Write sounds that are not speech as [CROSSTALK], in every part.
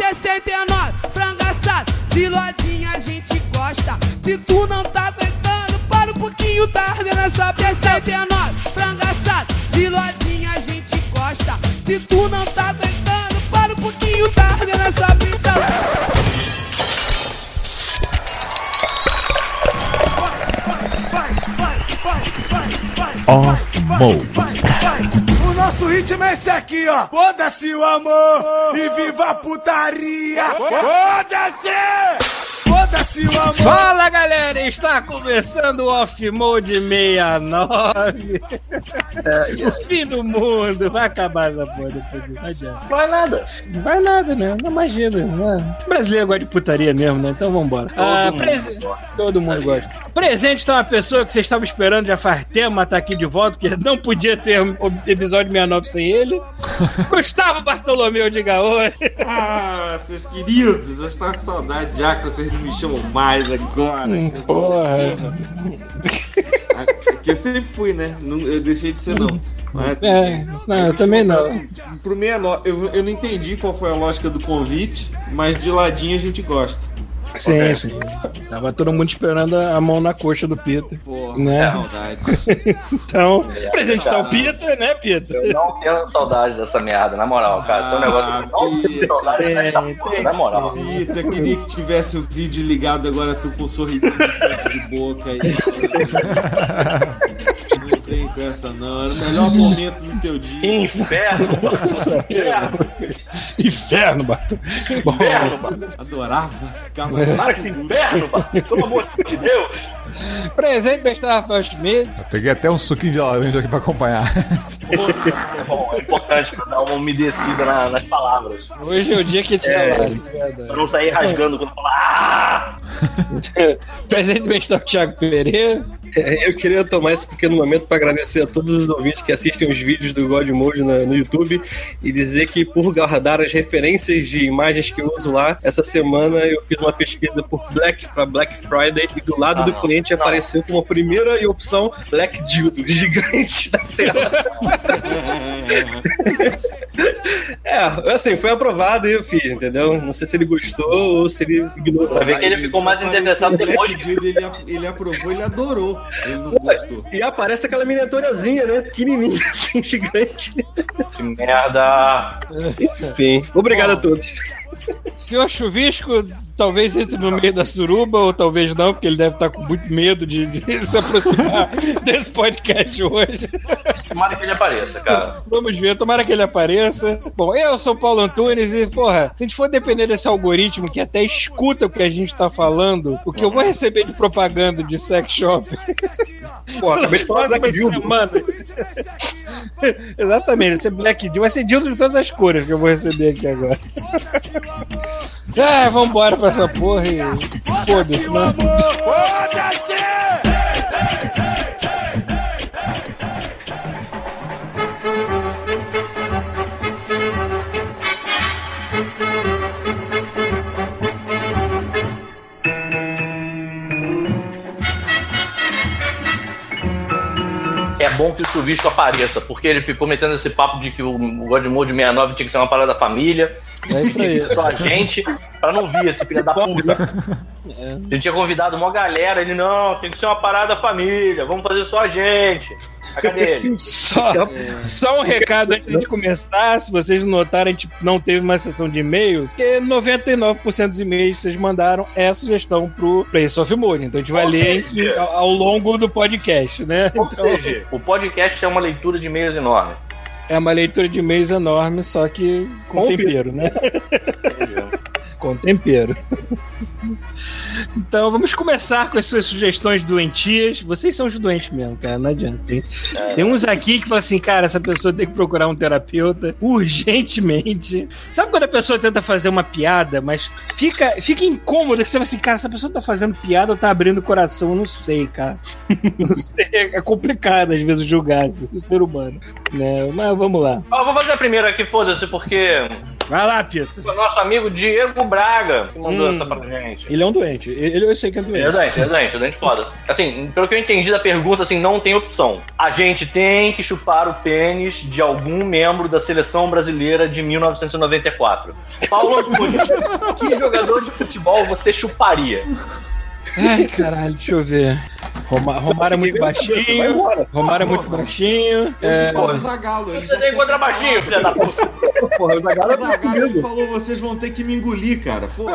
69, franga assado, de lodinha a gente gosta. Se tu não tá aguentando, para um pouquinho, tá ardendo essa 69, franga assado, de lodinha a gente gosta. Se tu não tá aguentando, para um pouquinho, tá ardendo essa vida. Off Mode. O nosso ritmo é esse aqui, ó. Foda-se o amor e viva a putaria. Foda-se! Foda-se o amor. Fala galera, está começando o Off Mode 69. o fim do mundo. Vai acabar essa porra depois. Não adianta. Vai nada. Não vai nada, né? Não imagina. Né? O brasileiro gosta de putaria mesmo, né? Então vambora. Todo Ah, mundo. Todo mundo gosta. Presente está uma pessoa que vocês estavam esperando já faz tempo, mas tá aqui de volta, porque não podia ter um episódio 69 sem ele. [LAUGHS] Gustavo Bartolomeu de Gaoi. Ah, seus queridos, eu estava com saudade já que vocês me chamam mais agora. Porra. É que eu sempre fui, né? Eu deixei de ser não. Mas- É, não, eu também não. Pro meia no- eu, eu não entendi qual foi a lógica do convite, mas de ladinho a gente gosta. Sim, sim. Tava todo mundo esperando a mão na coxa do Peter. Porra, Né? [LAUGHS] saudades. Então, presente está o Peter, né, Peter? Eu não tenho saudade dessa merda, na moral, cara. Isso é um negócio que eu não tenho saudade tem, dessa porra, na moral. Pita, eu queria que tivesse o vídeo ligado agora, tu com um sorrisinho de boca aí. [LAUGHS] Não vem com essa não, era o melhor momento do teu Que dia. inferno, inferno, Inferno, Bato. Inferno, mano. Adorava, ficava Para com esse inferno, mano. Pelo amor de Deus. presente da Rafael Schmidt. Peguei até um suquinho de laranja aqui pra acompanhar. É bom, é importante pra dar uma umedecida na- nas palavras. Hoje é o dia que tinha É. live. Pra não sair rasgando quando falar. Ah! [LAUGHS] Presente o Thiago Pereira. [LAUGHS] Eu queria tomar esse pequeno momento para agradecer a todos os ouvintes que assistem os vídeos do God Mode na- no YouTube e dizer que, por guardar as referências de imagens que eu uso lá, essa semana eu fiz uma pesquisa por Black para Black Friday e do lado Ah, do não. cliente Não. apareceu como primeira opção Black Dildo, [LAUGHS] gigante da tela. [LAUGHS] É, assim, foi aprovado e eu fiz, entendeu? Não sei se ele gostou ou se ele ignorou. Vai ver que ele ficou mais interessado depois que- Ele, ele aprovou, ele adorou. Ele não gostou. E aparece aquela miniaturazinha, né? Pequenininha, [LAUGHS] assim, gigante. Que merda. Enfim, obrigado a todos. Senhor Chuvisco talvez entre no meio da suruba, ou talvez não, porque ele deve estar com muito medo de, de [LAUGHS] se aproximar [LAUGHS] desse podcast hoje. Tomara que ele apareça, cara. Vamos ver, tomara que ele apareça. Bom, eu sou o Paulo Antunes e, porra, se a gente for depender desse algoritmo que até escuta o que a gente tá falando, o que eu vou receber de propaganda de sex shop Pô, acabei de falar Black Dildo. [LAUGHS] Exatamente, vai ser Black Dildo, vai ser dildo de todas as cores que eu vou receber aqui agora. Ah, vambora pra essa porra e foda-se, né? É bom que o Chuvisco apareça, porque ele ficou metendo esse papo de que o God Mode 69 tinha que ser uma parada da família. É isso aí. Só a gente, pra não vir esse filho da puta. A gente tinha convidado uma galera, ele, não, tem que ser uma parada família, vamos fazer só a gente. Cadê ele? [LAUGHS] Só, só um recado antes de começar, se vocês notarem, a gente não teve uma sessão de e-mails, porque 99% dos e-mails que vocês mandaram é sugestão pro Place of Mode. Então a gente vai Ou ler seja- ao, ao longo do podcast, né? Ou Então, seja, o podcast é uma leitura de e-mails enorme. É uma leitura de e-mails enorme, só que com, Com tempero, né? [LAUGHS] com tempero. Então vamos começar com as suas sugestões doentias. Vocês são os doentes mesmo, cara, não adianta. Tem, tem uns aqui que falam assim, cara, essa pessoa tem que procurar um terapeuta urgentemente. Sabe quando a pessoa tenta fazer uma piada, mas fica, fica incômodo que você fala assim, cara, essa pessoa tá fazendo piada ou tá abrindo o coração? Eu não sei, cara. Não [LAUGHS] sei, é complicado às vezes julgar esse- o ser humano. Né? Mas vamos lá. Ó, vou fazer a primeira aqui, foda-se, porque Vai lá, Pito. O nosso amigo Diego Braga que mandou Hum. essa pra gente. Ele é um doente. Ele, eu sei que é Ele é doente. doente, ele é doente, é doente foda. Assim, pelo que eu entendi da pergunta, assim, não tem opção. A gente tem que chupar o pênis de algum membro da seleção brasileira de 1994. Paulo Antunes, que jogador de futebol você chuparia? Ai, caralho, deixa eu ver. Roma- Romário é muito baixinho. Romário é muito baixinho. É, Paulo Zagallo, ele Você já tem tinha contra baixinho, filha da puta. [LAUGHS] Porra, o Zagallo O é Zagallo ele comigo. falou, vocês vão ter que me engolir, cara. Pô, o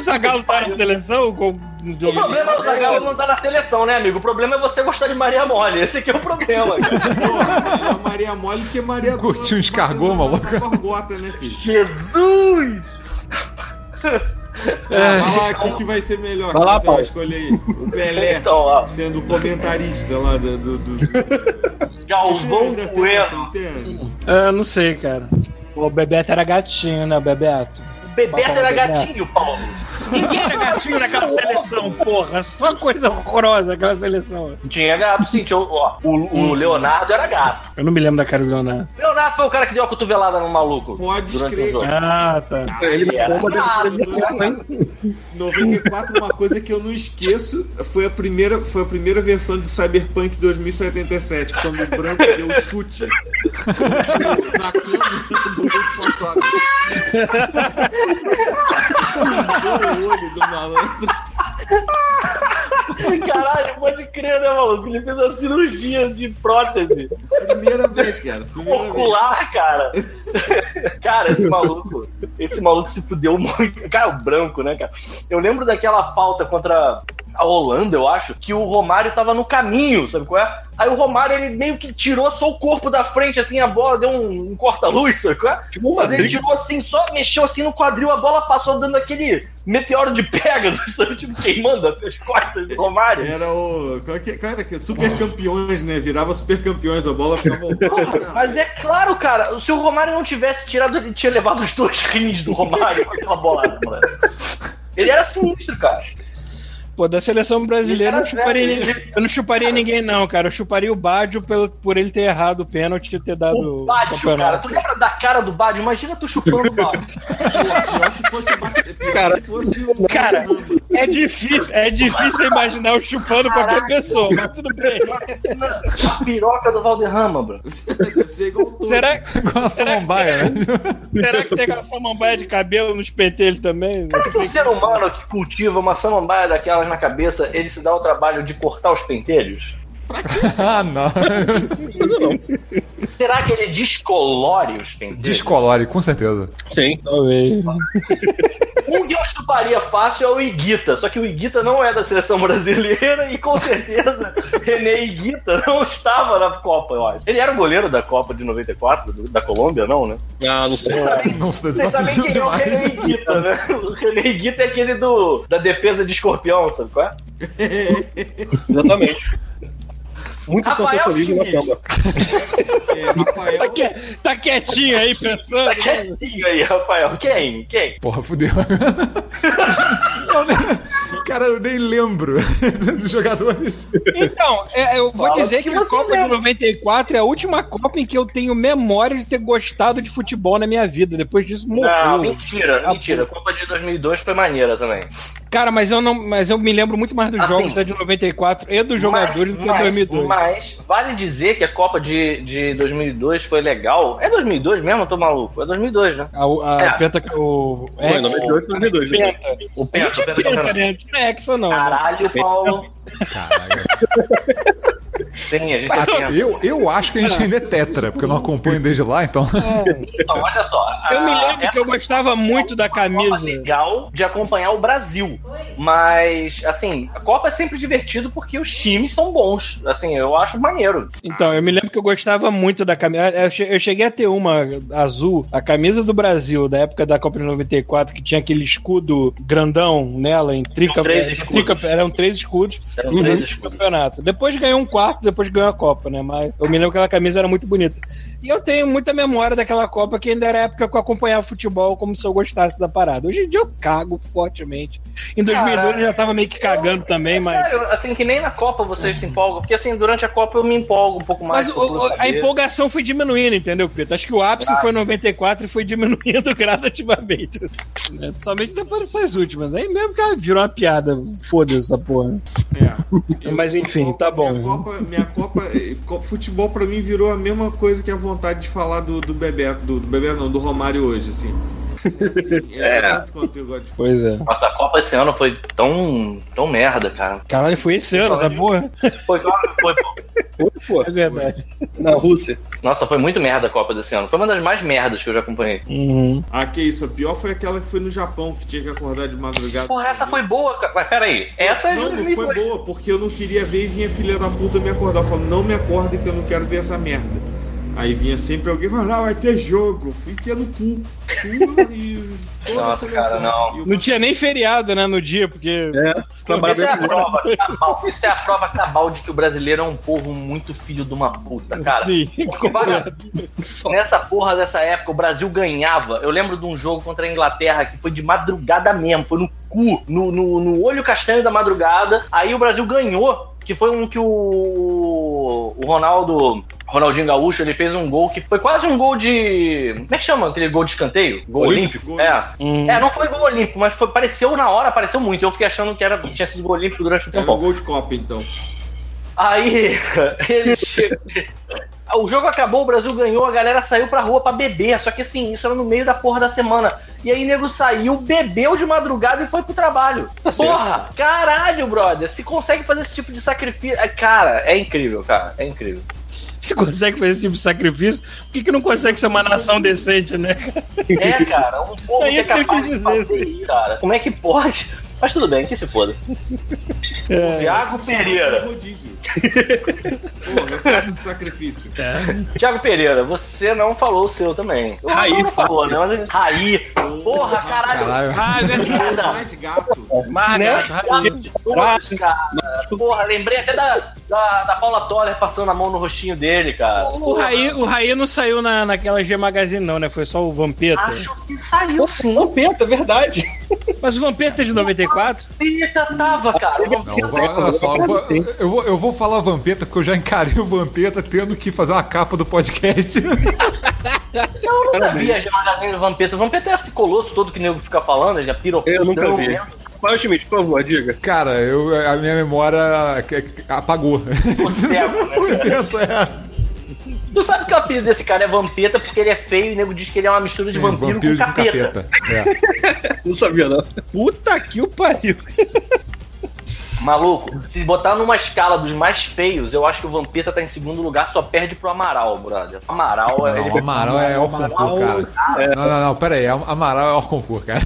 Zagallo tá na seleção com O problema do Zagallo não tá na seleção, né, amigo? O problema é você gostar de Maria Mole. Esse aqui é o problema. porra, melhor Maria Mole que Maria Curtiu um escargot, maluco? Gorgota, né, filho? Jesus! Ah, vai lá, o que, que vai ser melhor? Vai lá, que você vai escolher aí? O Pelé, Então, sendo comentarista lá do... do, do... Galvão Bueno. Ah, não sei, cara. O Bebeto era gatinho, né, Bebeto? O Bebeto era gatinho, Paulo. Ninguém era gatinho naquela [LAUGHS] seleção, porra. Só coisa horrorosa aquela seleção. Tinha gato, sim. Tinha, o- ó, o, Hum. o Leonardo era gato. Eu não me lembro da cara do Leonardo. Leonardo foi o cara que deu a cotovelada no maluco. Pode escrever. o jogo. Ah, tá. Ele era Uma gato. defesa hein? 94, uma coisa que eu não esqueço foi a primeira, foi a primeira versão de Cyberpunk 2077, quando o branco deu o chute [LAUGHS] na câmera do fotógrafo. [LAUGHS] O olho do malandro. [LAUGHS] Caralho, pode crer, né, maluco? Ele fez uma cirurgia de prótese Primeira vez, cara. Primeira vez. ocular, cara. [LAUGHS] Cara, esse maluco, esse maluco se fudeu muito. Cara, o branco, né, cara? Eu lembro daquela falta contra a Holanda, eu acho, que o Romário tava no caminho, sabe qual é? Aí o Romário, ele meio que tirou só o corpo da frente, assim, a bola deu um, um corta-luz, sabe qual é? Tipo Mas ele tirou assim, só mexeu assim no quadril, a bola passou dando aquele meteoro de Pegasus, [LAUGHS] sabe? Tipo, queimando as costas do Romário. Era o. Qual que, cara, que super campeões, né? Virava super campeões, a bola ficava voltando. Mas é claro, cara, se o Romário não tivesse tirado, ele tinha levado os dois rins do Romário com aquela bolada, mano. Ele era sinistro, cara. Pô, da seleção brasileira eu não era chuparia velho, ninguém. Eu não chuparia ninguém, não, cara. Eu chuparia o Badio pelo, por ele ter errado o pênalti e ter dado O Bádio, cara. Tu lembra da cara do Bádio? Imagina tu chupando o Bádio. Pior se fosse, Cara, se fosse o. cara, É difícil, é difícil imaginar eu chupando qualquer pessoa, mas tudo bem. A piroca do Valderrama, bro. Será, Igual [LAUGHS] a será, que samambaia, né? tem, será que tem aquela samambaia de cabelo nos pentelhos também? Será que um ser humano que cultiva uma samambaia daquelas na cabeça, ele se dá o trabalho de cortar os pentelhos? [LAUGHS] Ah, não. Será que ele descolore os pentelhos? Descolore, com certeza. Sim. Talvez. [LAUGHS] Um que eu chuparia fácil é o Iguita, só que o Iguita não é da seleção brasileira e com certeza René Iguita não estava na Copa, eu acho. Ele era o goleiro da Copa de 94, do- da Colômbia, não, né? Ah, não sei. Vocês sabem, Não sei, vocês sabem quem é o demais. René Iguita, né? O René Iguita é aquele do, da defesa de escorpião, sabe qual é? Exatamente. Muito comigo na. Copa. É, Rafael. Tá, que- tá quietinho aí Tá pensando. quietinho aí, Rafael. Quem? Quem? Porra, fudeu. [LAUGHS] Cara, eu nem lembro [LAUGHS] dos jogadores. Então, é, eu vou Fala dizer que que a Copa lembra. de 94 é a última Copa em que eu tenho memória de ter gostado de futebol na minha vida. Depois disso, Não, morreu. mentira, Ah, mentira. A Copa de 2002 foi maneira também. Cara, mas eu não, mas eu me lembro muito mais dos Assim, jogos da de 94 e dos jogadores do que mas, 2002. Mas vale dizer que a Copa de, de 2002 foi legal. É 2002 mesmo? Eu tô maluco. É 2002, né? A, a É. Penta, o Hexa, 98 2002. né? Penta. O A Penta, gente é o Penta Penta, né? A gente não é Hexa, não. né? Caralho, Paulo. Caraca. Sim, a gente é. Eu, eu acho que a gente ainda é tetra, porque eu não acompanho desde lá, então. Então, olha só. Eu me a- lembro que eu gostava muito da Copa camisa. legal de acompanhar o Brasil. Mas, assim, a Copa é sempre divertido porque os times são bons. Assim, eu acho maneiro. Então, eu me lembro que eu gostava muito da camisa. Eu che- eu cheguei a ter uma azul, a camisa do Brasil, da época da Copa de 94, que tinha aquele escudo grandão nela, em tricampeonato. Três escudos. eram três escudos. Eram no três escudos. campeonato. Depois ganhou um quarto, depois ganhou a Copa, né? Mas eu me lembro que aquela camisa era muito bonita. E eu tenho muita memória daquela Copa que ainda era a época que eu acompanhava futebol como se eu gostasse da parada. Hoje em dia eu cago fortemente. Em 2002 Cara, eu já tava meio que cagando também, mas. Sério, assim, que nem na Copa vocês se empolgam, porque assim, durante a Copa eu me empolgo um pouco mais. Mas o- a saber. empolgação foi diminuindo, entendeu, Pedro? Acho que o ápice foi em 94 e foi diminuindo [LAUGHS] gradativamente. né? Somente depois dessas últimas. Aí mesmo que virou uma piada. Foda-se essa porra. É. [LAUGHS] Mas enfim, tá bom. Minha Copa, minha Copa co- futebol pra mim virou a mesma coisa que a vontade de falar do, do Bebeto, do, do Bebeto não, do Romário hoje, assim. Assim, [LAUGHS] é, tanto quanto eu gosto de Pois é. Nossa, a Copa esse ano foi tão, tão merda, cara. Caralho, foi esse ano, essa porra? Foi, foi, pô. Pô, É verdade. na Rússia. Nossa, foi muito merda a Copa desse ano. Foi uma das mais merdas que eu já acompanhei. Uhum. Ah, que isso, a pior foi aquela que foi no Japão, que tinha que acordar de madrugada. Porra, essa foi boa, cara. Mas peraí, essa é Não, não 2002. foi boa, porque eu não queria ver e vinha filha da puta me acordar. Eu falo, não me acorde que eu não quero ver essa merda. Aí vinha sempre alguém, mas não, vai ter jogo. Fui enfia no cu. E toda Nossa, cara, não. E o Não tinha nem feriado, né, no dia, porque. É, Isso é a prova cabal. Isso é a prova cabal de que o brasileiro é um povo muito filho de uma puta, cara. Sim. [LAUGHS] Nessa porra dessa época, o Brasil ganhava. Eu lembro de um jogo contra a Inglaterra que foi de madrugada mesmo, foi no cu, no, no, no olho castanho da madrugada. Aí o Brasil ganhou, que foi um que o, o Ronaldo. Ronaldinho Gaúcho, ele fez um gol que foi quase um gol de. Como é que chama aquele gol de escanteio? Gol Olímpico. olímpico? É. Hum. É, não foi gol olímpico, mas foi, pareceu na hora, pareceu muito. Eu fiquei achando que era, tinha sido gol olímpico durante o Era tempo. um gol de Copa, então. Aí, [LAUGHS] ele chegou. O jogo acabou, o Brasil ganhou, a galera saiu pra rua pra beber. Só que assim, isso era no meio da porra da semana. E aí, nego saiu, bebeu de madrugada e foi pro trabalho. porra! Caralho, brother! Se consegue fazer esse tipo de sacrifício. Cara, é incrível, cara. É incrível. Se consegue fazer esse tipo de sacrifício, por que, que não consegue ser uma nação decente, né? É, cara, um povo É que é isso que eu capaz quis de dizer, fazer isso, cara. Como é que pode? Mas tudo bem, que se foda. É. Thiago Pereira. Esse sacrifício. Thiago Pereira, você não falou o seu também. O Raí, não falou, né? Mas- Raí. Porra, caralho. Caralho. Ah, é verdade. Mais gato. Margaret, Todos, cara. Porra, lembrei até da, da, da Paula Toller passando a mão no rostinho dele, cara. O Raí, o Raí não saiu na, naquela G Magazine, não, né? Foi só o Vampeta. Acho que saiu sim. Não penta, verdade. Mas o Vampeta é de 94? Eita, tava, cara. Não, eu vou- olha só, eu vou, eu, vou, eu vou falar Vampeta, porque eu já encarei o Vampeta tendo que fazer uma capa do podcast. [LAUGHS] Eu nunca vi a Magazine do Vampeta. O Vampeta é esse colosso todo que o nego fica falando, ele já pirou. Eu nunca vi. Qual é o Schmidt, por favor, diga. Cara, eu, a minha memória que- que apagou. O cego, né? [LAUGHS] o evento é. Tu sabe que o apelido desse cara é Vampeta porque ele é feio e o nego diz que ele é uma mistura de Sim, vampiro, vampiro com com capeta. capeta. É. Não sabia, não. Puta que o pariu. Maluco, se botar numa escala dos mais feios, eu acho que o Vampeta tá em segundo lugar, só perde pro Amaral, brother. Amaral é. Não, Amaral é Orconcourt, cara. Não, não, não, pera aí. Amaral é Orconcourt, cara.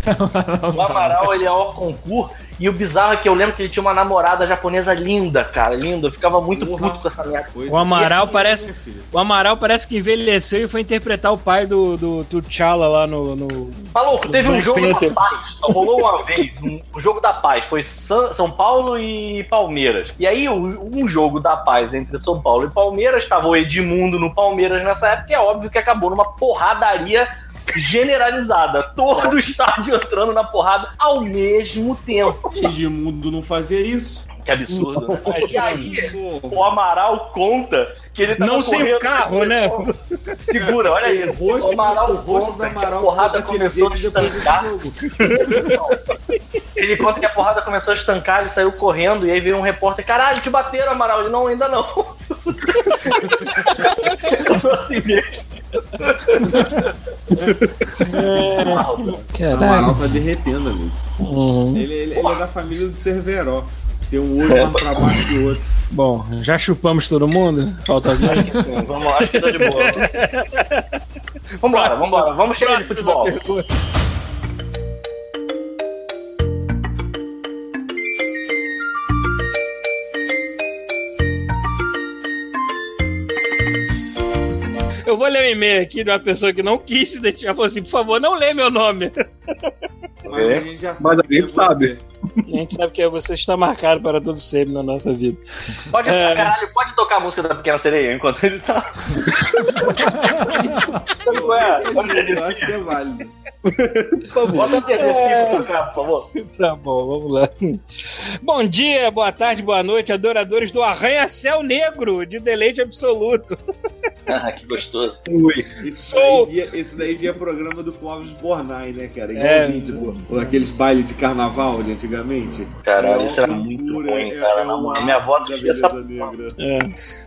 O Amaral, ele é o concurso. E o bizarro é que eu lembro que ele tinha uma namorada japonesa linda, cara, linda. Eu ficava muito Porra. puto com essa merda. Pois O Amaral é, parece-. O Amaral parece que envelheceu e foi interpretar o pai do, do T'Challa lá no, no. Maluco, teve um jogo Panther. da paz. Rolou uma vez, um, o jogo da paz. Foi São, São Paulo e Palmeiras. E aí, um jogo da paz entre São Paulo e Palmeiras. Tava o Edmundo no Palmeiras nessa época. E é óbvio que acabou numa porradaria generalizada. Todo o estádio entrando na porrada ao mesmo tempo. Edmundo não fazia isso. Que absurdo, né? E aí, o Amaral conta que ele tava Não sem o carro, né? Segura, olha isso. O rosto, o Amaral o rosto conta do que a Amaral porrada começou a estancar. [LAUGHS] Ele conta que a porrada começou a estancar, ele saiu correndo, e aí veio um repórter, caralho, te bateram, Amaral. Ele, não, ainda não. [LAUGHS] Eu sou assim mesmo. O Amaral tá derretendo, amigo. Uhum. Ele, ele- ele é da família do Cerveró. Tem um olho mais pra baixo que o outro. Bom, já chupamos todo mundo? Falta alguém? Vamos lá, acho que tá de boa. [LAUGHS] Vambora, vambora, vamos chegar de futebol. Eu vou ler um e-mail aqui de uma pessoa que não quis se identificar. Falou assim: por favor, não lê meu nome. Mas a gente já Mas sabe. alguém que é sabe. A gente sabe que você está marcado para todo sempre na nossa vida. Pode, É. caralho, pode tocar a música da Pequena Sereia enquanto ele tá. É? [LAUGHS] Eu acho que é válido. Bota a TV É. pra tocar, por favor. Tá bom, vamos lá. Bom dia, boa tarde, boa noite, adoradores do Arranha-Céu Negro de deleite absoluto. Ah, que gostoso. Ui. Esse Sou- daí, via, esse daí via programa do Clóvis Bornai, né, cara? É. Igualzinho, tipo, aqueles bailes de carnaval de antigamente. Caralho, É isso era muito ruim, é- cara. é minha avó assistia essa beleza negra. É.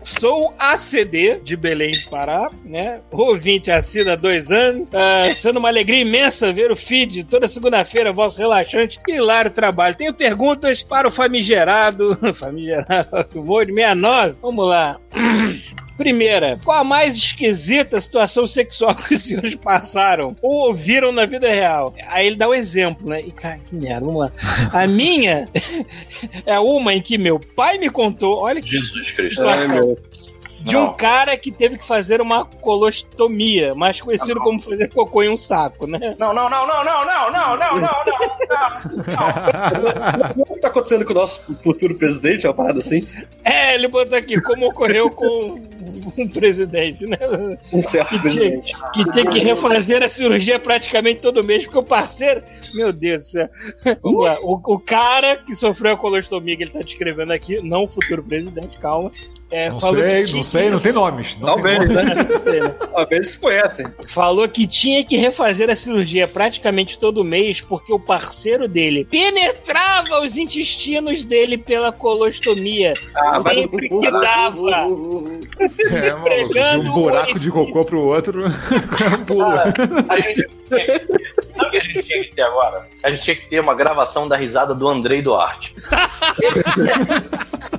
Sou ACD de Belém do Pará, né? Ouvinte assina há dois anos. Ah, sendo uma alegria imensa ver o feed toda segunda-feira, vosso relaxante e hilário trabalho. Tenho perguntas para o famigerado. [LAUGHS] Famigerado, vou de 69. Vamos lá. [CLEARS THROAT] Primeira, qual a mais esquisita situação sexual que os senhores passaram ou ouviram na vida real? Aí ele dá o exemplo, né? E cara, que merda, vamos lá. A minha [LAUGHS] é uma em que meu pai me contou, olha que Jesus Cristo. situação, de um Não. cara que teve que fazer uma colostomia, mais conhecido como fazer cocô em um saco, né? Não, não, não, não, não, não, não, não, não, não. O que tá acontecendo com o nosso futuro presidente? Uma parada assim? É, ele botou aqui, como ocorreu com um presidente, né? Um certo Que tinha, presidente. que tinha que refazer a cirurgia praticamente todo mês, porque o parceiro. Meu Deus do céu. Vamos lá. O, o cara que sofreu a colostomia que ele tá descrevendo aqui, não o futuro presidente, calma. É, Não sei, não que- sei, não tem nomes. Não tem Talvez, nomes. né? Não sei, né? Talvez se conhecem. Falou que tinha que refazer a cirurgia praticamente todo mês porque o parceiro dele penetrava os intestinos dele pela colostomia. Ah, mas sempre que dava. [LAUGHS] É, maluco, de um buraco de cocô pro outro. [LAUGHS] Pula. Cara, [LAUGHS] a gente. Gente tinha que ter agora? A gente tinha que ter uma gravação da risada do Andrei Duarte. [LAUGHS]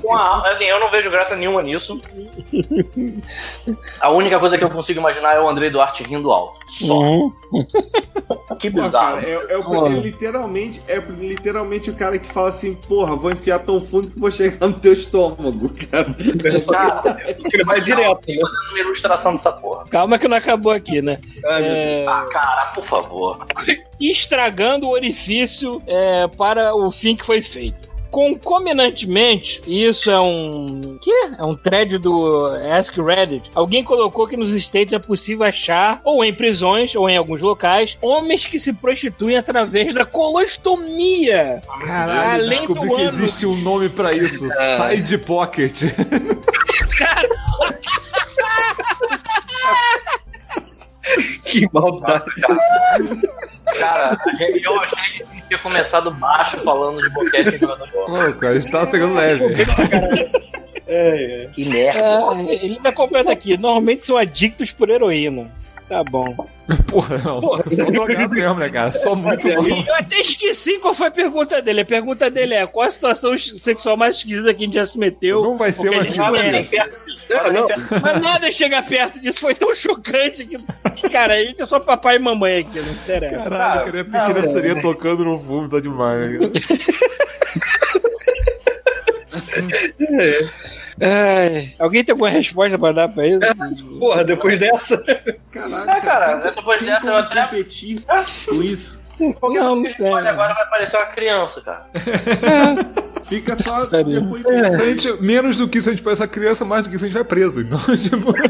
Com a- assim, eu não vejo graça nenhuma nisso. A única coisa que eu consigo imaginar é o Andrei Duarte rindo alto. Só. Uhum. Que bizarro. cara, é, é o- é literalmente, é literalmente o cara que fala assim, porra, vou enfiar tão fundo que vou chegar no teu estômago, cara. Cara, Ele vai direto, uma ilustração dessa porra. Calma que não acabou aqui, né? Deus. É, Ah, cara, por favor. Estragando o orifício é, para o fim que foi feito. Concomitantemente, isso é um. que? É um thread do Ask Reddit. Alguém colocou que nos States é possível achar, ou em prisões, ou em alguns locais, homens que se prostituem através da colostomia. Caralho, Além descobri do que ano. existe um nome pra isso. Side Pocket. [LAUGHS] [LAUGHS] Que maldade. Cara, a gente- eu achei que gente tinha começado baixo falando de boquete em jogador de bola. Louco, a gente tava pegando leve. [LAUGHS] Que merda. É, ele ainda completa aqui. Normalmente são adictos por heroína. Tá bom. Porra, não. Só drogado mesmo, né, cara? Só muito bom. Eu até esqueci qual foi a pergunta dele. A pergunta dele é: qual a situação sexual mais esquisita que a gente já se meteu? Não vai ser uma a É, não. perto. Mas nada chega perto disso, foi tão chocante que. Cara, a gente é só papai e mamãe aqui, não interessa. Caralho, cara, a pequena não, seria tocando no fundo, tá demais, né? [LAUGHS] Ai, alguém tem alguma resposta pra dar pra isso? Porra, depois dessa. Caralho, É, cara, tem, depois tem dessa eu até- competir com isso. Não, não tem. agora vai parecer uma criança, cara. [LAUGHS] Fica só [LAUGHS] depois Se a pensando. gente, menos do que isso a gente parece a criança, mais do que isso a gente vai preso. Então, [LAUGHS] tipo. [LAUGHS]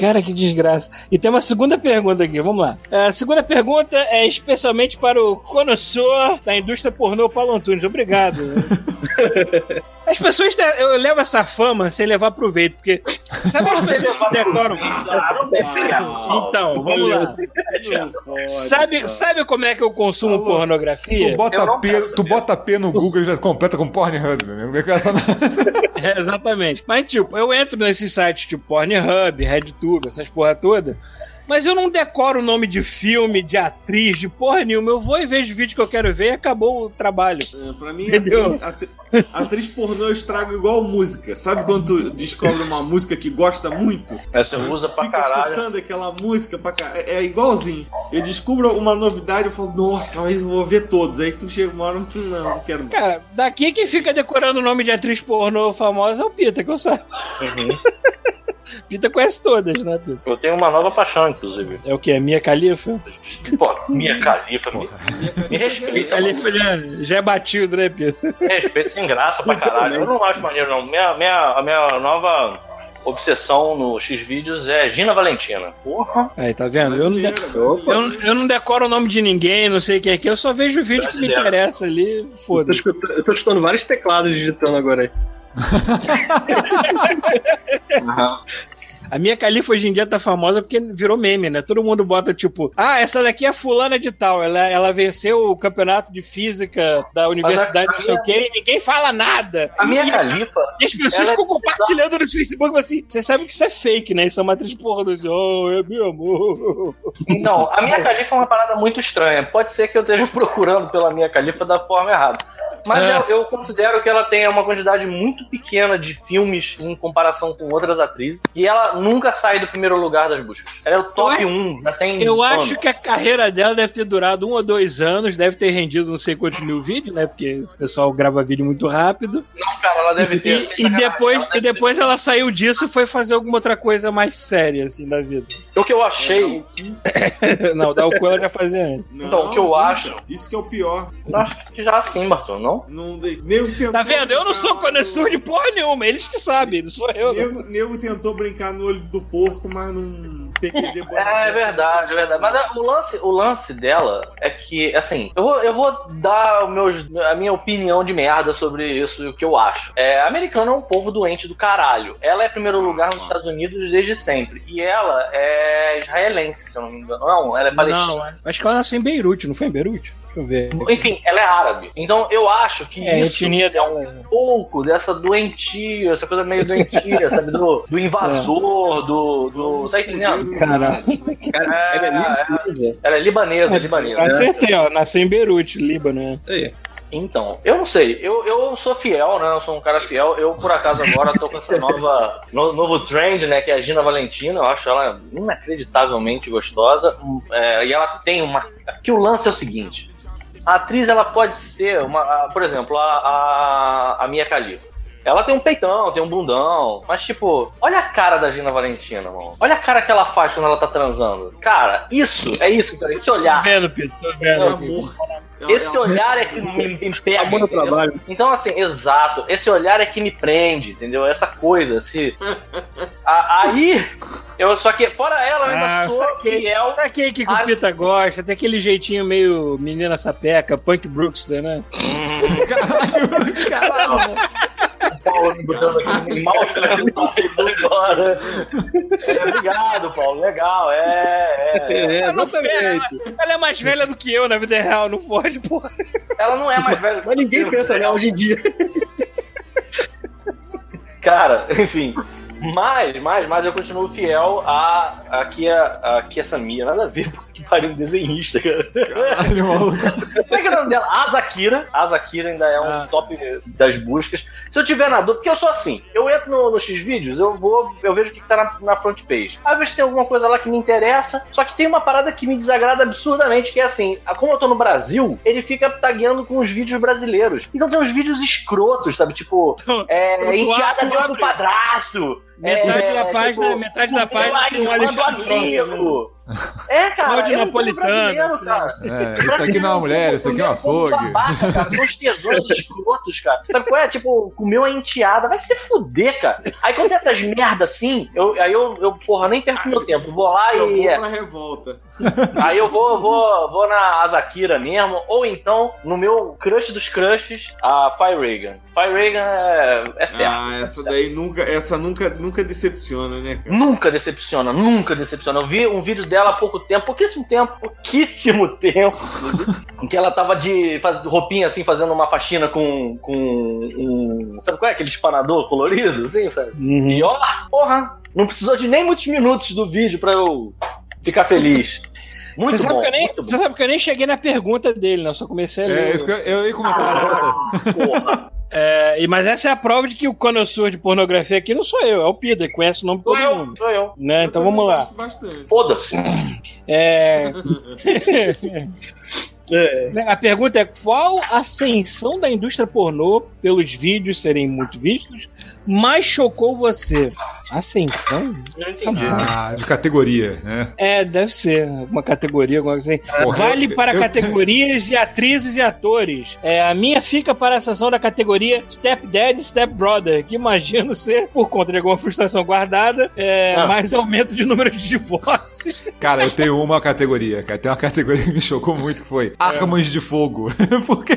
Cara, que desgraça. E tem uma segunda pergunta aqui, vamos lá. A segunda pergunta é especialmente para o conhecedor da indústria pornô Paulo Antunes. Obrigado. [LAUGHS] As pessoas, te- eu levo essa fama sem levar proveito, porque sabe as pessoas que decoram? Claro, Então, vamos lá. Sabe, sabe como é que eu consumo Alô, pornografia? Tu bota, P, tu bota P no Google e já completa com Pornhub, né? Essa- [LAUGHS] É, exatamente. Mas, tipo, eu entro nesses sites tipo Pornhub, RedTube, essas porra toda. Mas eu não decoro o nome de filme, de atriz, de porra nenhuma. Eu vou e vejo o vídeo que eu quero ver e acabou o trabalho. É, Pra mim, Entendeu? atriz, atri- atriz pornô eu estrago igual música. Sabe quando tu descobre uma música que gosta muito? Essa você usa pra Fica caralho. escutando aquela música pra caralho. É, é igualzinho. Eu descubro uma novidade eu falo, nossa, mas eu vou ver todos. Aí tu chega uma hora, não, não quero mais. Cara, daqui quem fica decorando o nome de atriz pornô famosa é o Pita, que eu saiba. [LAUGHS] Pita conhece todas, né, Pita? Eu tenho uma nova paixão, inclusive. É o que? É Mia Khalifa? Pô, Minha califa, me, me respeita. Califa já, já é batido, né, Pedro? Me respeita sem graça pra caralho. Eu não acho maneiro, não. Minha, minha, a minha nova obsessão no X-Vídeos é Gina Valentina. Porra. Aí, tá vendo? Eu não, de- eu, eu não decoro o nome de ninguém, não sei quem é que, eu só vejo o vídeo que me interessa ali, Eu foda-se. escutando, eu tô escutando vários teclados digitando agora aí. [LAUGHS] A minha califa hoje em dia tá famosa porque virou meme, né? Todo mundo bota tipo, ah, essa daqui é fulana de tal. Ela, ela venceu o campeonato de física da universidade, não sei o quê, e ninguém fala nada. A minha califa. [LAUGHS] E as pessoas Ela é ficam compartilhando no Facebook assim, você sabe que isso é fake, né? Isso é uma atriz porra do oh, é meu amor. Então, a minha califa é uma parada muito estranha. Pode ser que eu esteja [LAUGHS] procurando pela minha califa da forma errada. Mas É. eu, eu considero que ela tem uma quantidade muito pequena de filmes em comparação com outras atrizes. E ela nunca sai do primeiro lugar das buscas. Ela é o top Eu 1, já tem. Eu anos. acho que a carreira dela deve ter durado um ou dois anos, deve ter rendido não sei quantos mil vídeos, né? Porque o pessoal grava vídeo muito rápido. Não, cara, ela deve ter. E, e depois, e depois ela saiu disso e foi fazer alguma outra coisa mais séria, assim, da vida. O que eu achei. [LAUGHS] Não, da Alcoa ela já fazia antes. Não, Então, o que eu nunca. acho- Isso que é o pior. Eu acho que já sim, Bartô, não? Não de... Nego tentou Tá vendo? Eu não sou brincar conhecedor de porra nenhuma, eles que sabem, não sou eu. não. Nego, nego tentou brincar no olho do porco, mas não. PQD [LAUGHS] É, é verdade, é verdade. Mas a- o lance, o lance dela é que, assim, eu vou, eu vou dar meus, a minha opinião de merda sobre isso e o que eu acho. É, americano é um povo doente do caralho. Ela é primeiro lugar nos Estados Unidos desde sempre. E ela é israelense, se eu não me engano. Não, ela é palestina. Não, acho que ela nasceu em Beirute, não foi em Beirute? Deixa eu ver. Enfim, ela é árabe. Então eu acho que É, a isso etnia é dela. um pouco dessa doentia, essa coisa meio doentia, [LAUGHS] sabe? Do, do invasor, do. do tá entendendo? Caralho. É, Ela é é, libanesa. ela é libanesa, libanesa. Acertei, ó. Nasceu em Beirute, Líbano, né? Aí. Então, eu não sei, eu, eu sou fiel, né? Eu sou um cara fiel. Eu, por acaso, agora tô com essa nova no- novo trend, né? Que é a Gina Valentina. Eu acho ela inacreditavelmente gostosa. É, e ela tem uma. Que o lance é o seguinte: a atriz ela pode ser uma. por exemplo, a, a, a Mia Khalifa. Ela tem um peitão, tem um bundão, mas tipo, olha a cara da Gina Valentina, mano. Olha a cara que ela faz quando ela tá transando. Cara, isso, é isso, cara. Esse Tô olhar. vendo, Pedro, tô vendo. amor. Esse é- olhar é que me, me pega. Amor trabalho. Então, assim, exato. Esse olhar é que me prende, entendeu? Essa coisa, esse. A- aí, eu só que, fora ela, eu ainda Ah, sou saquei. fiel. Sabe quem que o Acho- Pita gosta? Tem aquele jeitinho meio menina sapeca, punk Brookster, né? [LAUGHS] Paulo me botando aqui em maus. [LAUGHS] É, obrigado, Paulo. Legal, é. é, é. É, exatamente. Ela é mais velha do que eu na vida real, não pode, porra. Ela não é mais velha. Mas ninguém pensa nela hoje em dia. Cara, enfim. Mas, mas, mas eu continuo fiel a, a, Kia, a Kia Samia. Nada a ver, porque pariu um desenhista, cara. Caralho, maluco. Como é que é o nome dela? Azakira. Azakira ainda é um Ah. top das buscas. Se eu tiver na dúvida, porque eu sou assim, eu entro no, no X-Vídeos, eu vou, eu vejo o que, que tá na, na front page. Às vezes tem alguma coisa lá que me interessa, só que tem uma parada que me desagrada absurdamente, que é assim, como eu tô no Brasil, ele fica tagueando com os vídeos brasileiros. Então tem uns vídeos escrotos, sabe? Tipo, é, Quando tu enteada dentro do padrasto. Metade é, da página, tipo, metade da página tem um amigo. É, cara, não tô napolitano, assim. cara. É, isso aqui não é uma mulher, isso aqui é um açougue. Babaca, cara, com os tesouros [LAUGHS] escrotos, cara. Sabe qual é? Tipo, comeu a enteada. Vai se fuder, cara. Aí quando tem essas merda assim, eu, aí eu, eu, porra, nem perco meu tempo. Vou lá e. é, pra revolta. [LAUGHS] Aí eu vou, vou, vou na Azakira mesmo, ou então no meu crush dos crushes, a Fire Reagan. Fire Reagan é, é certo. Ah, essa daí nunca, essa nunca, nunca decepciona, né, cara? Nunca decepciona, nunca decepciona. Eu vi um vídeo dela há pouco tempo, pouquíssimo tempo, pouquíssimo [LAUGHS] tempo, em que ela tava de faz, roupinha assim, fazendo uma faxina com, com um. Sabe qual é? Aquele espanador colorido, assim, sabe? Uhum. E ó, porra, não precisou de nem muitos minutos do vídeo pra eu ficar feliz. Muito Você sabe, bom, que eu nem, muito bom. você sabe que eu nem cheguei na pergunta dele, né? Eu só comecei a ler. É, isso que eu, eu ia comentar. Porra. É, e- mas essa é a prova de que o conhecedor de pornografia aqui não sou eu, é o Pida, que conhece o nome de Sou todo eu, mundo. sou eu. Né? Então Eu vamos lá. Foda-se. É, É. A pergunta é qual a ascensão da indústria pornô pelos vídeos serem muito vistos mais chocou você? Ascensão? Não entendi. Ah, de categoria, né? É, deve ser uma categoria, alguma coisa assim. Porra, vale eu- para eu- categorias de atrizes e atores. É, a minha fica para a ascensão da categoria Step Dad e Step Brother, que imagino ser, por conta de alguma frustração guardada, é, Ah. mais aumento de número de divórcios. Cara, eu tenho uma categoria, cara. Tem uma categoria que me chocou muito, que foi armas de fogo. [LAUGHS] porque,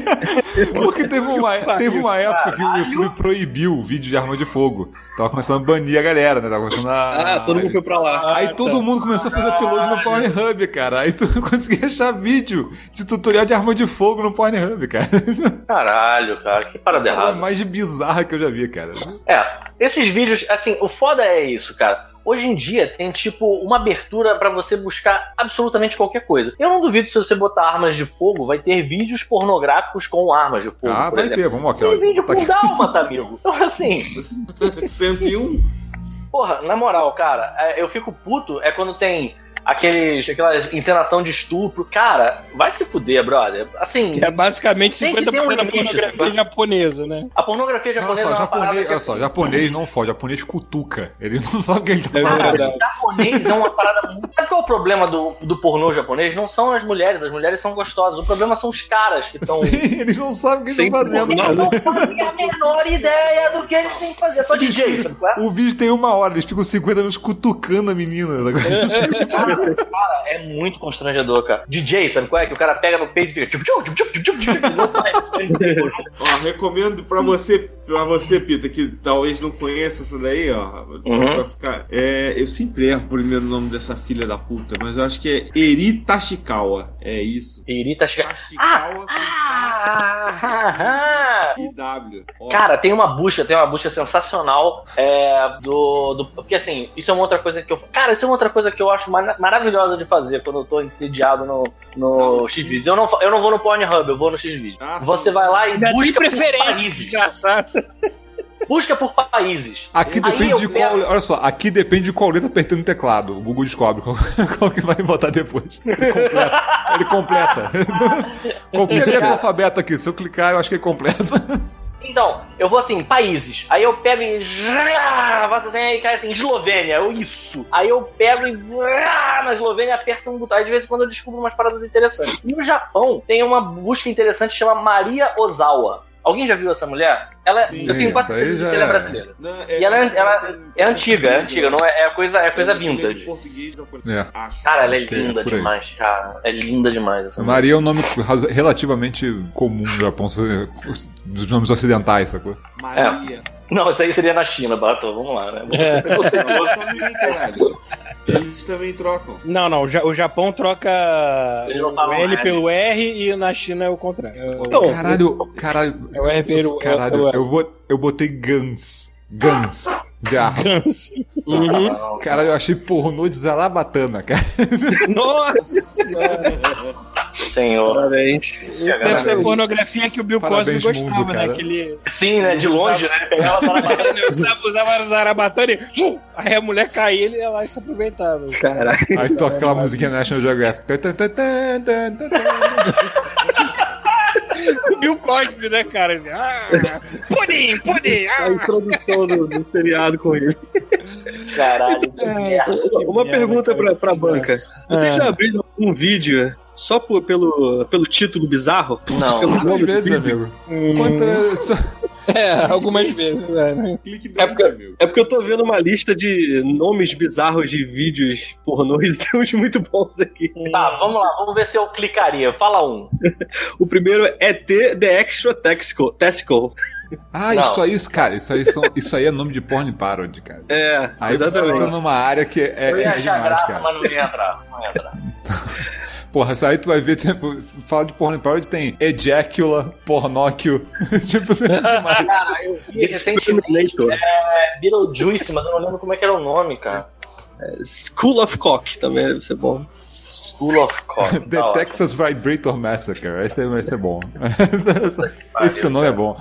porque teve uma, teve uma época que o YouTube proibiu o vídeo de arma de fogo. Tava começando a banir a galera, né? Tava começando a... Ah, todo mundo foi pra lá. Aí todo mundo começou a fazer upload no Pornhub, cara. Aí tu [LAUGHS] conseguia achar vídeo de tutorial de arma de fogo no Pornhub, cara. [LAUGHS] Caralho, cara, que parada errada. mais bizarra que eu já vi, cara. É, esses vídeos, assim, o foda é isso, cara. Hoje em dia tem, tipo, uma abertura pra você buscar absolutamente qualquer coisa. Eu não duvido se você botar armas de fogo, vai ter vídeos pornográficos com armas de fogo, Ah, por vai exemplo. ter, vamos aqui. Tem vídeo Tá com dálmata, amigo. Então, assim, [LAUGHS] 101? porra, na moral, cara, é, eu fico puto é quando tem aqueles, aquela encenação de estupro. Cara, vai se fuder, brother. Assim, É basicamente Tem que 50% ter um da limite, pornografia sabe? japonesa, né? a pornografia Olha japonesa só, é japonês, que, olha só, japonês não fode, japonês cutuca. Ele não sabe o que ele tá É falando. verdade. japonês é uma parada muito. Sabe qual é o problema do, do pornô japonês? Não são as mulheres, as mulheres são gostosas. O problema são os caras que estão. [LAUGHS] Sim, eles não sabem o que eles estão fazendo. pornô, Não fazem a menor ideia do que eles têm que fazer. É só DJ, sabe qual é? O vídeo tem uma hora, eles ficam 50 minutos cutucando a menina. Cara, é muito constrangedor, cara. DJ, sabe qual é? Que o cara pega no peito e fica. tchup, tchup, tchup, tchup, tchup, tchup, e não sai. Ó, recomendo pra você, pra você, Pita, que talvez não conheça isso daí, ó. Uhum. Ficar. É, eu sempre erro o primeiro nome dessa filha da puta, mas eu acho que é Eri Tashikawa. É isso. Irita chega. Tashikawa Ah, ah, ah. com IW. Ó, Cara, tem uma busca, tem uma busca sensacional é, do, do. Porque assim, isso é uma outra coisa que eu. Cara, isso é uma outra coisa que eu acho mara- maravilhosa de fazer quando eu tô entediado no, no X-Videos. Eu não, eu não vou no Pornhub, eu vou no X-Videos. Ah, sim. Você vai lá e busca por preferência, países. Busca por países. Aqui Aí depende de qual. Olha só, aqui depende de qual letra apertando o teclado. O Google descobre qual, [LAUGHS] qual que vai botar depois. Ele completa. Ele completa. [LAUGHS] Qualquer letra do alfabeto aqui, se eu clicar, eu acho que ele completa. Então, eu vou assim, países. Aí eu pego e. [LAUGHS] Faço assim, aí cai assim, Eslovênia, eu isso. Aí eu pego e. [LAUGHS] Na Eslovênia aperto um botão. Aí de vez em quando eu descubro umas paradas interessantes. No Japão tem uma busca interessante que chama Maria Ozawa. Alguém já viu essa mulher? Ela, Sim, eu tenho quase certeza que ela é é. brasileira. Não, E ela é- que ela tem- É antiga, é antiga, não é, é coisa, é coisa Ela vintage. Português. É. Acho. Cara, ela é é linda demais, cara. É linda demais essa mulher. Maria é um nome relativamente comum no Japão, dos nomes ocidentais, sacou? Maria. Não, isso aí seria na China, Bato. Vamos lá, né? É. Você- Não, também, caralho. Eles também trocam. Não, não. o Ja- O Japão troca o L pelo R e na China é o contrário. Então, Caralho, caralho. É o R pelo- Caralho, é eu, vou, eu botei Guns. Guns. De arma. Uhum. Caralho, eu achei pornô de Zalabatana, cara. Nossa senhora. Senhor. Parabéns. Isso deve ser a pornografia que o Bill Cosby gostava, mundo, né? cara. Que ele Sim, né? De longe, né? Ele pegava para [LAUGHS] usava, usava zarabatana e... Aí a mulher caía ele ia lá e se aproveitava. Caralho. Aí toca aquela musiquinha National Geographic. O Bill Cosby, né, cara? Assim, ah, pudim, pudim. A Ah. introdução do, do seriado com ele. Caralho. que merda. Uma merda, pergunta cara. pra, pra banca. Vocês É. já abriram um vídeo só por- pelo, pelo título bizarro? Não. Pelo Quantas nome vezes, meu amigo? Hum, Quantas. [LAUGHS] É, algumas vezes. É, né? É porque-. É porque eu tô vendo uma lista de nomes bizarros de vídeos pornôs e tem uns muito bons aqui. Tá, vamos lá, vamos ver se eu clicaria. Fala um. [LAUGHS] O primeiro é T The Extra Testicle. Testicle. Ah, Não. isso aí, cara, isso aí, são, isso aí é nome de porn parody, cara. É, Aí você tá exatamente. numa área que é, Eu é ia achar graça, cara. mas não ia entrar. Não ia entrar. [LAUGHS] Porra, isso aí tu vai ver, tipo, fala de porn parody, tem ejacula, pornóquio, [LAUGHS] tipo, tem demais. Cara, eu vi recentemente Exterminator. é, Beetlejuice, mas eu não lembro como é que era o nome, cara. School of Cock também deve ser bom. School of. [LAUGHS] The Tá ótimo. Texas Vibrator Massacre. Esse, é- esse é bom. Esse nome é bom.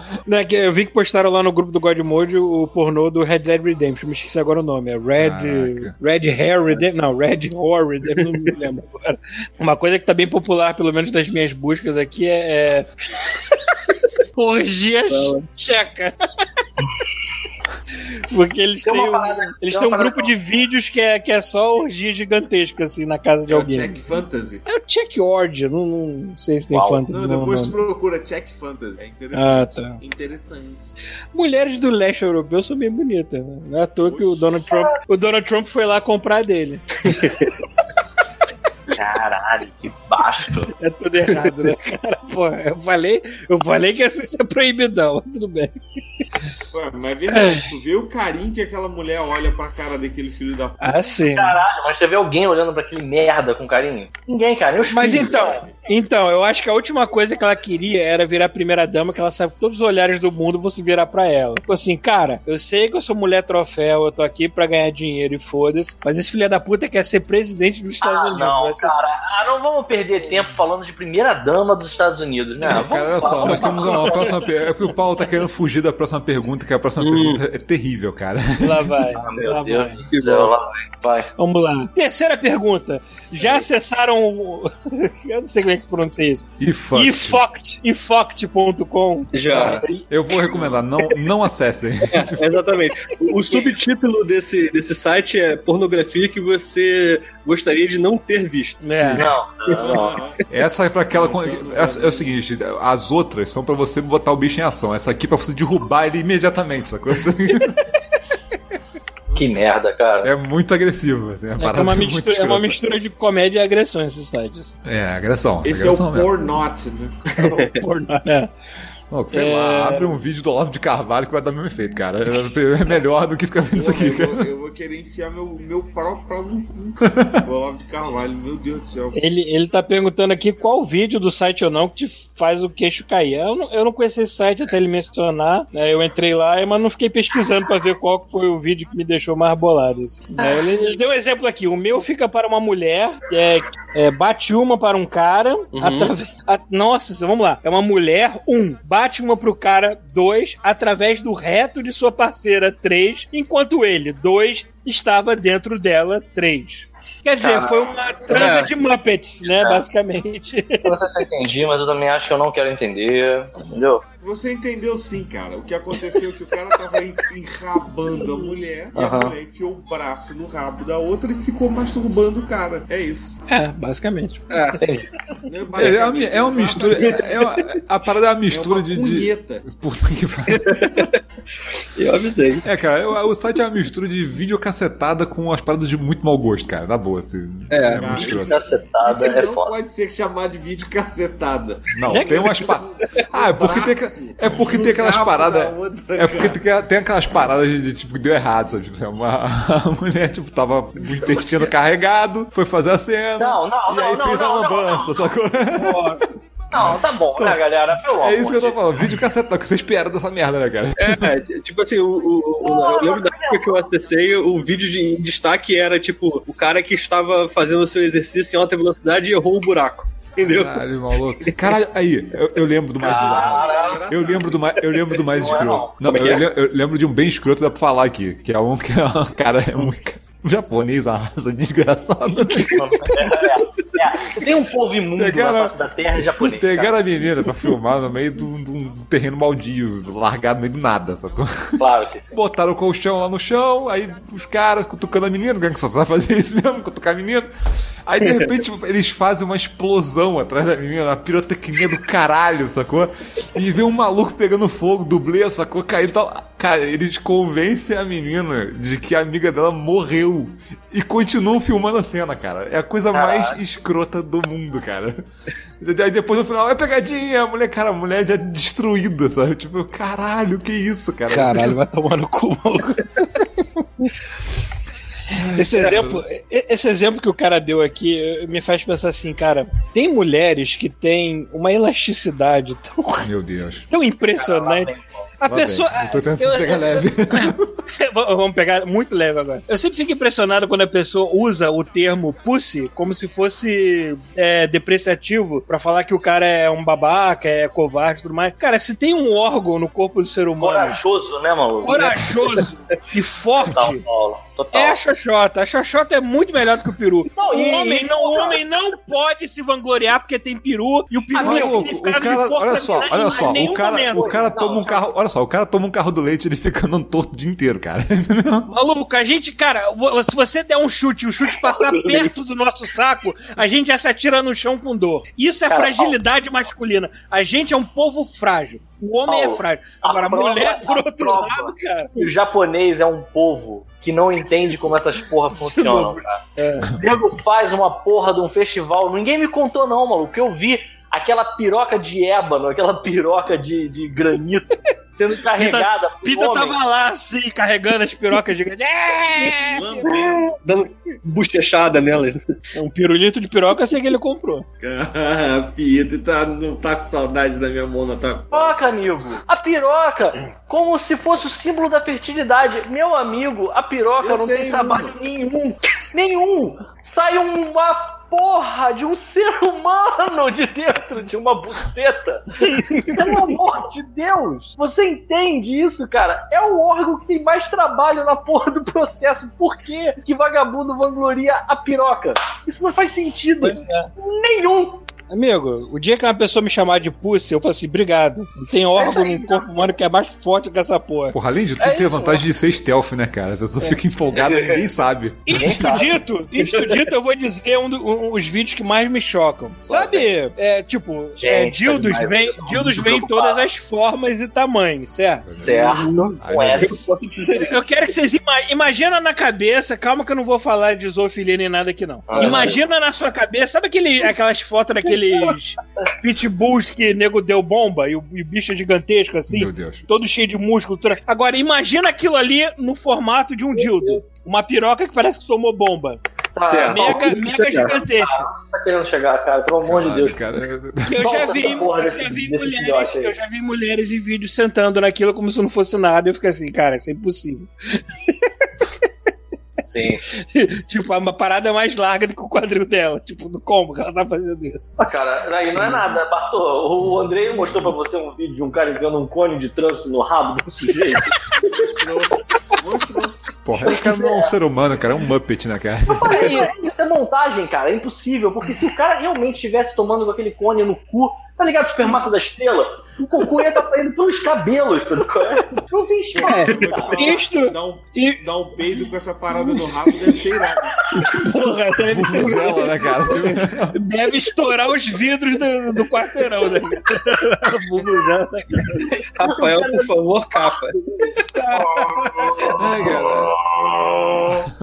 Que eu vi que postaram lá no grupo do God Mode o pornô do Red Dead Redemption. Me esqueci agora o nome. É Red. Caraca. Red Hair Redemption. Não, Red Horror Redemption. Não me lembro agora. Uma coisa que tá bem popular, pelo menos das minhas buscas aqui, é. é... [LAUGHS] Orgia tcheca. Porque eles têm, um, eles têm um grupo de vídeos que é, que é só orgia gigantesca, assim, na casa de É o alguém. Check Fantasy. É o Check Orgia, não, não sei se tem Uau. fantasy. Não, depois nome. tu procura Check Fantasy. É interessante. Ah, tá. Interessante. Mulheres do leste europeu são bem bonitas, né? Não é à toa que o Donald Trump, o Donald Trump foi lá comprar dele. [LAUGHS] Caralho, que baixo. É tudo errado, né, cara? Pô, eu falei, eu falei que ia ser proibidão, mas tudo bem. Ué, mas é verdade, tu vê o carinho que aquela mulher olha pra cara daquele filho da puta. Ah, sim. Caralho, mas você vê alguém olhando pra aquele merda com carinho? Ninguém, cara. Mas então, cara. então, eu acho que a última coisa que ela queria era virar primeira dama, que ela sabe que todos os olhares do mundo vão se virar pra ela. Tipo assim, cara, eu sei que eu sou mulher troféu, eu tô aqui pra ganhar dinheiro e foda-se, mas esse filho da puta quer ser presidente dos Estados Ah, Unidos. não, vai ser- cara. Ah, não vamos perder tempo falando de primeira dama dos Estados Unidos, né? Vamos Cara, olha só, nós temos uma próxima pergunta. É porque o Paulo tá querendo fugir da próxima pergunta, que a próxima pergunta é terrível, cara. Lá vai. Ah, meu lá Deus vai. lá vai. vai. Vamos lá. Terceira pergunta. Já acessaram o. [LAUGHS] Eu não sei como é que pronuncia isso. Ifoct. Ifoct.com. Já. Eu vou recomendar, não, não acessem. [LAUGHS] É, exatamente. O, o subtítulo desse, desse site é pornografia que você gostaria de não ter visto. É. Não, não, não. Essa é pra aquela. essa- é o seguinte, as outras são pra você botar o bicho em ação. Essa aqui é pra você derrubar ele imediatamente, sacou? [LAUGHS] Que merda, cara. É muito agressivo, assim, É, parada uma é muito mistura, é uma mistura de comédia e agressão esse site. assim. É, agressão. Esse é o agressão mesmo. Pornot, né? [LAUGHS] Pornô, né? [LAUGHS] Não, sei É. lá, abre um vídeo do Olavo de Carvalho que vai dar o mesmo efeito, cara. É melhor do que ficar vendo isso aqui, eu, cara. eu vou querer enfiar meu, meu próprio pau no cu. [LAUGHS] O Olavo de Carvalho, meu Deus do céu. Ele, ele tá perguntando aqui qual vídeo do site ou não que te faz o queixo cair. Eu não, eu não conheci esse site até ele mencionar. né? Eu entrei lá, mas não fiquei pesquisando pra ver qual foi o vídeo que me deixou mais bolado. assim. Né, Ele, ele deu um exemplo aqui. O meu fica para uma mulher, é, é, bate uma para um cara. atrave- a- nossa, vamos lá. É uma mulher, um, bate uma pro cara, dois, através do reto de sua parceira, três, enquanto ele, dois, estava dentro dela, três. Quer dizer, foi uma transa É. de Muppets, né, É. basicamente. Eu não sei se eu entendi, mas eu também acho que eu não quero entender. Entendeu? Você entendeu sim, cara. O que aconteceu é que o cara tava en- enrabando a mulher e a mulher enfiou o braço no rabo da outra e ficou masturbando o cara. É isso. É, basicamente. Né? É, uma, Basicamente, é uma mistura. exatamente. É uma, a parada é uma É mistura uma de. de... punheta. Puta que. Eu avisei. É, cara, o, o site é uma mistura de vídeo cacetada com as paradas de muito mau gosto, cara. Na boa, assim. É, muito cara. Cacetada Isso é não foda. pode ser chamado de vídeo cacetada. Não, tem umas paradas. [LAUGHS] Ah, é porque tem, Braço é porque tem aquelas paradas. É porque tem, tem aquelas paradas de, de, tipo que deu errado, sabe? Tipo, assim, uma, [LAUGHS] a mulher tipo, tava com o intestino carregado, foi fazer a cena. Não, não, e não, aí não, fez não, a lambança, não. sacou? Não, tá bom, né, galera? Pelo É isso que eu tô falando. Vídeo cacetado, que você espera dessa merda, né, cara? É, tipo assim, o, o- o- eu lembro da época que eu acessei, o vídeo de em destaque era tipo o cara que estava fazendo o seu exercício em alta velocidade e errou o buraco. Entendeu? Caralho, maluco. Caralho, aí, eu, eu lembro do mais Ah. Caralho. Eu lembro do mais, eu lembro do mais Não é, escroto. Não, é eu, é? eu lembro de um bem escroto dá pra falar aqui, que é um que é um cara é muito um japonês, uma raça desgraçada. [LAUGHS] É, é. Se tem um povo imundo Pegaram- na face da terra, é japonês. Pegaram a menina pra filmar no meio de um terreno baldio, largado no meio do nada, sacou? Claro que sim. Botaram o colchão lá no chão, aí os caras cutucando a menina, que só sabe fazer isso mesmo, cutucar a menina. Aí de repente [LAUGHS] eles fazem uma explosão atrás da menina, uma pirotecnia do caralho, sacou? E vem um maluco pegando fogo, dublê, sacou? Caindo e tal. Cara, eles convencem a menina de que a amiga dela morreu. E continuam filmando a cena, cara. É a coisa mais escrota do mundo, cara. Aí depois no final, é pegadinha, a mulher, cara, a mulher já destruída, sabe? Tipo, caralho, que isso, cara? Caralho, vai tomar no cu, maluco. Esse exemplo, esse exemplo que o cara deu aqui eh, me faz pensar assim, cara, tem mulheres que têm uma elasticidade tão, Meu Deus. tão impressionante. A Lá pessoa. Eu tô tentando eu- pegar leve. [LAUGHS] Vamos pegar muito leve agora. Eu sempre fico impressionado quando a pessoa usa o termo pussy como se fosse é, depreciativo pra falar que o cara é um babaca, é covarde e tudo mais. Cara, se tem um órgão no corpo do ser humano Corajoso, né, maluco? corajoso e [LAUGHS] forte. Total, Paulo. Total. É a xoxota. A xoxota é muito melhor do que o peru. Não, o, e- homem não, o homem não pode se vangloriar porque tem peru e o peru Ah, é O de cara, força olha só, olha só, o cara, o cara toma um carro, olha só, o cara toma um carro do leite, ele fica andando torto o dia inteiro, cara. [LAUGHS] Maluco, a gente, cara, se você der um chute e o chute passar [LAUGHS] perto do nosso saco, a gente já se atira no chão com dor. Isso é Cara, fragilidade masculina. A gente é um povo frágil. O homem é Paulo, frágil. a Agora, a prova- mulher, por outro prova. lado, cara. O japonês é um povo que não entende como essas porra [LAUGHS] funcionam, cara. É. O nego faz uma porra de um festival. Ninguém me contou, não, maluco. Eu vi aquela piroca de ébano, aquela piroca de, de granito sendo carregada. por Pita homem. tava lá, assim, carregando as pirocas de. É! [LAUGHS] Dando bochechada nelas. Um pirulito de piroca, sei que ele comprou. Ah, Pita, tá, não tá com saudade da minha mão, não tá? Piroca, amigo. A piroca, como se fosse o símbolo da fertilidade. Meu amigo, a piroca Eu não tem trabalho nenhum. Nenhum. Sai uma porra de um ser humano de dentro de uma buceta. Pelo amor de Deus. Você entende isso, cara? É o órgão que tem mais trabalho na porra do processo. Por que que vagabundo vangloria a piroca? Isso não faz sentido nenhum. Amigo, o dia que uma pessoa me chamar de pussy, eu falo assim, obrigado. Não tem órgão no corpo humano que é mais forte que essa porra. Porra, além de tudo, É tem a isso, vantagem de ser stealth, né, cara? A pessoa fica empolgada, ninguém sabe. Isto dito, isto dito, eu vou dizer um, do- um- os vídeos que mais me chocam. Sabe, é, tipo, é, Gente, dildos tá vem, dildos vem em todas as formas e tamanhos, certo? Certo. Eu quero que vocês ima imagina na cabeça, calma que eu não vou falar de zoofilia nem nada aqui não. Ah. imagina na sua cabeça, sabe aquele, aquelas fotos daqueles pitbulls que nego deu bomba e o, e o bicho é gigantesco assim? Meu Deus. todo cheio de músculo. tudo. Agora, imagina aquilo ali no formato de um dildo. Uma piroca que parece que tomou bomba. Tá, Certo. Mega, mega gigantesca. tá querendo chegar, cara? Pelo amor de Deus. Cara, Eu já vi, eu desse- já vi mulheres, eu já vi mulheres em vídeos sentando naquilo como se não fosse nada. Eu fico assim, cara, isso é impossível. [LAUGHS] Sim. [LAUGHS] tipo, uma parada mais larga do que o quadril dela. Tipo, do como que ela tá fazendo isso? Ah, cara, aí não é nada, Bartô. O Andrei mostrou pra você um vídeo de um cara enfiando um cone de trânsito no rabo do sujeito. Mostrou. Mostrou. porra, o cara não é um ser humano, cara, é um Muppet, né, cara? Isso, isso é montagem, cara. É impossível. Porque se o cara realmente estivesse tomando aquele cone no cu, tá ligado? Supermassa da estrela, o cocô ia estar saindo pelos cabelos, sabe qual é? Não tem espaço, falar, Isto- Dar um, E, dar um peido com essa parada no rabo deve ser irado. porra, deve, Vuvuzela, né, cara? deve estourar os vidros do, do quarteirão, né? Vuvuzela. Rafael, por favor, capa. É, cara.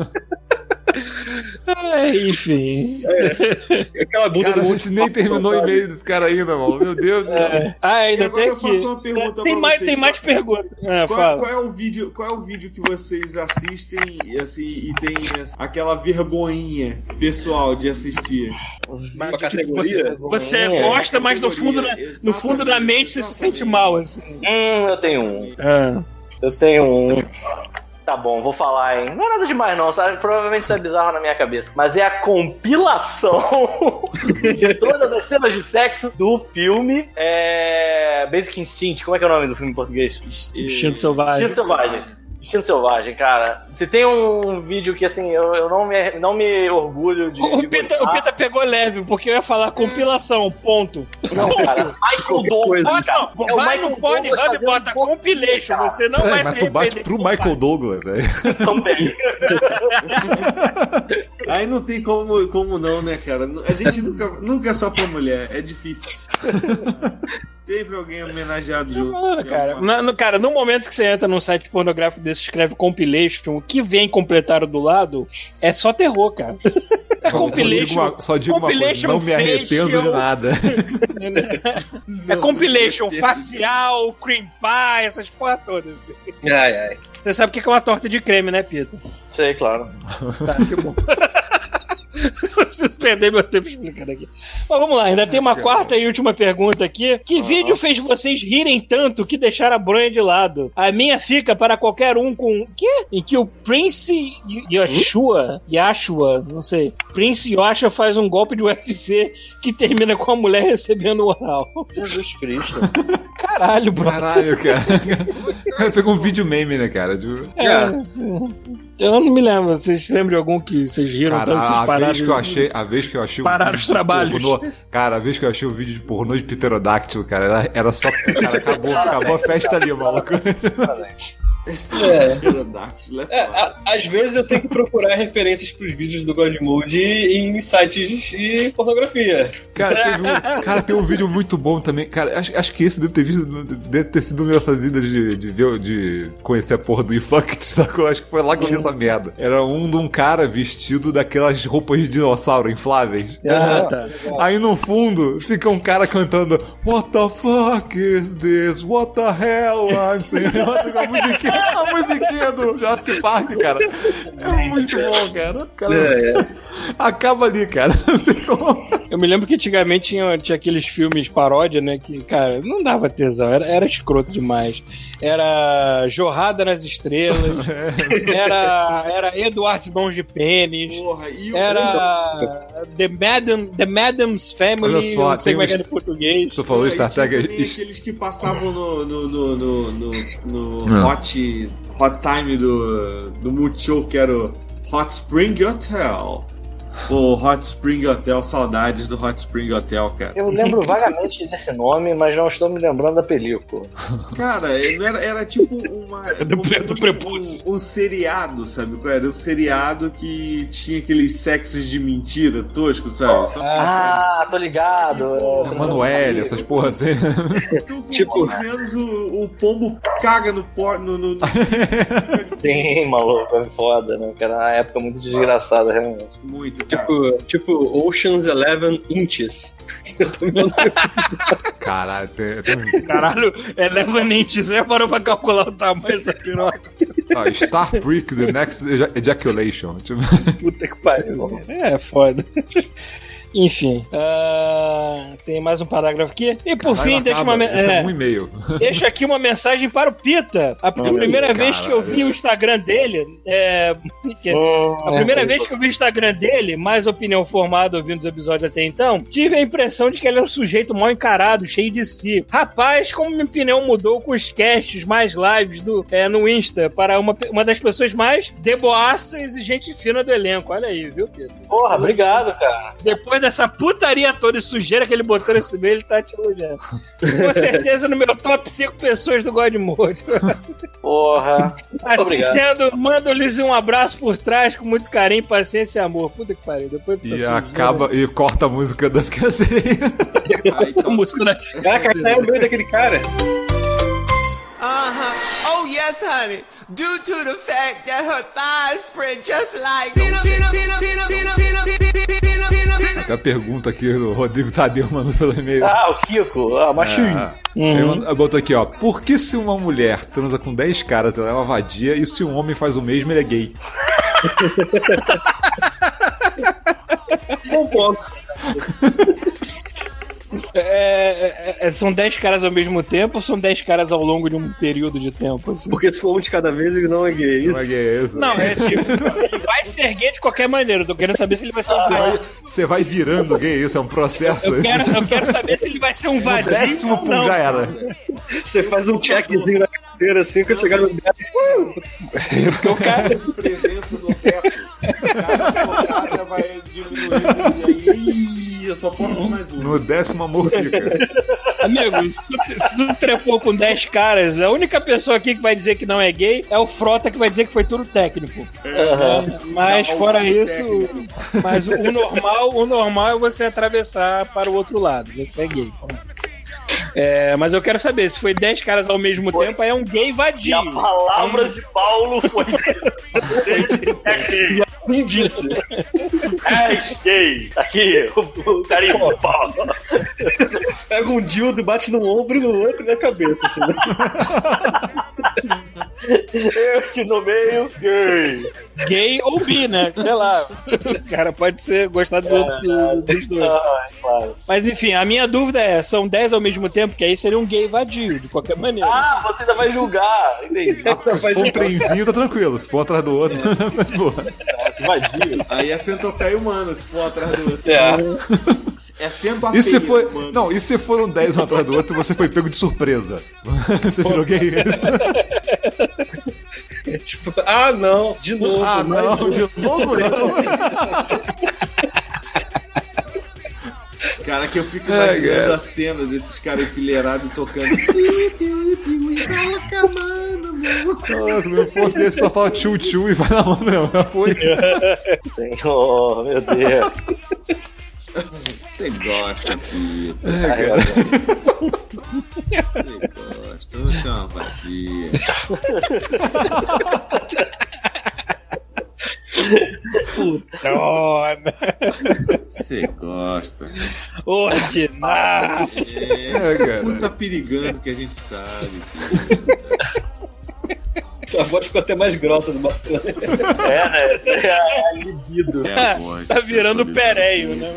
[LAUGHS] [LAUGHS] É, enfim. Aquela bunda Cara, a gente nem terminou o e-mail desse cara ainda, mano. Meu Deus do céu. É. Ah, E ainda agora tem eu faço uma pergunta Tem pra mais, vocês. tem mais perguntas. Ah, Qual, qual é o vídeo, qual é o vídeo que vocês assistem assim, e tem assim, aquela vergonhinha pessoal de assistir? Uma Tipo, categoria? Você, você É. gosta, mas no fundo, da, no fundo da mente você se sente mal, assim. Hum, eu tenho um. Ah. Eu tenho um. Tá bom, vou falar, hein? Não é nada demais, não, sabe? Provavelmente isso é bizarro na minha cabeça. Mas é a compilação [LAUGHS] de todas as cenas de sexo do filme é... Basic Instinct. Como é que é o nome do filme em português? Instinto selvagem. Instinto Selvagem. Instinto Selvagem, cara. Se tem um vídeo que, assim, eu, eu não, me, não me orgulho de. O de Pita, o. Pita pegou leve, porque eu ia falar compilação, ponto. Não, cara. Michael Douglas. Bota, não, É o vai Michael no Pornhub e bota porra compilation, cara. você não Peraí, vai mas se tu bate pro. Michael Douglas, é. [LAUGHS] também. [LAUGHS] Aí não tem como, como não, né, cara? A gente nunca, nunca é só pra mulher, é difícil. [LAUGHS] Sempre alguém homenageado junto. Ah, cara, na- no, cara, no momento que você entra num site pornográfico desse, escreve compilation, o que vem completado do lado é só terror, cara. [LAUGHS] É Só digo compilation. uma, só digo uma coisa, compilation não me arrependo facial. de nada. [LAUGHS] É compilation facial, cream pie, essas porra todas. assim. Ai, ai. Você sabe o que é uma torta de creme, né, Pita? Sei, claro. Tá, que bom. [LAUGHS] Preciso perder meu tempo explicando aqui. Mas vamos lá, ainda tem uma quarta e última pergunta aqui. Que vídeo fez vocês rirem tanto que deixaram a bronha de lado? A minha fica para qualquer um com. Quê? Em que o Prince Yoshua, Yashua, não sei. Prince Yoshua faz um golpe de UFC que termina com a mulher recebendo o oral. Jesus Cristo. Caralho, bro. Caralho, cara. [LAUGHS] Pegou um vídeo meme, né, cara? Tipo, É, eu não me lembro. Vocês se lembram de algum que vocês riram Cara, tanto vocês a pararam? vez que eu achei, a vez que eu achei Pararam os de trabalhos. pornô- cara, a vez que eu achei o vídeo de pornô de pterodáctilo, cara, era, era só, cara, acabou, acabou a festa ali, maluco. [LAUGHS] É. É É, a- às vezes eu tenho que procurar referências pros vídeos do God Mode em sites de pornografia. Cara, teve um, [LAUGHS] cara, tem um vídeo muito bom também. Cara, acho, acho que esse deve ter visto, deve ter sido uma dessas idas de, de ver, de conhecer a porra do Ifucked, [LAUGHS] sacou? Acho que foi lá que eu vi essa merda. Era um de um cara vestido daquelas roupas de dinossauro infláveis. Ah, tá. Aí no fundo fica um cara cantando What the fuck is this? What the hell I'm saying? a musiquinha, [LAUGHS] a musiquinha do Jurassic Park, cara. É muito bom, cara. Cara É, é. acaba ali, cara. [LAUGHS] Não tem como. Eu me lembro que antigamente tinha, tinha aqueles filmes paródia, né? Que, cara, não dava tesão, era, era escroto demais. Era Jorrada nas Estrelas, [LAUGHS] era, era Eduardo Mãos de Pênis, Porra, e o era The, Madam, The Madam's Family, Olha só, não sei tem como é que era em português. Você falou Star Trek. aqueles que passavam no, no, no, no, no, no hot, hot time do, do Multishow, que era o Hot Spring Hotel. O Hot Spring Hotel, saudades do Hot Spring Hotel, cara. Eu lembro vagamente desse nome, mas não estou me lembrando da película. Cara, ele era, era tipo uma. Do se do fosse prepúcio. Um, um seriado, sabe? Era um seriado que tinha aqueles sexos de mentira tosco, sabe? Só Ah, tô ligado. é. Emanuele, essas porras assim. tu com tipo- 15 anos o, o pombo caga no por no, no, no- Sim, maluco, é foda, né? Que era uma época muito desgraçada, realmente. Muito. Tipo, tipo Ocean's Eleven Inches. [LAUGHS] Caralho, tem, Caralho, Elevanente, você parou pra calcular o tamanho dessa piroca? ó, Star Brick, The Next Eja- Ejaculation. Tipo, Puta que pariu. É, foda. Enfim, ah, tem mais um parágrafo aqui. E por caralho, fim, deixa uma, é é, um e-mail. [LAUGHS] deixa aqui uma mensagem para o Pita. A Olha aí, primeira vez que eu vi o Instagram dele, é, que- a primeira vez que eu vi o Instagram dele, mais opinião formada ouvindo os episódios até então, tive a impressão de que ele é um sujeito mal encarado, cheio de si. Rapaz, como minha opinião mudou com os casts mais lives do, é, no Insta para uma, uma das pessoas mais deboaças e gente fina do elenco. Olha aí, viu, Pita? Porra, obrigado, cara. Depois dessa putaria toda e sujeira que ele botou nesse meio, ele tá te elogiando. Com certeza no meu top 5 pessoas do God Mode. Porra. Assim Obrigado. sendo, mando-lhes um abraço por trás com muito carinho, paciência e amor. Puta que pariu. Depois dessa E sujeira, acaba e corta a música da Pequena Sereia. Aí, a música da- Caraca, tá no meio daquele cara. Uh-huh. Oh, yes, honey. Due to the fact that her thighs spread just like Até a pergunta aqui do Rodrigo Tadeu mandou pelo e-mail. Ah, o Kiko. Ah, machinho. Ah, Uhum. Ele mandou- botou aqui, ó. Por que se uma mulher transa com 10 caras, ela é uma vadia, e se um homem faz o mesmo, ele é gay? [LAUGHS] Bom ponto. [LAUGHS] É, é, é, são 10 caras ao mesmo tempo ou são 10 caras ao longo de um período de tempo? assim? Porque se for um de cada vez, ele não é gay. Não é Isso. gay, é isso? Não, é tipo, ele vai ser gay de qualquer maneira. Eu tô querendo saber se ele vai ser um Você vai, você vai virando gay, isso é um processo. Eu quero, eu quero saber se ele vai ser um vadio. Décimo pum não. já era. Você faz um checkzinho na carteira assim, quando chegar no décimo. Porque o cara. presença do feto. Cada vai diminuindo e aí. Eu só posso mais um. No décimo amor fica. [LAUGHS] Amigo, se tu, se tu trepou com 10 caras, a única pessoa aqui que vai dizer que não é gay é o Frota que vai dizer que foi tudo técnico. É, Mas Não, fora isso, técnico. mas o, o normal, o normal é você atravessar para o outro lado. Você é gay. É, mas eu quero saber, se foi 10 caras ao mesmo tempo, aí é um gay E vadio. a palavra de Paulo foi. [LAUGHS] [LAUGHS] é Quem disse? Gay. Aqui, o, o carinho do. Pega um dildo e bate no ombro e no outro e na cabeça. Assim? Eu te nomeio gay. Gay ou bi, né? Sei lá. O cara pode ser gostar do, do, dos dois. Ah, claro. Mas enfim, a minha dúvida é: são 10 ao mesmo tempo? Que aí seria um gay vadio, de qualquer maneira. Ah, você ainda vai julgar. Entendi. Se for um trenzinho, tá tranquilo. Se for atrás do outro, [LAUGHS] tá de boa. Vadio. Aí é centopeia humana, se for atrás do outro. É. É centopeia E se for. humana. Não, e se foram 10 um atrás do outro, você foi pego de surpresa? [LAUGHS] Você virou gay? [LAUGHS] [LAUGHS] Tipo, ah, não, de novo. Ah, não, um. de novo não. [LAUGHS] Cara, que eu fico imaginando cara. a cena desses caras enfileirados tocando. [LAUGHS] Ah, Se não fosse desse, só fala tchu-tchu e vai na mão mesmo. Já foi. Senhor, meu Deus. Você gosta, filho. Deus. Você gosta. Você é uma vadia. Dona! Você gosta. Ordinário! É, É, tá perigando que a gente sabe. filho. [LAUGHS] A voz ficou até mais grossa do Bacana. É, né? É a libido. É voz Tá virando Pereio, né?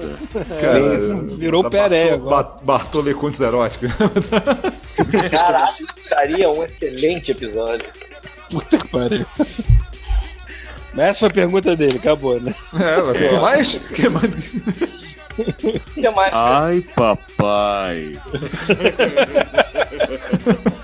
Cara, Virou tá Pereio agora. Ba- Bartolê Contos Eróticos. [LAUGHS] Caralho, seria um excelente episódio. Puta que pariu. Mas essa foi a pergunta dele, acabou, né? É, mas que mais? Que mais? O que mais? Ai, papai. [LAUGHS]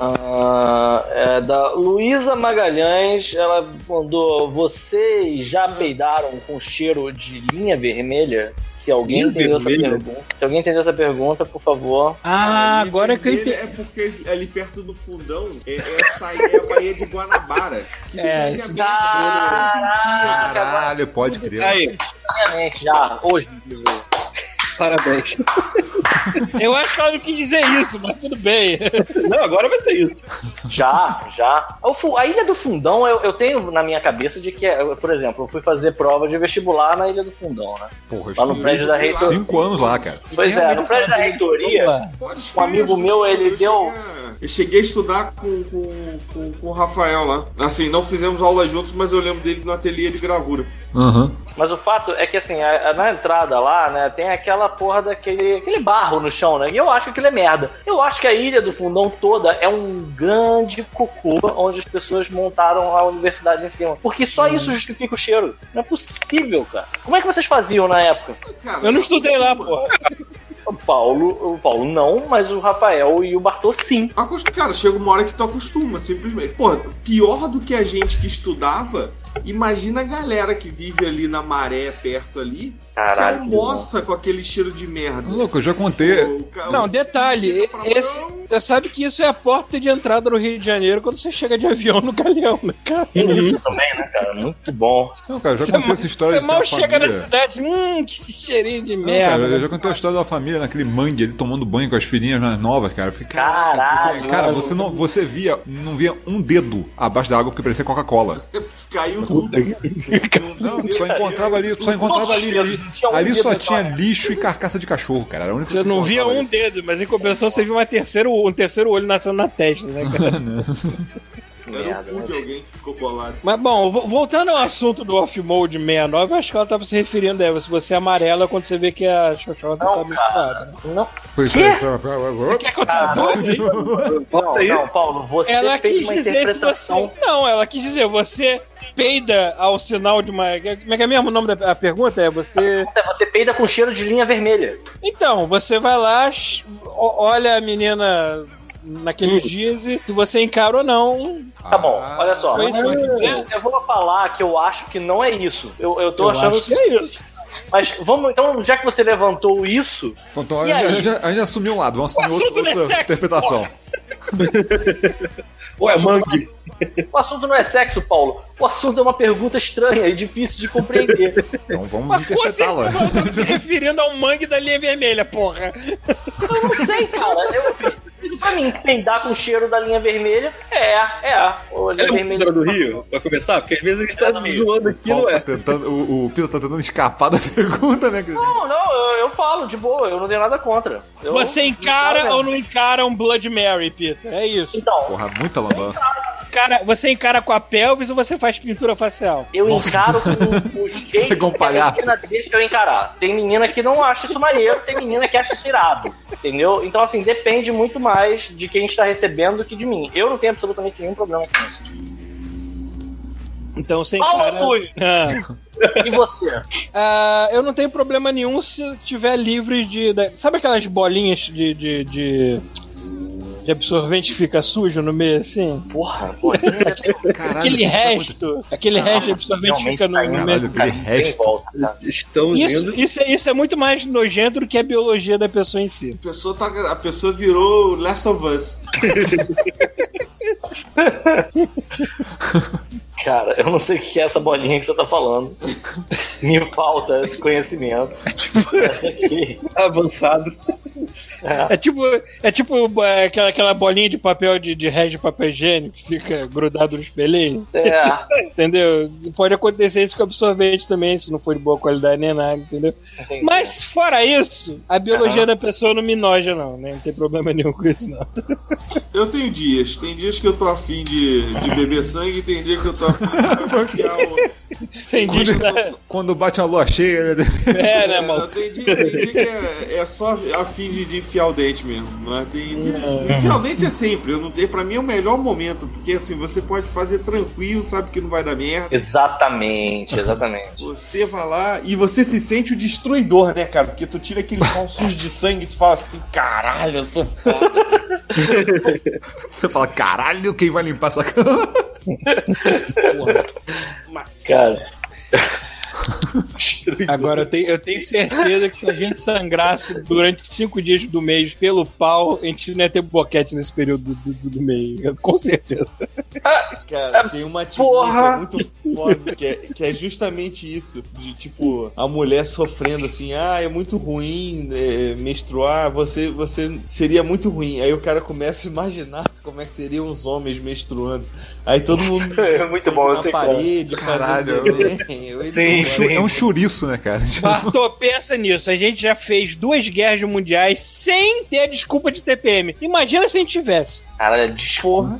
Ah, é da Luísa Magalhães, ela mandou: Vocês já peidaram com cheiro de linha vermelha? Se alguém Linha entendeu vermelha? essa pergunta, se alguém entendeu essa pergunta, por favor. Ah, Ali agora que eu. É porque ali perto do fundão é, é, essa, é a Baía de Guanabara. Que É. Caraca, Caralho, pode crer. Aí, já, hoje. inclusive. Parabéns. [LAUGHS] Eu acho que ela não quis dizer isso, mas tudo bem. Não, agora vai ser isso. Já, já. A Ilha do Fundão, eu, eu tenho na minha cabeça de que, é- por exemplo, eu fui fazer prova de vestibular na Ilha do Fundão, né? Porra, Lá no prédio da reitoria. Cinco anos lá, cara. Pois é, no prédio da reitoria, Pode Um amigo meu, ele eu deu- cheguei a- Eu cheguei a estudar com, com, com, com o Rafael lá. Assim, não fizemos aula juntos, mas eu lembro dele no ateliê de gravura. Aham. Mas o fato é que, assim, a- a- na entrada lá, né, tem aquela porra daquele aquele barro no chão, né? E eu acho que aquilo é merda. Eu acho que a ilha do fundão toda é um grande cocô onde as pessoas montaram a universidade em cima. Porque só isso justifica o cheiro. Não é possível, cara. Como é que vocês faziam na época? Cara, Eu não estudei lá, porra. [LAUGHS] O Paulo, o Paulo não, mas o Rafael e o Bartô sim. Cara, chega uma hora que tu acostuma, simplesmente. Pô, pior do que a gente que estudava, imagina a galera que vive ali na maré, perto ali, Caralho, que que almoça com aquele cheiro de merda. Louco, eu já contei. O ca- Não, o- detalhe, esse, você sabe que isso é a porta de entrada do Rio de Janeiro quando você chega de avião no Galeão, né, cara? Isso também, né, cara? Muito bom. Não, cara, eu já Você contei mal- essa história Você mal chega na família. cidade, hum, que cheirinho de Não, merda. cara, eu já contei a história da família naquele mangue, ele tomando banho com as filhinhas mais novas, cara. Eu fiquei, caraca, Caralho, você- cara, você não, você via, não via um dedo abaixo da água porque parecia Coca-Cola. Caiu tudo. [LAUGHS] Não, só encontrava ali, só encontrava ali, ali, Não ali só tinha na- lixo e carcaça de cachorro, cara. Era a única Você não via um ali. dedo, mas em compensação você viu uma terceiro, um terceiro olho nascendo na testa, né, cara? [LAUGHS] Era o cu né? de alguém que ficou colado. Mas bom, vo- voltando ao assunto do off-mode 69, eu acho que ela tava se referindo a se você é amarela quando você vê que a xoxota Não, tá muito cara. clara. né? Não, Pois Quê? é, pera, pera, Quer que eu traduza? não, não, Paulo, você Ela fez quis uma dizer se interpretação. você. Não, ela quis dizer, você peida ao sinal de uma. Como é que é mesmo o nome da a pergunta? É você. Você peida com cheiro de linha vermelha. Então, você vai lá, olha a menina naqueles dias e se você encara ou não. Tá bom, Ah, olha só. Eu, eu vou falar que eu acho que não é isso. Eu, eu tô Eu achando. acho que é isso. Mas vamos, então, já que você levantou isso, Então, então, a, gente, a gente assumiu um lado, vamos assumir O outro, é outra sexo, interpretação. [LAUGHS] Ué, Mangue. o assunto não é sexo, Paulo. O assunto é uma pergunta estranha e difícil de compreender. Então vamos você interpretá-la. tá se referindo ao mangue da linha vermelha, porra. eu não sei, cara. Eu, pra mim, peidar com o cheiro da linha vermelha é, é. O linha vermelha. do Rio, pra começar? Porque às vezes a gente tá é zoando aqui, não tá é? tentando, o, o Pito tá tentando escapar da [LAUGHS] pergunta, né? Não, não, eu, eu falo de boa, eu não tenho nada contra. Eu- Você encara ou não encara um Blood Mary, Peter? É isso. Então, Porra, muita lambança. encara, você encara com a pelvis ou você faz pintura facial? Eu encaro com [LAUGHS] o jeito Pegou um que a palhaço. menina deixa eu encarar. Tem menina que não acha isso maneiro, tem menina que acha isso irado. Entendeu? Então, assim, depende muito mais de quem está recebendo do que de mim. Eu não tenho absolutamente nenhum problema com isso. Então você Paulo. Antunes. [LAUGHS] Ah. [LAUGHS] E você? Ah, eu não tenho problema nenhum se tiver livre de. Sabe aquelas bolinhas de. de, de... de absorvente fica sujo no meio assim? Porra, [LAUGHS] porra. Caralho, aquele tá resto, aquele resto de absorvente fica no, tá no meio. Caralho, aquele resto. Volta. Estamos Isso, indo. isso, é, isso é muito mais nojento do que a biologia da pessoa em si. A pessoa, tá, a pessoa virou Last of Us. [LAUGHS] Cara, eu não sei o que é essa bolinha que você tá falando. [LAUGHS] Me falta esse conhecimento. Essa aqui. Avançado. É tipo, é tipo é, aquela, aquela bolinha de papel de, de resto de papel higiênico que fica grudado no espelhinho. É, [LAUGHS] Entendeu? Pode acontecer isso com absorvente também, se não for de boa qualidade nem nada, entendeu? entendi. Mas fora isso, a biologia da pessoa não me noja, não, né? Não tem problema nenhum com isso, não. [LAUGHS] Eu tenho dias. Tem dias que eu tô afim de, de beber sangue e tem dias que eu tô afim de [LAUGHS] o. Tem dia que dá- Quando bate uma lua cheia, né? É, né, É, mano? tem dia, tem dia que é, é só afim de, de enfiar o dente mesmo. Né? Tem, enfiar o dente é sempre. Eu não tenho, pra mim é o melhor momento. Porque assim, você pode fazer tranquilo, sabe que não vai dar merda. Exatamente, exatamente. Você vai lá e você se sente o destruidor, né, cara? Porque tu tira aquele pau [LAUGHS] sujo de sangue e tu fala assim, caralho, eu sou foda. [LAUGHS] Você fala, caralho, quem vai limpar essa cama? [LAUGHS] Cara. [LAUGHS] Agora eu tenho, eu tenho certeza que se a gente sangrasse durante cinco dias do mês pelo pau, a gente não ia ter boquete nesse período do, do, do mês. [LAUGHS] Com certeza. Cara, tem uma Porra. que é muito foda, que é, que é justamente isso. De tipo, a mulher sofrendo assim, ah, é muito ruim é, menstruar, você, você seria muito ruim. Aí o cara começa a imaginar como é que seriam os homens menstruando. Aí todo mundo [LAUGHS] É muito bom, eu sei é. parede, Caralho. fazendo desenho. Sim, É um chouriço, né, cara? [LAUGHS] Bartô, pensa nisso. A gente já fez duas guerras mundiais sem ter a desculpa de TPM. Imagina se a gente tivesse. Caralho, desculpa.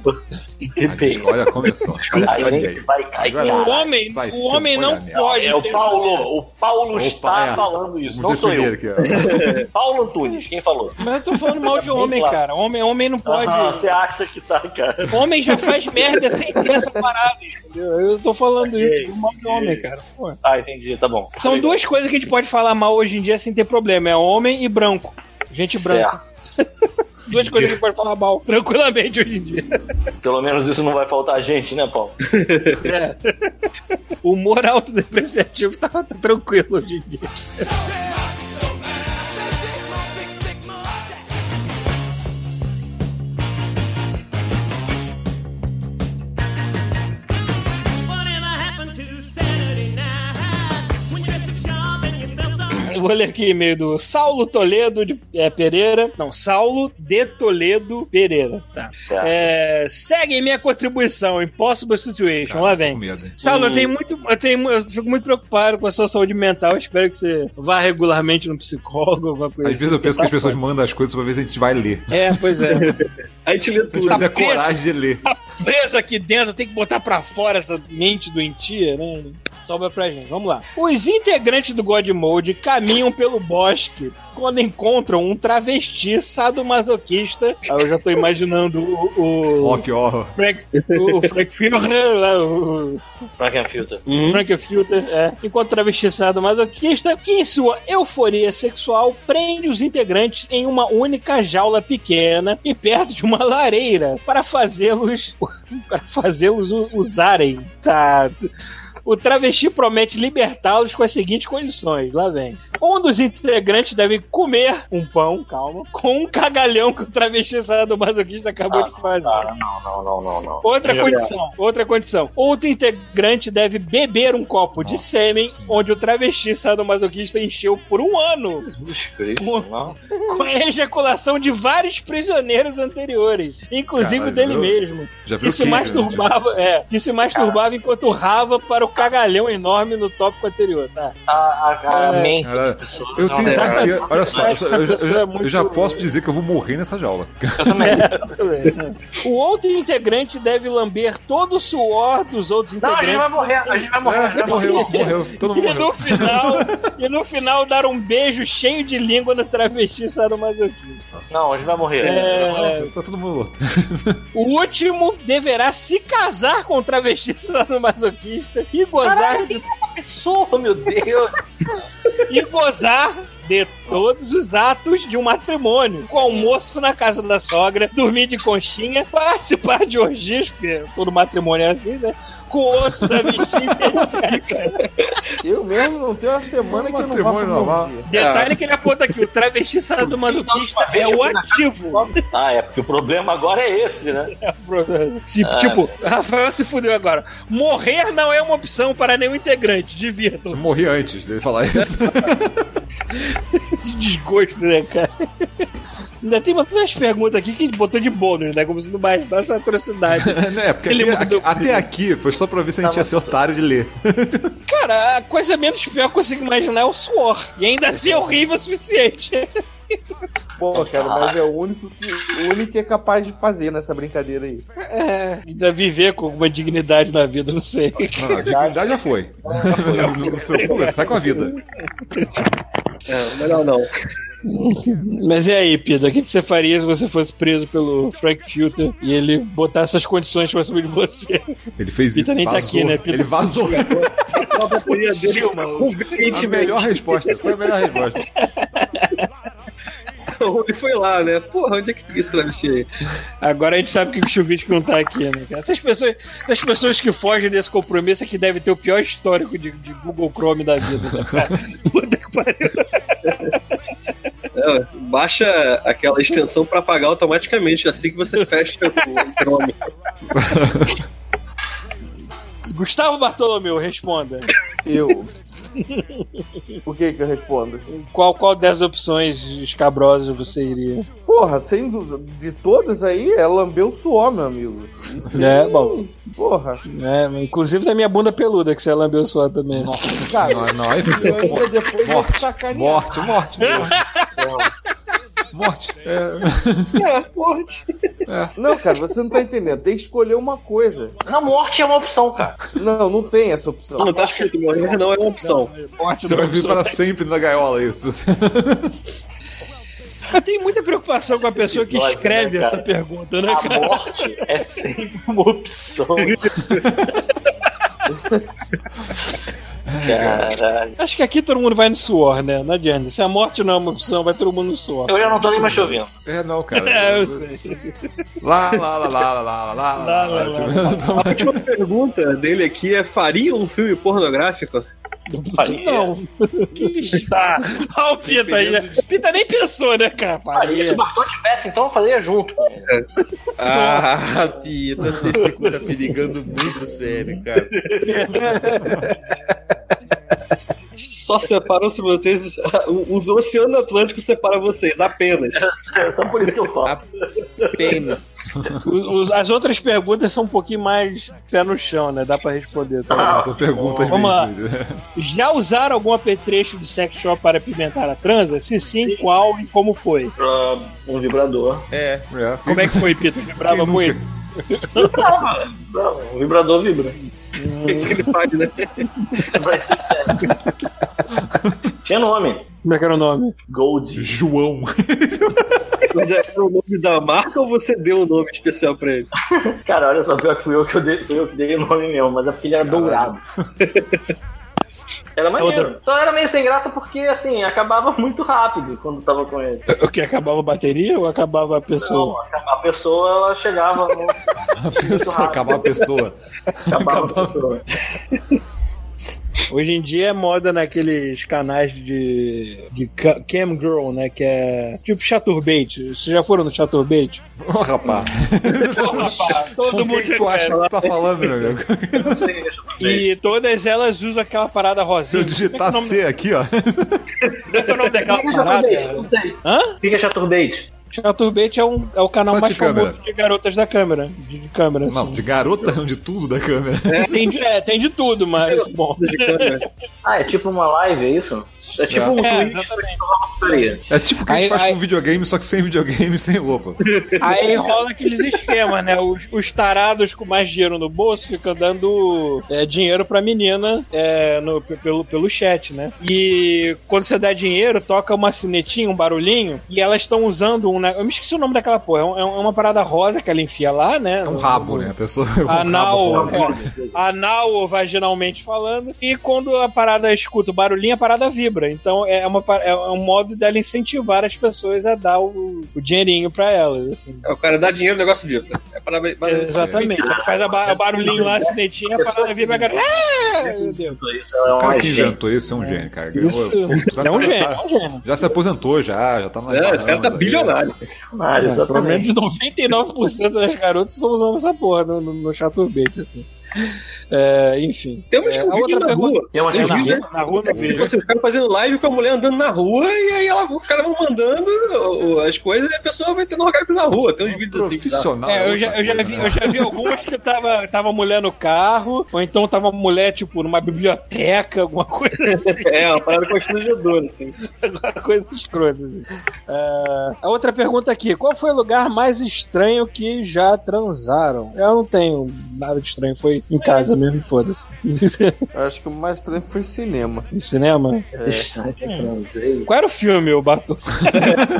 TPM. Olha, começou. Olha, A gente aí. vai cair, O cara. homem, vai o homem não pode. É o Paulo. O Paulo Opa, está é. falando isso, não sou eu. aqui, ó. [LAUGHS] Paulo Antunes, quem falou? Mas eu tô falando mal de homem, Claro. cara. Homem, homem não pode. Ah, você acha que tá, cara? Homem já faz merda sem ter essa parada, entendeu? Eu tô falando isso mal de homem, cara. Pô. Entendi, tá bom. São duas coisas que a gente pode falar mal hoje em dia sem ter problema: é homem e branco. Gente branca. [LAUGHS] Duas coisas que a gente pode falar mal [LAUGHS] tranquilamente hoje em dia. Pelo menos isso não vai faltar a gente, né, Paulo? [LAUGHS] É. O humor autodepreciativo tá, tá tranquilo hoje em dia. Vou ler aqui e-mail do Saulo Toledo de é, Pereira. Não, Saulo de Toledo Pereira. Tá. É, segue minha contribuição. Impossible Situation. Lá Tô vem. Saulo, eu tenho muito. Eu, tenho, eu fico muito preocupado com a sua saúde mental. Eu espero que você vá regularmente no psicólogo, alguma coisa Às vezes eu penso que as pessoas mandam as coisas pra ver se a gente vai ler. É, pois é. [LAUGHS] A gente lê A gente tudo. ter preso. coragem de ler. Preso aqui dentro, tem que botar pra fora essa mente doentia, né? Sobra pra gente. Vamos lá. Os integrantes do God Mode caminham pelo bosque quando encontram um travesti sadomasoquista. Ah, eu já tô imaginando o. o Rock horror. Frank, o Frank Führer, lá, o Frankenfilter. Frank Filter, é, enquanto travesti sadomasoquista, que em sua euforia sexual prende os integrantes em uma única jaula pequena e perto de uma lareira para fazê-los [LAUGHS] para fazê-los usarem. Tá. O travesti promete libertá-los com as seguintes condições. Lá vem. Um dos integrantes deve comer um pão, calma, com um cagalhão que o travesti sadomasoquista acabou de fazer. Cara, não, não, não, não, não. Outra Veja condição, outra condição. Outro integrante deve beber um copo de Nossa sêmen, Senhora. onde o travesti sadomasoquista encheu por um ano, Cristo, não. com a ejaculação de vários prisioneiros anteriores, inclusive Caralho, dele eu- mesmo, Já viu que o se masturbava, é, que se masturbava enquanto rava para o cagalhão enorme no tópico anterior, tá? A, a, a É. mente pessoa. Eu tenho é, certeza. é, Olha só, eu, eu- é eu já posso dizer que eu vou morrer nessa jaula. [LAUGHS] Eu também. O outro integrante deve lamber todo o suor dos outros Não, a gente vai integrantes. morrer, a gente vai morrer. a gente vai morreu, morrer. morreu. Todo mundo E morreu. no final, [LAUGHS] e no final dar um beijo cheio de língua no travesti sadomasoquista. Não, a gente vai morrer. É, Tá todo mundo morto. o último deverá se casar com o travesti sadomasoquista e gozar de, Pessoa, meu Deus. [LAUGHS] e gozar de todos os atos de um matrimônio, com almoço na casa da sogra, dormir de conchinha, participar de orgias, porque todo matrimônio é assim, né? Com outros travestis, etc. Eu mesmo não tenho uma semana que eu não vá normal. dia. Detalhe que ele aponta aqui: o travesti sadomasoquista é o ativo. Ah, é porque o problema agora é esse, né? Se- Ah. Tipo, Rafael se fudeu agora. Morrer não é uma opção para nenhum integrante. Divirtam-se. morri antes dele falar isso. [LAUGHS] De desgosto, né, cara? Ainda tem umas perguntas aqui que a gente botou de bônus, né? Como se não bastasse a atrocidade. [LAUGHS] é, porque Ele até, mudou. até aqui foi só pra ver se a gente ia ser otário de ler. [LAUGHS] Cara, a coisa menos pior que eu consigo imaginar é o suor. E ainda assim é horrível o suficiente. Pô, cara, mas é o único que, o único que é capaz de fazer nessa brincadeira aí. Ainda viver com alguma dignidade na vida, não sei. Não, não, a dignidade já foi. Não, não se preocupa, você tá com a vida. É, melhor não. [LAUGHS] Mas e aí, Pita, o que que você faria se você fosse preso pelo Frank Filter e ele botasse essas condições pra cima de você? Ele fez Pita isso. nem tá vazou. aqui, né, Pita? Ele vazou. [LAUGHS] A bateria dele A melhor resposta. Foi a melhor resposta. [LAUGHS] Ele foi lá, né? Porra, onde é que fica esse travesti aí? Agora a gente sabe que o Chuvisco não tá aqui, né? Essas pessoas, essas pessoas que fogem desse compromisso é que devem ter o pior histórico de, de Google Chrome da vida, né? Puta que pariu. É, baixa aquela extensão pra apagar automaticamente assim que você fecha o Chrome. [LAUGHS] Gustavo Bartolomeu, responda. Eu. [LAUGHS] O que que eu respondo? Qual, qual das opções escabrosas você iria? Porra, sem dúvida, de todas aí, é lamber o suor, meu amigo. Isso É, bom. Porra. É, inclusive da minha bunda peluda, que você lambeu só também. Nossa Cara. Aí Eu ainda depois vou te Morte, sacanear. morte, morte, morte. [LAUGHS] Morte. É, É, porra. Não, cara, você não tá entendendo. Tem que escolher uma coisa. Na morte é uma opção, cara. Não, não tem essa opção. Não, tá escrito morrer não é uma opção. você vai vir para sempre na gaiola isso. [LAUGHS] Eu tenho muita preocupação com a pessoa que Dói, escreve né, essa pergunta, né, A cara? morte é sempre uma opção. [LAUGHS] Caralho. Acho que aqui todo mundo vai no suor, né? Não adianta. Se a morte não é uma opção, vai todo mundo no suor. Eu já não tô nem mais chovendo. É, não, cara. [LAUGHS] É, eu sei. Lá, lá, lá, lá, lá, lá, lá, lá, Lá, lá, lá. lá. A última pergunta dele aqui é: faria um filme pornográfico? Não. [LAUGHS] Tá. Olha o Pita aí. né? Pita nem pensou, né, cara? Faria. Se o Bartô tivesse, então eu faria junto. Ah, Pita, esse cu tá perigando muito sério, cara. Só separam-se vocês. O, o Oceano Atlântico separa vocês, apenas. É só por isso que eu falo. Pênis. As outras perguntas são um pouquinho mais pé no chão, né? Dá pra responder. Tá? Essa pergunta Vamos lá. Já usaram algum apetrecho do sex shop para apimentar a transa? Se sim, qual e como foi? Um vibrador. É. É. Como é que foi, Pita? Vibrava muito? Não, o vibrador vibra. O que que ele faz, né? Tinha nome. Como é que era o nome? Gold. João. [LAUGHS] Mas é o nome da marca ou você deu um nome especial pra ele? [LAUGHS] Cara, olha só, pior que fui eu que, eu dei, fui eu que dei o nome mesmo, mas é porque ele era dourado. Era maneiro. Só era meio sem graça porque, assim, acabava muito rápido quando tava com ele. O que? Acabava a bateria ou acabava a pessoa? Não, a pessoa, ela chegava [LAUGHS] no... A pessoa, acabar a pessoa. Acabava a pessoa. [LAUGHS] Hoje em dia é moda naqueles canais de, de ca- cam girl, né? Que é tipo chaturbate. Vocês já foram no chaturbate? Ô, rapaz. Todo Com mundo que tu acha que tá falando, meu amigo? E todas elas usam aquela parada Se rosinha. eu digitar Como é que C aqui, ó. é como é que é o nome daquela Fica parada? chaturbate, não sei. Hã? Fica chaturbate. Chaturbate é, um, é o canal Só mais câmera. famoso de garotas da câmera. De, de câmera. Não, assim. de garota, de tudo da câmera. Tem, de, é, tem de tudo, mas [LAUGHS] bom. Ah, é tipo uma live, é isso? É tipo É. um É, Twitch exatamente. É tipo o que a gente Aí- faz aí- com videogame, só que sem videogame e [LAUGHS] sem roupa. Aí rola aqueles esquemas, né? Os, os tarados com mais dinheiro no bolso ficam dando é, dinheiro pra menina é, no- pelo, pelo chat, né? E quando você dá dinheiro, toca uma sinetinha, um barulhinho, e elas estão usando um. ne- Eu me esqueci o nome daquela porra. É, um- é uma parada rosa que ela enfia lá, né? É um rabo, né? A pessoa [LAUGHS] um rabo Anal, é, anal ou vaginalmente falando, e quando a parada escuta o barulhinho, a parada vibra. Então é, uma, é um modo dela incentivar as pessoas a dar o, o dinheirinho pra elas. Assim. É, o cara dá dinheiro, o negócio vibra. É para, para, Exatamente. Ela faz a ba- o barulhinho lá, a sinetinha, a parada vibra, a galera. Ah, meu Deus. É O cara que inventou isso é um gênio, cara. Isso já é um tá- gênio, tá- é um gênio. Já se aposentou, já, já tá na. É, esse cara tá bilionário. Ah, Pelo exatamente. menos 99% das garotas estão usando essa porra no, no, no chaturbate, assim. [LAUGHS] É, enfim. Tem umas É, outra na pergunta- rua. Tem uma Tem na, rua, na rua não vejo. Você fica fazendo live com a mulher andando na rua e aí ela, os caras vão mandando as coisas e a pessoa vai tendo orgasmo na rua. Tem uns vídeos assim. Profissional. É, eu já, eu, já vi, eu já vi algumas que tava, tava mulher no carro, ou então tava mulher, tipo, numa biblioteca, alguma coisa [LAUGHS] assim. É, uma parada constrangedora, assim. [LAUGHS] Alguma coisa escrota, assim. É, a outra pergunta aqui: qual foi o lugar mais estranho que já transaram? Eu não tenho nada de estranho, foi em casa mesmo, foda-se. [LAUGHS] Eu acho que o mais estranho foi cinema. No cinema? Que eu transei. Qual era o filme, o Bato?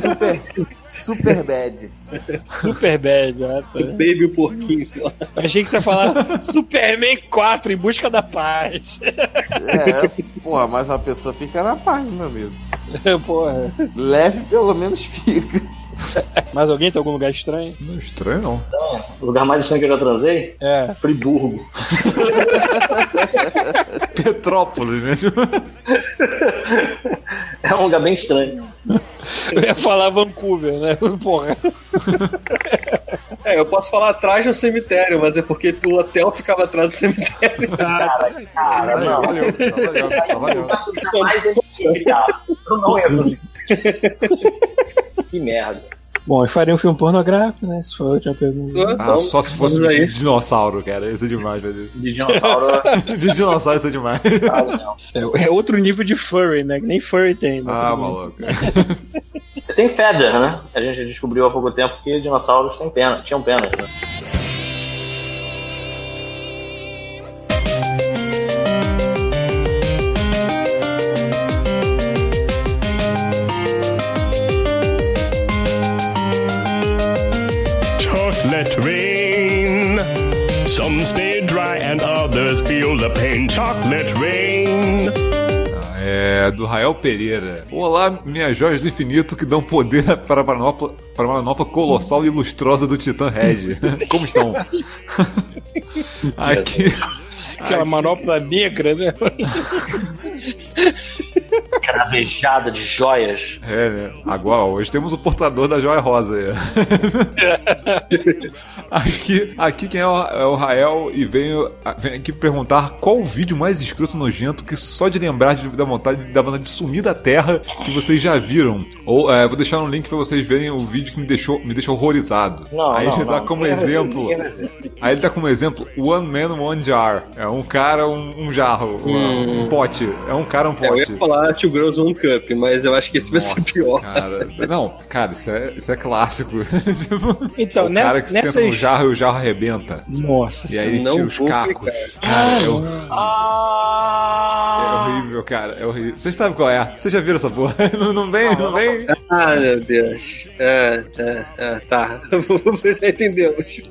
Super, super bad. Super Bad, ah, tá. Baby o porquinho, sei lá. Achei que você ia falar Superman 4 em busca da paz. É, porra, mas uma pessoa fica na paz, meu amigo. [LAUGHS] Porra. Leve pelo menos fica. [LAUGHS] Mais alguém tem algum lugar estranho? Não é estranho, não. O lugar mais estranho que eu já transei? É. Friburgo. [LAUGHS] Petrópolis, né? [LAUGHS] É um lugar bem estranho. Eu ia falar Vancouver, né? Porra. É, eu posso falar atrás do cemitério, mas é porque o hotel ficava atrás do cemitério. [LAUGHS] Cara, não. Valeu, tá valeu, tá valeu. Mais identificado. Eu não ia conseguir. Que merda. Bom, eu faria um filme pornográfico, né? Se for a última pergunta. Ah, só se fosse de dinossauro, cara. Isso é demais, velho. De dinossauro. [LAUGHS] De dinossauro isso é demais. ah, não. É, é outro nível de furry, né? Que nem furry tem. né? Ah, maluco. Tem feather, né? A gente descobriu há pouco tempo que dinossauros têm pena, tinham penas, né? Rael Pereira. Olá, minhas joias do infinito que dão poder [LAUGHS] para a manopla, para a manopla colossal e lustrosa do Titã Red. [LAUGHS] Como estão? [LAUGHS] Aqui. Aquela manopla negra, né? Cravejada de joias. É, né? Agora, hoje temos o portador da joia rosa aí. [LAUGHS] aqui, aqui quem é o, é o Rael e venho, vem aqui perguntar qual o vídeo mais escroto nojento que só de lembrar de dar vontade, dá vontade de sumir da terra que vocês já viram. Ou é, vou deixar um link pra vocês verem o vídeo que me deixou, me deixou horrorizado. Não, aí não, ele dá não. como exemplo. Aí ele dá como exemplo One Man, One Jar. É um cara, um, um jarro, um, um pote. É um cara, um É, eu pote. ia falar Two Girls One Cup, mas eu acho que esse vai ser Nossa, pior. Cara. Não, cara, isso é, isso é clássico. [LAUGHS] Tipo, Então, o nessa- cara que senta no nessas- jarro e o jarro arrebenta. Nossa E aí ele tira os cacos. ficar. Cara, é, hor- é Ah! horrível, cara. É horrível. Vocês sabem qual é? Vocês já viram essa porra? [LAUGHS] Não, não vem, não vem? Ah, meu Deus. É, é, é, tá. [LAUGHS] Já entendemos.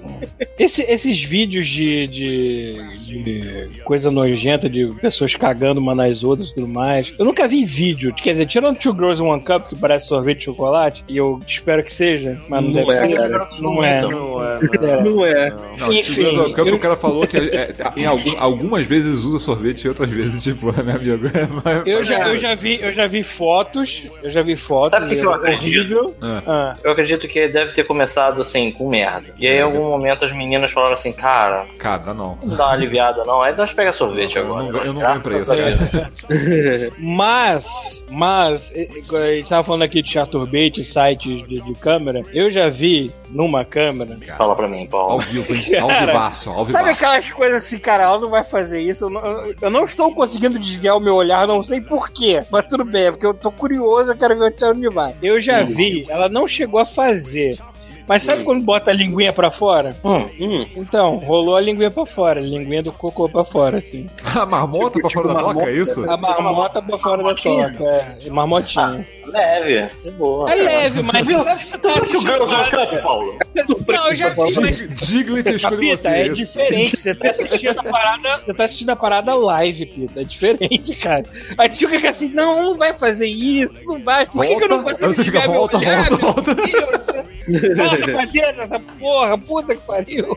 Esse- esses vídeos de, de, de coisa nojenta, de pessoas cagando uma nas outras e tudo mais. Eu nunca vi vídeo. Quer dizer, tirando Two Girls One Cup, que parece sorvete de chocolate, e eu espero que seja, mas não, Não deve é, ser. cara. Não é. Não é, É. Não é. Não, Enfim, Two Girls One Cup, eu- o cara falou que é- é- em algum- algumas vezes usa sorvete e outras vezes, tipo, [LAUGHS] né, amigo? Mas- Eu já, eu, já vi, eu já vi fotos, eu já vi fotos. Sabe o que que eu é acredito? horrível. Ah. Ah, Eu acredito que deve ter começado assim, com merda. E aí, em algum momento, as meninas falaram assim: Cara, Cara, não. não dá uma aliviada, não. Aí nós pega sorvete Eu agora. não, eu não ganho Graças pra isso, cara. [LAUGHS] [LAUGHS] mas Mas, a gente tava falando aqui de chaturbate, sites de, de câmera. Eu já vi numa câmera. Fala pra mim, Ao Paulo. vivo, hein? [LAUGHS] Ao vivaço, ao Sabe aquelas coisas assim, cara, ela não vai fazer isso. Eu não, eu não estou conseguindo desviar o meu olhar, não sei porquê. Mas tudo bem, é porque eu tô curioso, eu quero ver até onde vai. Eu já vi, ela não chegou a fazer. Mas sabe quando bota a linguinha pra fora? Hum, Então, rolou a linguinha pra fora, a linguinha do cocô pra fora, assim. [LAUGHS] A marmota pra fora da toca, é isso? A marmota pra fora da toca, é, marmotinha. leve. De boa. É leve, mas sabe que você tá Girls parada- Cup, Paulo. [LAUGHS] Não, eu já vi, mas Dig- Diglett, eu escolhi Pita, você. é esse. diferente. Você tá assistindo a parada. Você tá assistindo a parada live, Pita. É diferente, cara. Aí você fica assim, não, não vai fazer isso, não vai. Por que, que eu não Volta. consigo Aí você fica, volta, volta, [LAUGHS] Deus? Volta pra dentro dessa porra, puta que pariu.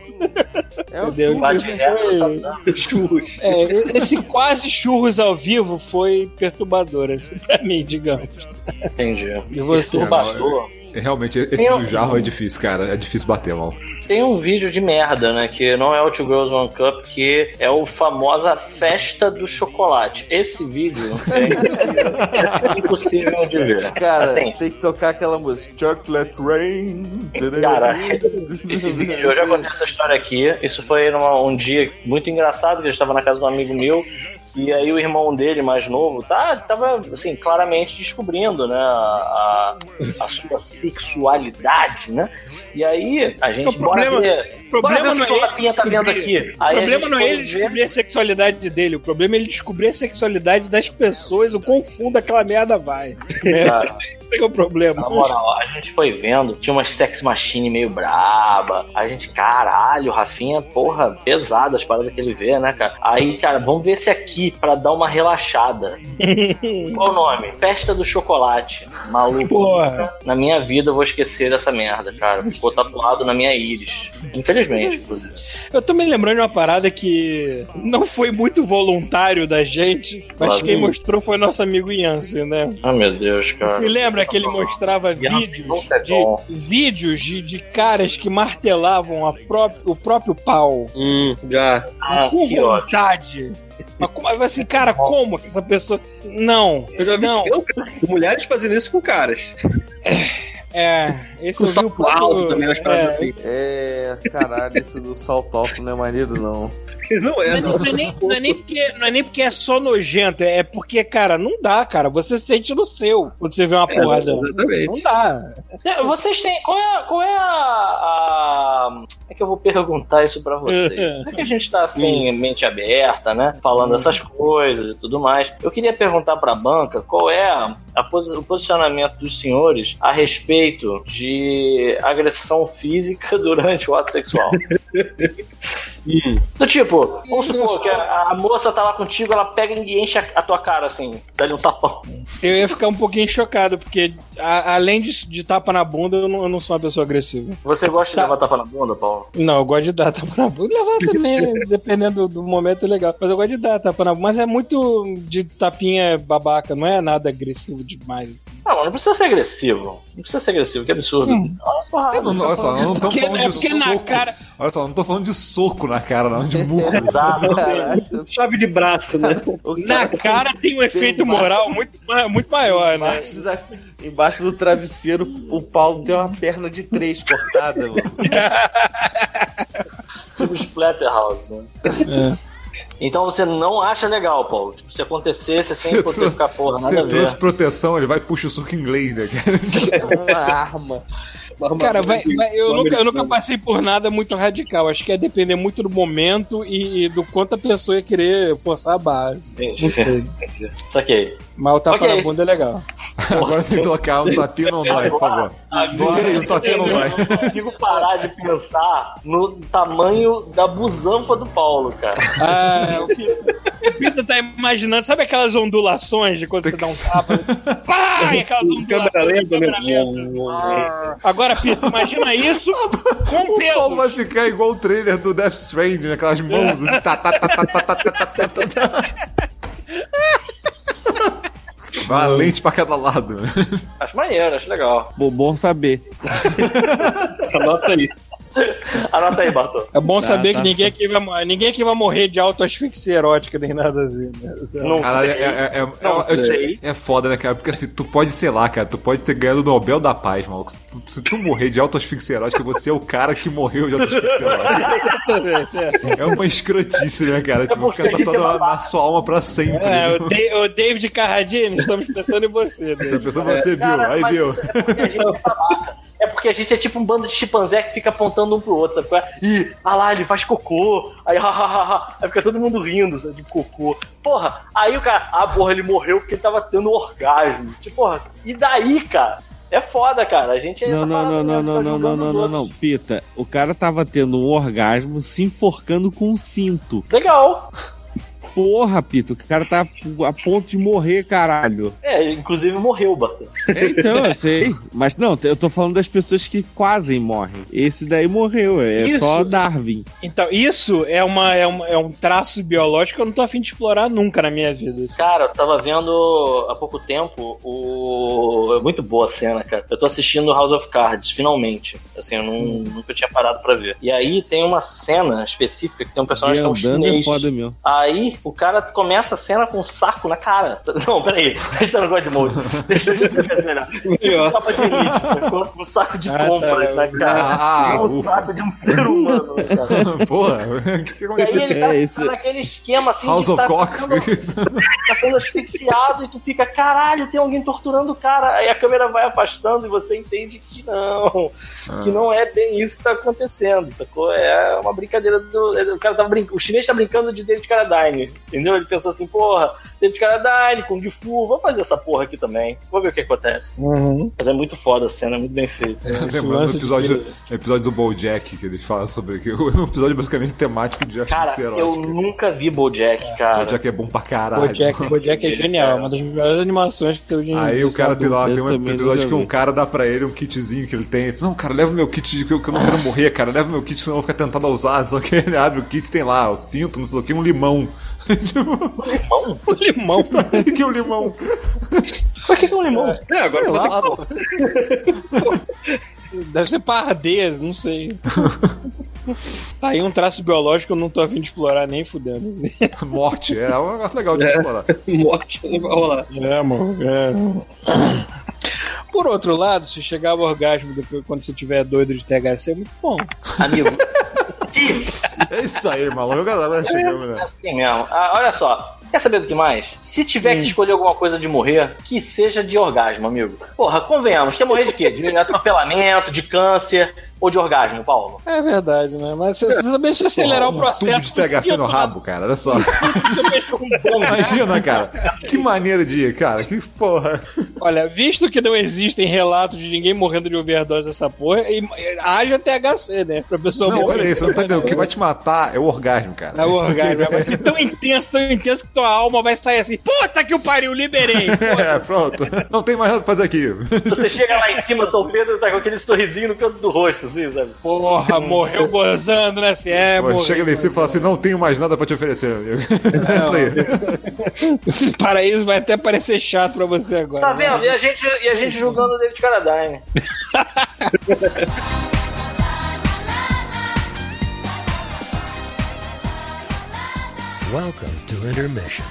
É o sabe? [LAUGHS] Churros. É, esse quase churros ao vivo foi perturbador, assim, pra mim, digamos. Entendi. E você? Perturbador. É, Realmente, esse do jarro é difícil, cara. É difícil bater, mal. Tem um vídeo de merda, né? Que não é o Two Girls One Cup, que é o famosa festa do chocolate. Esse vídeo é [LAUGHS] impossível de ver. Cara, Assim, tem que tocar aquela música Chocolate Rain. Cara, esse vídeo, eu já contei essa história aqui. Isso foi numa- um dia muito engraçado, que eu estava na casa de um amigo meu. E aí o irmão dele, mais novo, tá, tava, assim, claramente descobrindo, né, a, a sua sexualidade, né? E aí a gente, O problema- bora ver, o problema bora ver não o que é o Rafinha tá vendo aqui. Aí problema não é ele ver- descobrir a sexualidade dele, o problema é ele descobrir a sexualidade das pessoas, o quão fundo aquela merda vai. Cara, Esse é o problema. Na moral, a gente foi vendo, tinha umas sex machine meio braba. A gente, caralho, Rafinha, porra, pesada as paradas que ele vê, né, cara? Aí, cara, vamos ver esse aqui pra dar uma relaxada. [LAUGHS] Qual o nome? Festa do Chocolate. Maluco. Porra. Na minha vida eu vou esquecer dessa merda, cara. Ficou tatuado na minha íris. Infelizmente, inclusive. Eu tô me lembrando de uma parada que não foi muito voluntário da gente, mas Claro. quem mostrou foi nosso amigo Yancy, né? Ah, meu Deus, cara. Se lembra que ele mostrava vídeos é de, vídeos de, de caras que martelavam o próprio pau Hum, já. Ah, com ótimo. vontade. Mas como assim, cara, [LAUGHS] como que essa pessoa. Não, Eu já vi não. eu, mulheres fazendo isso com caras. É, esse Com eu vi o salto próprio- alto também, umas paradas é, assim. É, caralho, isso do salto alto não é maneiro, não. [LAUGHS] Não é, Não, não. não é nem, não, é nem porque, não é nem porque é só nojento, é porque, cara, não dá, cara. Você sente no seu quando você vê uma É, porra dessa. exatamente. Não dá. É, Vocês têm. Qual é, a- qual é a, a- Como é que eu vou perguntar isso pra vocês? [LAUGHS] Como é que a gente tá assim, mente aberta, né? Falando essas coisas e tudo mais. Eu queria perguntar pra banca qual é a- a posi- o posicionamento dos senhores a respeito de agressão física [LAUGHS] durante o ato sexual. [LAUGHS] Do tipo, vamos supor que a, a moça tá lá contigo, ela pega e enche a, a tua cara assim, dá-lhe um tapão. Eu ia ficar um pouquinho chocado, porque a- além de, de tapa na bunda, eu não, eu não sou uma pessoa agressiva. Você gosta Tá. de levar tapa na bunda, Paulo? Não, eu gosto de dar tapa na bunda. Levar também, [LAUGHS] dependendo do, do momento, é legal. Mas eu gosto de dar tapa na bunda. Mas é muito de tapinha babaca, não é nada agressivo demais, assim. Não, mas não precisa ser agressivo. Não precisa ser agressivo, que absurdo. Hum. Ah, porrada, É, não, não, olha só, não estamos Porque- falando é de porque na soco. cara- Olha só, não tô falando de soco na cara, não, de murro. [LAUGHS] Exato. Chave de braço, né? Na cara tem um efeito moral muito, muito maior, né? Embaixo, da- embaixo do travesseiro, o Paulo tem uma perna de três cortada, mano. [LAUGHS] Tipo Splatterhouse. Né? Então você não acha legal, Paulo. Tipo, se acontecesse [LAUGHS] sem você trou- ficar, porra, nada você a ver. trouxe proteção, ele vai e puxa o soco inglês, né, cara? Uma arma. Cara, vai- vai- eu, nunca, eu nunca passei por nada muito radical. Acho que é depender muito do momento e, e do quanto a pessoa ia querer forçar a base. Entendi. Não [LAUGHS] sei. Saquei. Mas o tapa Ok. na bunda é legal. Agora tem que tocar um tapinha não dói, por favor. DJ, um tapinha não dói. eu não consigo parar de pensar no tamanho da busanfa do Paulo, cara. Ah, o Pita, o tá imaginando, sabe aquelas ondulações de quando você dá um tapa? Pá! E aquelas ondulações. Câmera lenta, né? câmera lenta. Agora, Pita, imagina isso com O Paulo pelos. vai ficar igual o trailer do Death Stranding, aquelas mãos. tá, tá, tá, tá, tá, tá, tá, tá, tá, tá. Valente pra cada lado. Acho maneiro, acho legal. Bom, bom saber. [LAUGHS] Anota aí. Anota aí, Bartô. É bom Tá, saber tá, que ninguém aqui, vai, ninguém aqui vai morrer de autoasfixia erótica nem nada assim. Né? Não Caralho, sei. é, é, é, Não é- é- sei. é foda, né, cara? Porque assim, tu pode, sei lá, cara, tu pode ter ganhado o Nobel da Paz, maluco. Se tu, se tu morrer de autoasfixia erótica, você é o cara que morreu de autoasfixia erótica. [LAUGHS] Exatamente, é. É uma escrotice, né, cara? Tipo, ficar é na, sua alma pra sempre. É, né? o, Da- o David Carradine, estamos pensando em você. David. pensou você, Bill? Cara, Aí, Bill. É porque a gente é tipo um bando de chimpanzé que fica apontando um pro outro, sabe? Ih, ah lá, ele faz cocô. Aí, [LAUGHS] ha, ha, ha. Aí fica todo mundo rindo, sabe? De cocô. Porra, aí o cara, ah, porra, ele morreu porque ele tava tendo orgasmo. Tipo, porra, e daí, cara? É foda, cara. A gente é Não, essa não, não, não, não, tá não, não, não, não, não. Pita, o cara tava tendo um orgasmo se enforcando com um cinto. Legal. Porra, Pita, o cara tá a ponto de morrer, caralho. É, inclusive morreu, Bartô. É, Então, eu sei. [LAUGHS] Mas não, eu tô falando das pessoas que quase morrem. Esse daí morreu, é Isso. só Darwin. Então, isso é, uma, é, uma- é um traço biológico que eu não tô afim de explorar nunca na minha vida. Cara, eu tava vendo há pouco tempo o. É muito boa a cena, cara. Eu tô assistindo House of Cards, finalmente. Assim, eu não, nunca tinha parado pra ver. E aí tem uma cena específica que tem um personagem que é um andando é chinês. foda mesmo. Aí o cara começa a cena com um saco na cara. [LAUGHS] Não, peraí, a gente tá no God Mode. Deixa eu explicar isso melhor. [LAUGHS] Tipo capa de um saco de Ah, tá. na cara. Ah, é um ufa. saco de um ser humano, cara. [LAUGHS] Porra, o que você E aí aconteceu? ele tá, É, tá naquele esquema assim House de of tá Cox? sendo- tá sendo asfixiado e tu fica, caralho, tem alguém torturando o cara. Aí a câmera vai afastando e você entende que não. Que não é bem isso que tá acontecendo, sacou? É uma brincadeira do. O cara tava brincando. O chinês tá brincando de David Carradine. Entendeu? Ele pensou assim, porra, David Carradine, Kung Fu, vou fazer essa porra aqui também. Vou ver o que acontece. Mas é muito foda a cena, é muito bem feito. Lembrando lance do de- episódio, episódio do BoJack, que eles falam sobre que [LAUGHS] o episódio basicamente temático de Cara, asfixia eu erótica. nunca vi Bojack, cara. BoJack é bom pra caralho. Bojack, [LAUGHS] Bojack é genial, é uma das melhores animações que tem hoje em Aí dia, o cara tem lá, tem um episódio que um cara dá pra ele um kitzinho que ele tem. Ele fala, Não, cara, leva o meu kit de que eu, que eu não quero morrer, cara. Leva o meu kit, senão eu vou ficar tentado a usar. Só que ele abre o kit tem lá, o cinto, não sei o que, um limão. [LAUGHS] tipo, Limão? [LAUGHS] O limão. o que que é um limão? Por que, que é um limão? É, agora Sei você lá, Deve ser pra arder, não sei. Tá aí um traço biológico que eu não tô afim de explorar nem fudendo. [LAUGHS] morte. É um negócio legal de explorar. tem morte, não vai rolar. É, amor. É. Por outro lado, se chegar ao orgasmo depois quando você tiver doido de THC, é muito bom. Amigo. É isso aí, maluco. Galera, chegamos, né? Assim mesmo. Ah, olha só. Quer saber do que mais? Se tiver Hum. que escolher alguma coisa de morrer, que seja de orgasmo, amigo. Porra, convenhamos. Quer morrer de quê? De atropelamento, de câncer ou de orgasmo, Paulo? É verdade, né? Mas você, você também se acelerar o Um processo. tubo de THC no rabo, cara. Olha só. Um [LAUGHS] Imagina, cara. Que maneira de ir, cara. Que porra. Olha, visto que não existem relatos de ninguém morrendo de overdose dessa porra, e- e- haja THC, né? Pra pessoa Não, morrer. olha você não tá entendendo. O que vai te matar é o orgasmo, cara. É o orgasmo. Vai ser tão intenso, tão intenso que tua alma vai sair assim. Puta que o pariu, liberei. [LAUGHS] É, pronto. Não tem mais nada pra fazer aqui. Você chega lá em cima, São Pedro tá com aquele sorrisinho no canto do rosto, assim, sabe? Porra, morreu gozando, né? Se é, Pô, morreu. chega cima e fala assim: não tenho mais nada pra te oferecer, [LAUGHS] amigo. Entra aí. Esse [LAUGHS] paraíso vai até parecer chato pra você agora. Tá né? vendo? E a gente, e a gente julgando o David Carradine. [LAUGHS] Welcome to intermission.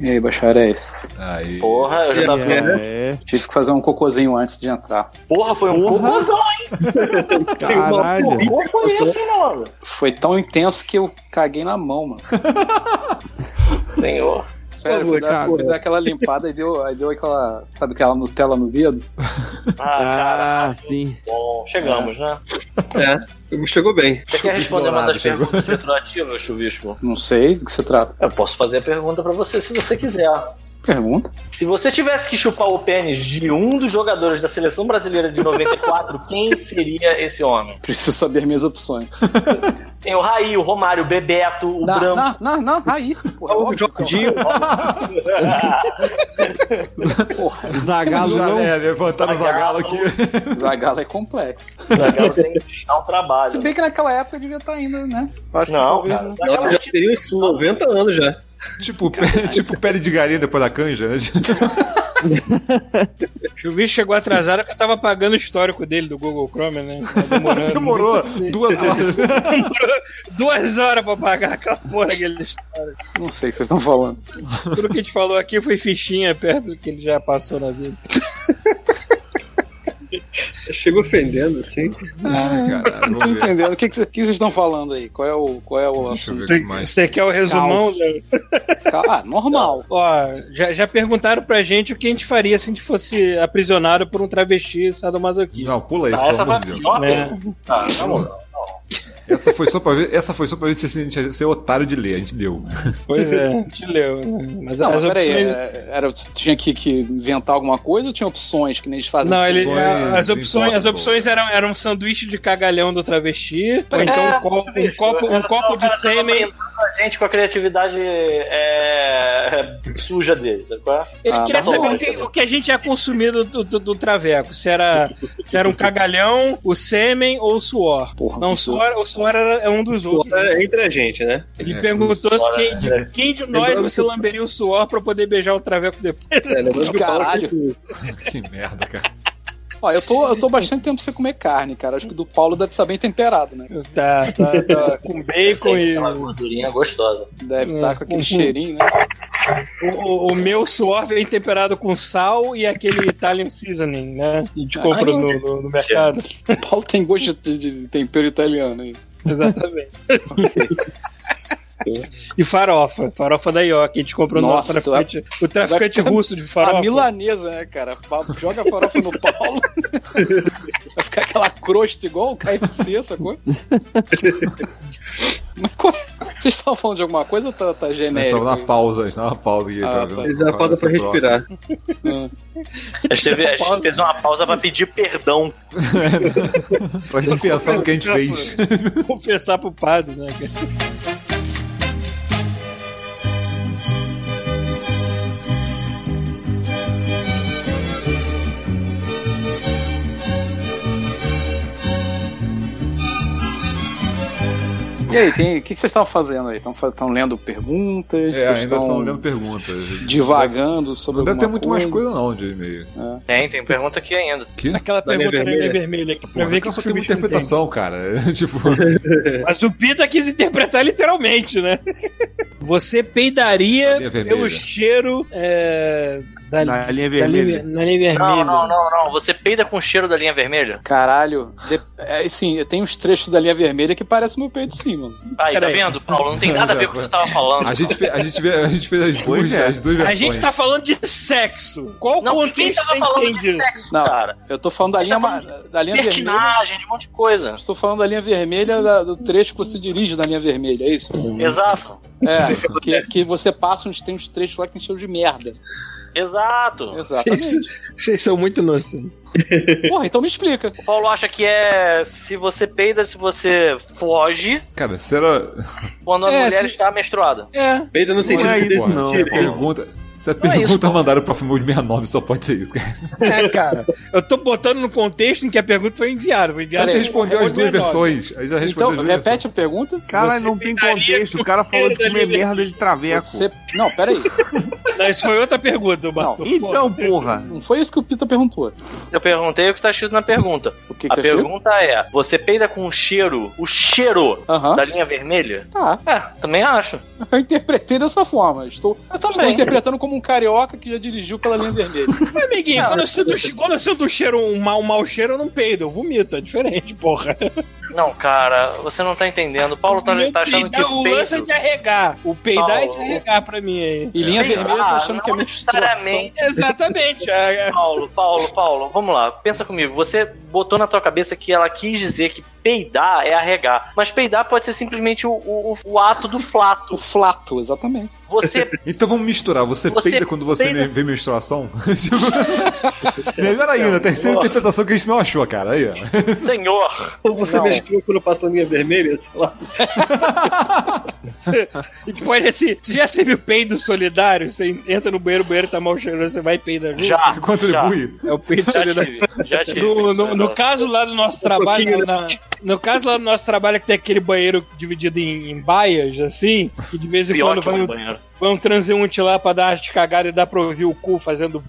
E aí, bacharéis? Aí. Porra, eu já tava vendo. É, Tive que fazer um cocôzinho antes de entrar. Porra, foi um Porra. cocôzão, hein? [LAUGHS] caralho. Qual foi esse, mano? Foi tão intenso que eu caguei na mão, mano. Senhor. Sério, Pô, fui dar, cara. fui dar aquela limpada e deu, aí deu aquela. Sabe aquela Nutella no dedo? Ah, cara, Ah, sim. bom. Chegamos, né? É, chegou bem. Você quer responder uma das chegou. perguntas retroativas, Chuvisco? Não sei do que se trata. Eu posso fazer a pergunta pra você se você quiser. Pergunta. Se você tivesse que chupar o pênis de um dos jogadores da seleção brasileira de 94, [LAUGHS] quem seria esse homem? Preciso saber minhas opções. [LAUGHS] Tem o Raí, o Romário, o Bebeto, o Não, Branco. não, não, não, aí. Porra, O porra, Zagalo Já, não. é, levantaram o Zagalo aqui. Zagalo é complexo. Zagallo tem que dar um trabalho. Se bem que naquela época devia estar ainda, né? Eu Acho Não, que cara. talvez Zagallo Ela já teria uns 90 anos já. [LAUGHS] tipo, pe- tipo pele de galinha depois da canja, né? [LAUGHS] O bicho chegou atrasado porque eu tava pagando o histórico dele do Google Chrome, né? Demorando. Demorou duas horas. [LAUGHS] Demorou duas horas pra pagar aquela porra daquele histórico. Não sei o que vocês estão falando. Tudo que a gente falou aqui foi fichinha perto do que ele já passou na vida. Chegou ofendendo, assim. Ah, Caralho, não tô vamos ver. entendendo. O que, que, que vocês estão falando aí? Qual é o, qual é o assunto? Você quer o resumão? Caos. da- Ah, normal. [LAUGHS] Ó, já, já perguntaram pra gente o que a gente faria se a gente fosse aprisionado por um travesti sadomasoquista. Não, pula isso, Ah, pelo amor de Deus. pior Né? pergunta. Ah, na moral. Essa foi só pra ver, essa foi só pra ver se a gente ia ser otário de ler, a gente deu. Pois é, a gente leu. né? Mas Não, mas peraí, opções... é, era, tinha que, que inventar alguma coisa ou tinha opções que nem eles fazem? Não, ele, Opções as opções, as opções eram, eram um sanduíche de cagalhão do travesti, ou É, então um copo, um copo, um copo de sêmen. tava tentando A gente com a criatividade é, suja deles, sabe qual é? Ele Ah, queria tá saber o que, o que a gente ia consumir do, do, do traveco. Se era, se era um cagalhão, o sêmen ou o suor. Porra, Não, suor, o suor era, é um dos outros. É entre a gente, né? Ele É, perguntou se suor, quem, de, quem de nós Lembrando você lamberia o suor pra poder beijar o traveco depois. É, lembrando que Caralho. [LAUGHS] que- merda, cara. Ó, eu tô, eu tô bastante tempo sem comer carne, cara. Acho que o do Paulo deve estar bem temperado, né? Tá, tá, tá. [LAUGHS] Com bacon e. Aquela gordurinha gostosa. Deve estar com aquele Uhum. cheirinho, né? O, o- meu suor vem temperado com sal e aquele Italian seasoning, né? Que a gente compra no, no- no mercado. O Paulo tem gosto de, de tempero italiano aí. Exatamente. [LAUGHS] e farofa. Farofa da Ioki. A gente comprou no nosso Nossa, tu traficante. O traficante russo de A farofa. milanesa, né, cara? Joga a farofa no Paulo. [LAUGHS] Vai ficar aquela crosta igual o KFC, sacou? Mas qual- Vocês estavam falando de alguma coisa ou tá, tá genérico? estamos na pausa, a gente na pausa aqui. Ah, tá tá. Eles dá pausa pra respirar. A gente, teve- a gente fez uma pausa pra pedir perdão. [LAUGHS] Pra gente pensar no que a gente fez. Confessar pro padre, né? cara? E aí, tem- o que, que vocês estavam fazendo aí? Estão lendo perguntas? É, Vocês ainda estão lendo perguntas. divagando sobre Não deve ter muito mais coisa não de e-mail. Tem, tem pergunta aqui ainda. Que? Aquela Da pergunta da vermelha? vermelha aqui. Pra Porra, ver que só que tem não interpretação, cara. [LAUGHS] tipo. [LAUGHS] Mas o Pita quis interpretar literalmente, né? [LAUGHS] Você peidaria Da vermelha. pelo cheiro é, da, Na linha da linha, vermelha. na linha vermelha. Não, não, não, não. Você peida com o cheiro da linha vermelha? Caralho. De... É, sim, tem uns trechos da linha vermelha que parecem meu peito sim, mano. Aí, tá vendo, Paulo? Não tem nada a ver com o que você tava falando. a gente, fez, a, gente fez, a gente fez as duas, é. as duas A versões. gente tá falando de sexo. Qual Não, contexto quem tava falando entende de sexo, Não, cara? eu tô falando da linha, ma- da linha vermelha. De um monte de coisa. Estou falando da linha vermelha da- do trecho que você dirige na linha vermelha, é isso? Exato. É, que, que você passa uns, tem uns trechos lá que tem cheiro de merda. Exato. Exatamente. Vocês, são muito inocentes. [LAUGHS] Porra, então me explica. O Paulo acha que é se você peida, se você foge, Cara, será. quando a É, mulher se- está menstruada. É. Peida no sentido Não é de isso, não. pergunta. Se a Não é isso, pergunta mandaram pra de 69, só pode ser isso, cara. É, cara. Eu tô botando no contexto em que a pergunta foi enviada. Foi A enviada gente por- respondeu as duas 69. versões. Aí já respondeu Então, repete a pergunta. Cara, Você não tem contexto. O cara falou de com comer da merda de traveco. Você... Não, peraí. [LAUGHS] Não, isso foi outra pergunta, Batom. Então, porra. Não foi isso que o Pita perguntou. Eu perguntei o que tá escrito na pergunta. O que, que A tá escrito? pergunta é: você peida com o cheiro, o cheiro Aham. da linha vermelha? Tá. É, também acho. Eu interpretei dessa forma. Estou, Eu estou também. interpretando como um carioca que já dirigiu pela linha vermelha. [LAUGHS] Mas, amiguinho, quando eu, sinto, quando eu sinto um cheiro, um mau, mau cheiro, eu não peido, eu vomito. É diferente, porra. Não, cara, você não tá entendendo. O Paulo tá, tá achando que o o lance é peido. de arregar. O peidar é de Paulo. arregar pra mim aí. E linha vermelha, eu tô achando que é necessariamente. Exatamente. é- é- Paulo, Paulo, Paulo, vamos lá, pensa comigo. Você botou na tua cabeça que ela quis dizer que peidar é arregar. Mas peidar pode ser simplesmente o, o, o ato do O flato. flato, exatamente. Você. [LAUGHS] Então vamos misturar. Você, Você peida quando você peida- vê menstruação? [LAUGHS] Melhor ainda, terceira interpretação que a gente não achou, cara. Aí, ó. [LAUGHS] Senhor! Ou você Não. menstrua quando passa a linha vermelha, sei lá. E depois assim, você já teve o peido solidário? Você entra no banheiro, o banheiro tá mal cheirando, você vai e peida junto? Já! Contribui. É o peido Já solidário. tive, já tive. No, no- no caso lá do nosso trabalho, pouquinho, na- no caso lá do nosso trabalho que tem aquele banheiro dividido em, em baias, assim, que de vez em Pior quando que um vai um, banheiro. Vai um transeunte lá pra dar de cagada e dá pra ouvir o cu fazendo.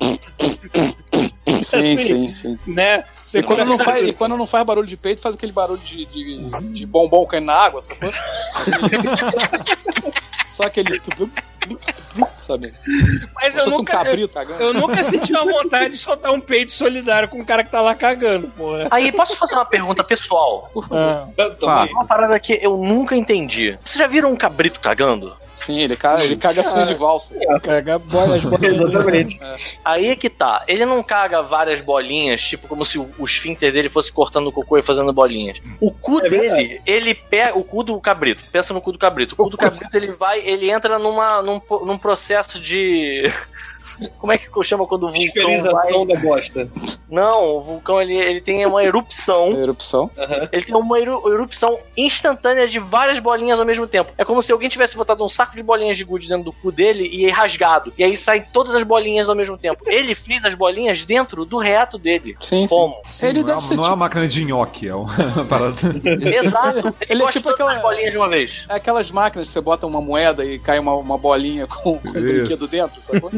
Sim, Assim, sim, sim. Né? Você E quando, não faz, e quando não faz barulho de peito, faz aquele barulho de, de, de bombom caindo na água, sacou? Só aquele. Sabe? Mas eu fosse um nunca, cabrito cagando. eu nunca senti a vontade de soltar um peito solidário com um cara que tá lá cagando, porra. Aí, posso fazer uma pergunta pessoal? Ah. Uma parada que eu nunca entendi. Vocês já viram um cabrito cagando? Sim, ele caga, ele caga de valsa. Caga bolas, [LAUGHS] Exatamente. Aí é que tá. Ele não caga várias bolinhas, tipo como se o, o esfíncter dele fosse cortando o cocô e fazendo bolinhas. O cu dele, ele pega. O cu do cabrito. Pensa no cu do cabrito. O cu do [LAUGHS] cabrito, ele vai. Ele entra numa, num, num processo de. Como é que chama quando o vulcão vai... Da bosta. Não, o vulcão ele, ele tem uma erupção. Erupção. Ele tem uma eru- erupção instantânea de várias bolinhas ao mesmo tempo. É como se alguém tivesse botado um saco de bolinhas de gude dentro do cu dele e rasgado. E aí saem todas as bolinhas ao mesmo tempo. Ele frita as bolinhas dentro do reato dele. Sim. Como? Ele não, deve é, ser não é tipo- uma máquina de nhoque, é uma [LAUGHS] parada. Exato. Ele, [LAUGHS] Ele é tipo aquela- as bolinhas de uma vez. É aquelas máquinas que você bota uma moeda e cai uma, uma bolinha com, com um brinquedo dentro, sacou?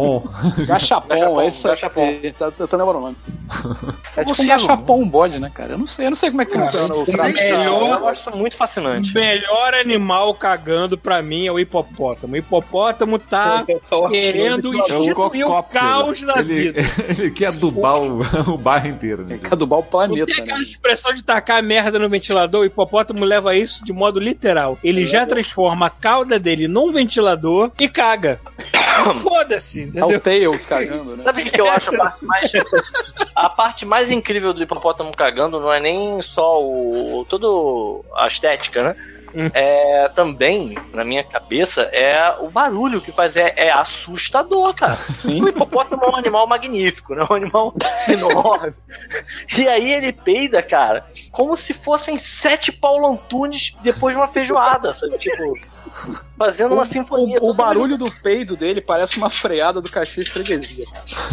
Gachapon, Gachapon, [LAUGHS] é isso aí. gachapon. É, eu tô lembrando o nome. É tipo um gachapon, um bode, né, cara? Eu não sei, eu não sei como é que funciona o melhor- Eu acho muito O fascinante. melhor animal cagando pra mim é o hipopótamo. O hipopótamo tá [LAUGHS] querendo É o instituir o caos na ele, vida. [LAUGHS] ele quer adubar o, o bairro inteiro. Né? Quer adubar o Não planeta, tem né? aquela expressão de tacar merda no ventilador, o hipopótamo leva isso de modo literal. Ele já transforma a cauda dele num ventilador e caga. [COUGHS] Foda-se, É entendeu? o Tails cagando, né? Sabe o que eu acho a parte mais. A parte mais incrível do hipopótamo cagando não é nem só o. todo a estética, né? É também, na minha cabeça, é o barulho que faz. É, é assustador, cara. Sim. O hipopótamo é um animal magnífico, né? Um animal [LAUGHS] enorme. E aí ele peida, cara, como se fossem sete Paulo Antunes depois de uma feijoada, sabe? Tipo, fazendo uma sinfonia. O, o barulho do peido dele parece uma freada do Caxias Freguesia.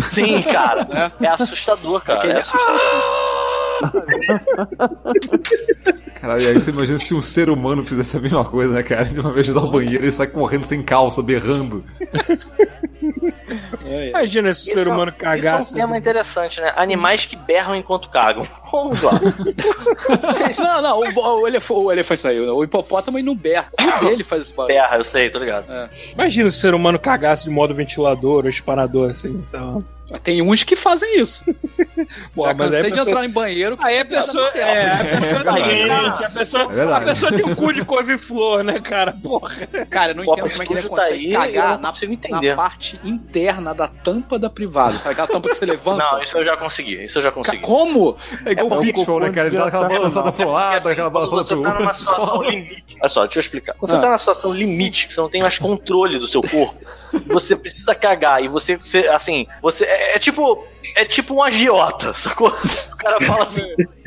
Sim, cara. [LAUGHS] É assustador, cara. Aquele- É assustador. [LAUGHS] Caralho, e aí você imagina se um ser humano fizesse a mesma coisa, né, cara? De uma vez usar o banheiro e sai correndo sem calça, berrando. Imagina esse ser humano Isso é cagasse. um tema interessante, né? Animais que berram enquanto cagam. Vamos lá. [LAUGHS] Não, não, o, o, elef o elefante saiu, o hipopótamo e no berra. O dele faz esse barulho. Berra, eu sei, tô ligado. Imagina o ser humano cagasse de modo ventilador ou espanador, assim. sei lá. Tem uns que fazem isso. [LAUGHS] Pô, Já mas aí cansei a de pessoa- entrar em banheiro. Aí a pessoa. É, a pessoa [LAUGHS] tá a pessoa, É a pessoa tem um cu de couve-flor, né, cara? Porra. Cara, eu não Copa entendo como é que ele tá consegue aí, eu cagar na, na parte interna da tampa da privada. Sabe aquela tampa que você [LAUGHS] levanta? Não, isso eu já consegui. Isso eu já consegui. Como? É igual o Pitfall, né, cara? Ele dá aquela balançada pro lado, aquela Quando balançada você pro tá numa situação outro. limite. Olha só, deixa eu explicar. Quando você Ah. tá numa situação limite, que você não tem mais controle do seu corpo, você precisa cagar e você, você assim, você. É, é tipo. É tipo um agiota, sacou? O cara fala assim,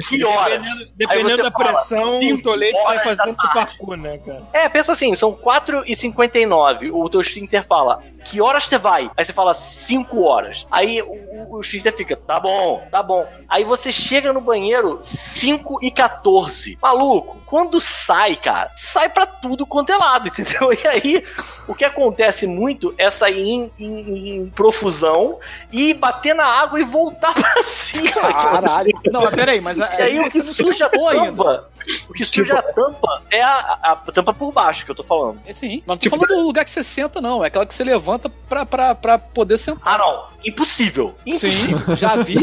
que hora? Dependendo, dependendo da fala, pressão, o tolete sai fazendo tarde. parkour, né, cara? É, pensa assim, são 4h59. O teu esfíncter fala, que horas você vai? Aí você fala 5 horas. Aí o, o, o esfíncter fica, tá bom, tá bom. Aí você chega no banheiro 5 e 14. Maluco, quando sai, cara, sai pra tudo quanto é lado, entendeu? [LAUGHS] E aí, o que acontece muito é sair em, em- em profusão e bater na água e voltar pra cima. cara. Caralho. Não, mas peraí, mas E aí o que não suja a tampa, o que suja a tampa é a, a- a tampa por baixo que eu tô falando. É sim. Mas não tô falando do lugar que você senta, não. É aquela que você levanta pra, pra, pra poder sentar. Ah, não. Impossível. Impossível. Sim, já vi.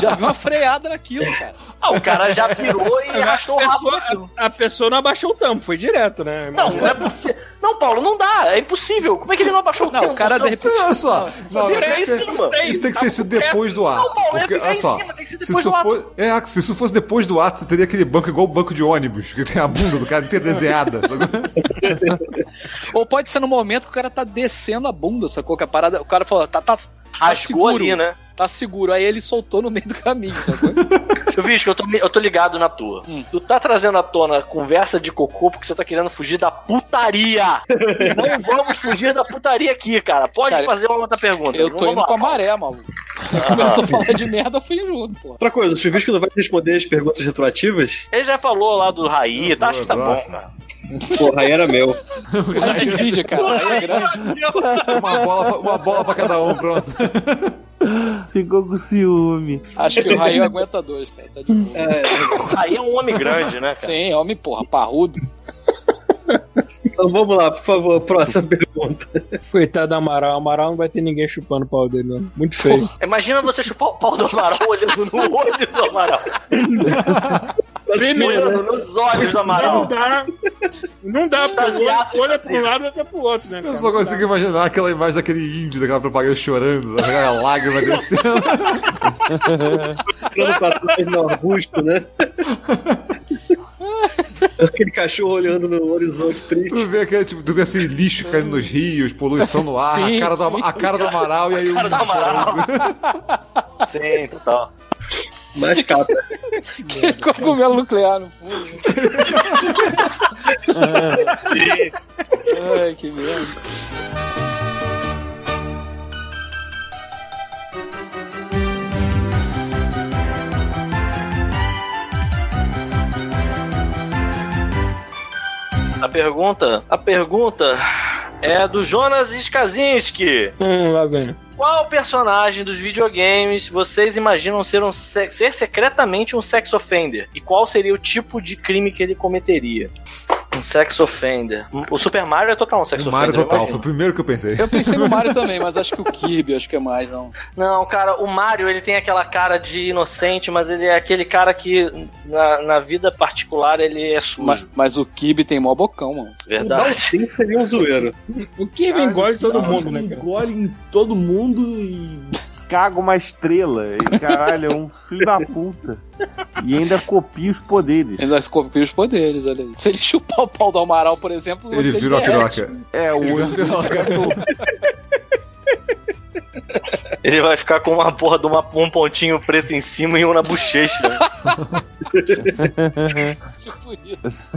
Já vi uma freada naquilo, cara. Ah, o cara já virou e [LAUGHS] arrastou o a, rabo pessoa, naquilo. a, a pessoa não abaixou o tampo, foi direto, né? Não, não é possível. Não, Paulo, não dá. É impossível. Como é que ele não abaixou o Não, tampo? o cara de repente. Olha só, não, Vira isso, em tem- cima. isso tem que ter sido depois do ato. Não, é Porque, olha só, cima, tem que ser se depois isso, do ato. for, é, se isso fosse depois do ato, você teria aquele banco igual o banco de ônibus, que tem a bunda do cara inteira desenhada. [LAUGHS] Ou pode ser no momento que o cara tá descendo a bunda, sacou? Que a parada. O cara falou, tá, tá, tá Rasgou seguro. ali, né? Tá seguro. Aí ele soltou no meio do caminho, sacou? [LAUGHS] Eu vi que eu tô, eu tô ligado na tua. Hum. Tu tá trazendo à tona conversa de cocô porque você tá querendo fugir da putaria. [LAUGHS] não vamos fugir da putaria aqui, cara. Pode Cara, fazer uma outra pergunta. Eu tô indo lá. com a maré, maluco. Aí começou a falar de merda, eu fui junto, pô. Outra coisa, o Chuvisco não vai responder as perguntas retroativas? Ele já falou lá do Raí, tá? Acho que tá bom, cara. Porra, aí era meu. [LAUGHS] Aí divide, cara. Aí é grande. Uma bola, uma bola pra cada um, pronto. Ficou com ciúme. Acho que o Raí aguenta dois, cara. Tá de boa. Aí é um homem grande, né, cara? Sim, homem, porra, parrudo. Então vamos lá, por favor, próxima pergunta. Coitado do Amaral. Amaral não vai ter ninguém chupando o pau dele, não. Muito feio. Imagina você chupar o pau do Amaral olhando no olho do Amaral. [LAUGHS] Olhando nos olhos do Não Amaral. dá. Não dá, porque olha pra um lado e olha pro outro, né? Eu cara? só consigo imaginar aquela imagem daquele índio daquela propaganda chorando, aquela lágrima descendo. Entrando pra trás no arbusto, né? Aquele cachorro olhando no horizonte triste. Tu vê aquele, tipo, tu vê assim, lixo caindo nos rios, poluição no ar, Sim, a, cara do, sim. a cara do Amaral e aí o cara do índio Amaral. chorando. Sim, total. Mais capa. [LAUGHS] Que cogumelo nuclear no fundo. [LAUGHS] Ai, que merda. A pergunta, a pergunta é do Jonas Skazinski. Hum, lá vem. Qual personagem dos videogames vocês imaginam ser, um se- ser secretamente um sex offender? E qual seria o tipo de crime que ele cometeria? Um sex offender. O Super Mario é total um sex O offender. Mario total, foi o primeiro que eu pensei. Eu pensei no Mario [LAUGHS] também, mas acho que o Kirby, acho que é mais, não. Não, cara, o Mario ele tem aquela cara de inocente, mas ele é aquele cara que na, na vida particular ele é sujo. Mas, mas o Kirby tem mó bocão, mano. Verdade. Sim, seria um zoeiro. O Kirby engole todo mundo, né, cara? Engole em todo mundo e caga uma estrela. E caralho, é um filho da puta. E ainda copia os poderes. Ainda se copia os poderes, olha aí. Se ele chupar o pau do Amaral, por exemplo, Ele virou a derrete. piroca. É, o olho. Ele vai ficar com uma porra de uma- um pontinho preto em cima e um na bochecha. [LAUGHS] Tipo isso.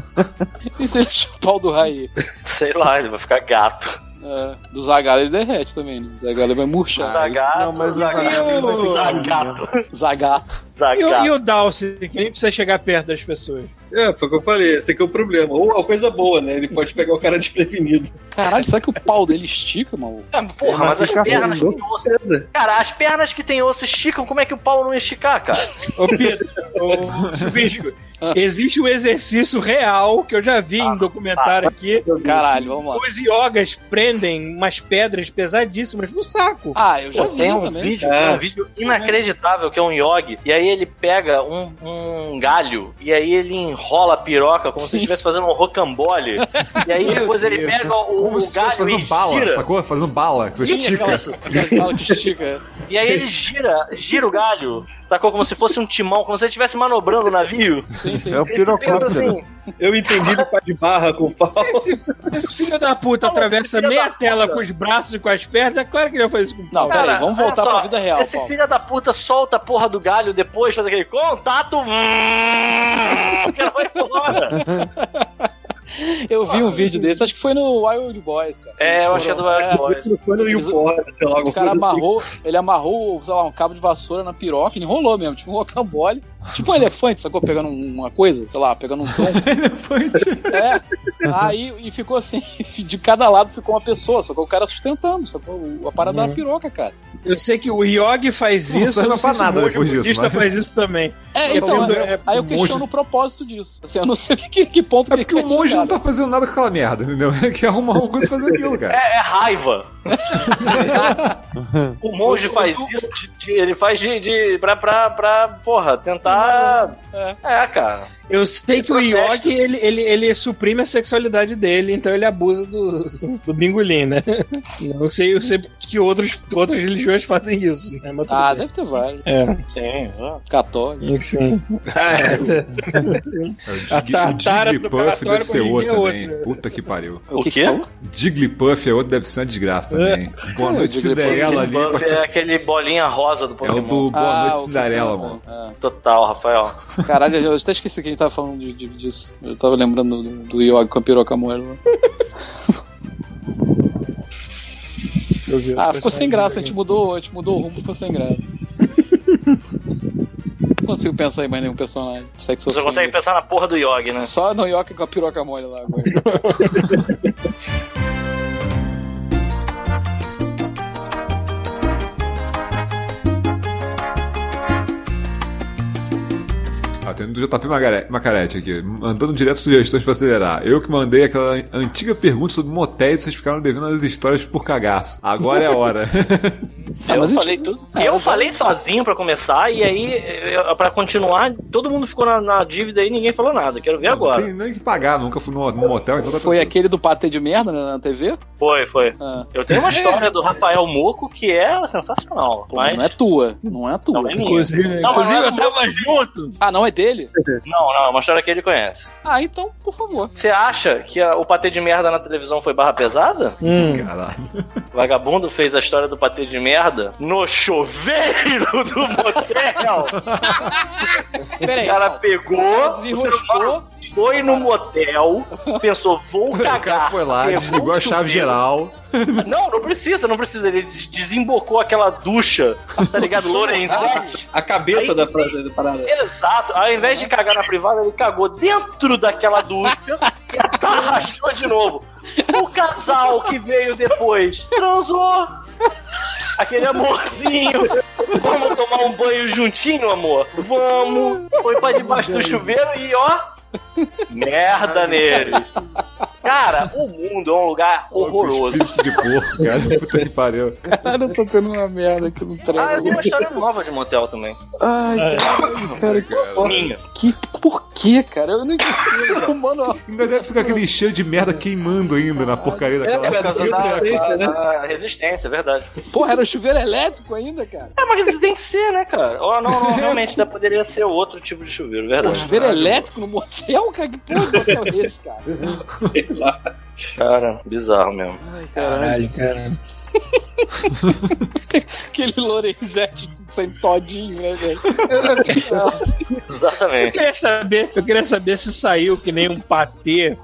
E se ele chupar o do Raí? Sei lá, ele vai ficar gato. É, do Zagalo ele derrete também, né? O Zagalo vai murchar. Zagato, Não, mas o zagato, Zagato zagato, Zagato. E, o- e o Dalcy, que nem precisa chegar perto das pessoas. É, foi o que eu falei, esse aqui é o problema. Ou a coisa boa, né? Ele pode pegar o cara desprevenido. Caralho, será que o pau dele estica, maluco? É, porra, mas as fica pernas que tem osso. Cara, as pernas que tem osso esticam, como é que o pau não ia esticar, cara? Ô, Pedro, ô, Chuvisco, existe um exercício real que eu já vi em documentário aqui. Caralho, vamos lá. Os yogas prendem umas pedras pesadíssimas no saco. Ah, eu já Pô, vi tem um também. vídeo, É. um vídeo inacreditável que é um yogi, e aí ele pega um, um galho, e aí ele enrola a piroca como se Sim. ele estivesse fazendo um rocambole, e aí depois ele pega o, Como o se estivesse galho e fazendo bala, gira. sacou? Fazendo bala, que você Sim, estica. [LAUGHS] que estica. E aí ele gira, gira o galho, sacou? Como se fosse um timão, como se ele estivesse manobrando o navio. Sim, sim. É o pensa pirocóptero. assim, Eu entendi do pá de barra com o pau. Esse filho da puta atravessa meia tela puta. com os braços e com as pernas, é claro que ele vai fazer isso com o Não, pau. peraí, Cara, vamos voltar só, pra vida real, Esse Paulo. filho da puta solta a porra do galho depois, faz aquele contato. [LAUGHS] Porque ela vai embora. [LAUGHS] [LAUGHS] Eu vi um vídeo desse, acho que foi no Wild Boys, cara. É, eu acho que é do Wild Boys. Foi no YouPorn, sei lá, alguma O cara coisa assim. amarrou, ele amarrou, sei lá, um cabo de vassoura na piroca e enrolou mesmo, tipo um rocambole. Tipo um elefante, sacou? Pegando uma coisa, sei lá, pegando um tronco. [LAUGHS] É. Aí, e ficou assim, [LAUGHS] de cada lado ficou uma pessoa, sacou? O cara sustentando, sacou? A parada da piroca, cara. Eu sei que o Yogi faz Não isso, não se nada o depois disso, budista mas- faz isso também. É, Eu então, é, é, aí eu o questiono monge- o propósito disso. Assim, eu não sei que, que, que ponto É que porque o monge não chegar, tá fazendo nada com aquela merda, entendeu? Ele quer arrumar alguma coisa pra fazer aquilo, cara. É, é raiva. [LAUGHS] o monge faz isso, de- de- ele faz de, de pra, pra, pra, porra, tentar. É. É, cara. Eu sei que o. Yogi, ele, ele, ele suprime a sexualidade dele, então ele abusa do, do bingolim, né? [LAUGHS] Não sei, eu sei que outros, outras religiões fazem isso, né? Mas Ah, bem. deve ter vários. É, Sim. ó. Católico. enfim. É, A [LAUGHS] O, Jigglypuff deve ser outro com também. outra. Puta que pariu. O, O que quê? que? Jigglypuff é outro, deve ser uma desgraça também. Boa É, noite, o Jigglypuff Cinderela ali. Buff é aquele bolinha rosa do É Pokémon. o do Boa Ah, Noite Cinderela, falou, mano. é. Total, Rafael. Caralho, eu até esqueci que a gente tava falando de, de- disso. Eu tava lembrando do, do Yogi com a piroca moela. [LAUGHS] Eu vi, Ah, ficou sem graça, a gente mudou, a gente mudou o rumo, ficou sem graça. [LAUGHS] consigo pensar em mais nenhum personagem. Sexo Você consegue pensar na porra do Yogi, né? Só no Yoki com a piroca mole lá agora. [LAUGHS] Ah, tem do JP Macarete aqui, mandando direto sugestões pra acelerar. Eu que mandei aquela antiga pergunta sobre motéis e vocês ficaram devendo as histórias por cagaço. Agora é a hora. [LAUGHS] eu falei tudo. eu falei sozinho pra começar, e aí, pra continuar, todo mundo ficou na, na dívida e ninguém falou nada. Quero ver agora. Tem nem que pagar, nunca fui num, num motel, então tá Foi aquele do patê de merda na na TV? Foi, foi. Ah. Eu tenho uma [LAUGHS] história do Rafael Moco que é sensacional. Pô, mas Não é tua. Não é tua. Não é minha. Inclusive, Não, inclusive é eu tava junto. Ah, não é dele? [LAUGHS] Não, não, é uma história que ele conhece. Ah, então, por favor. Você acha que a- o patê de merda na televisão foi barra pesada? Caralho. Vagabundo fez a história do patê de merda no chuveiro do motel. [LAUGHS] Peraí. O cara pegou, o Desenroscou. Foi no motel, pensou, vou [LAUGHS] O cara cagar. foi lá, Pegou desligou a chave chuveiro. geral. [LAUGHS] Não, não precisa, não precisa. Ele des- desembocou aquela ducha, tá ligado? [LAUGHS] Lorenzete. A cabeça Aí- da frase da parada. Exato. Ao invés de cagar na privada, ele cagou dentro daquela ducha e atarrachou de novo. O casal que veio depois transou. Aquele amorzinho. Vamos tomar um banho juntinho, amor? Vamos. Foi pra debaixo do chuveiro e ó. Merda neles. Cara, o mundo é um lugar horroroso. Espírito de porco, cara. [LAUGHS] Puta que pariu. Cara, eu tô tendo uma merda aqui no Ah, eu tenho uma história nova de motel também. Ai, cara, que, Minha. que por quê, cara? Eu não ser humano. Ainda deve ficar aquele cheiro de merda queimando ainda na porcaria daquela. É por causa da, né? da resistência, é verdade. Porra, era chuveiro elétrico ainda, cara. É, mas eles têm que ser, né, cara? Ou não, não, [LAUGHS] realmente ainda poderia ser outro tipo de chuveiro, Pô, verdade. chuveiro elétrico no motel, cara? Que porra de motel é esse, cara? [LAUGHS] Cara, bizarro mesmo. Ai, caralho. Caralho, caralho. [LAUGHS] Aquele Lorenzetti sem todinho, né, velho? [LAUGHS] Eu Exatamente. queria saber, eu queria saber se saiu que nem um patê.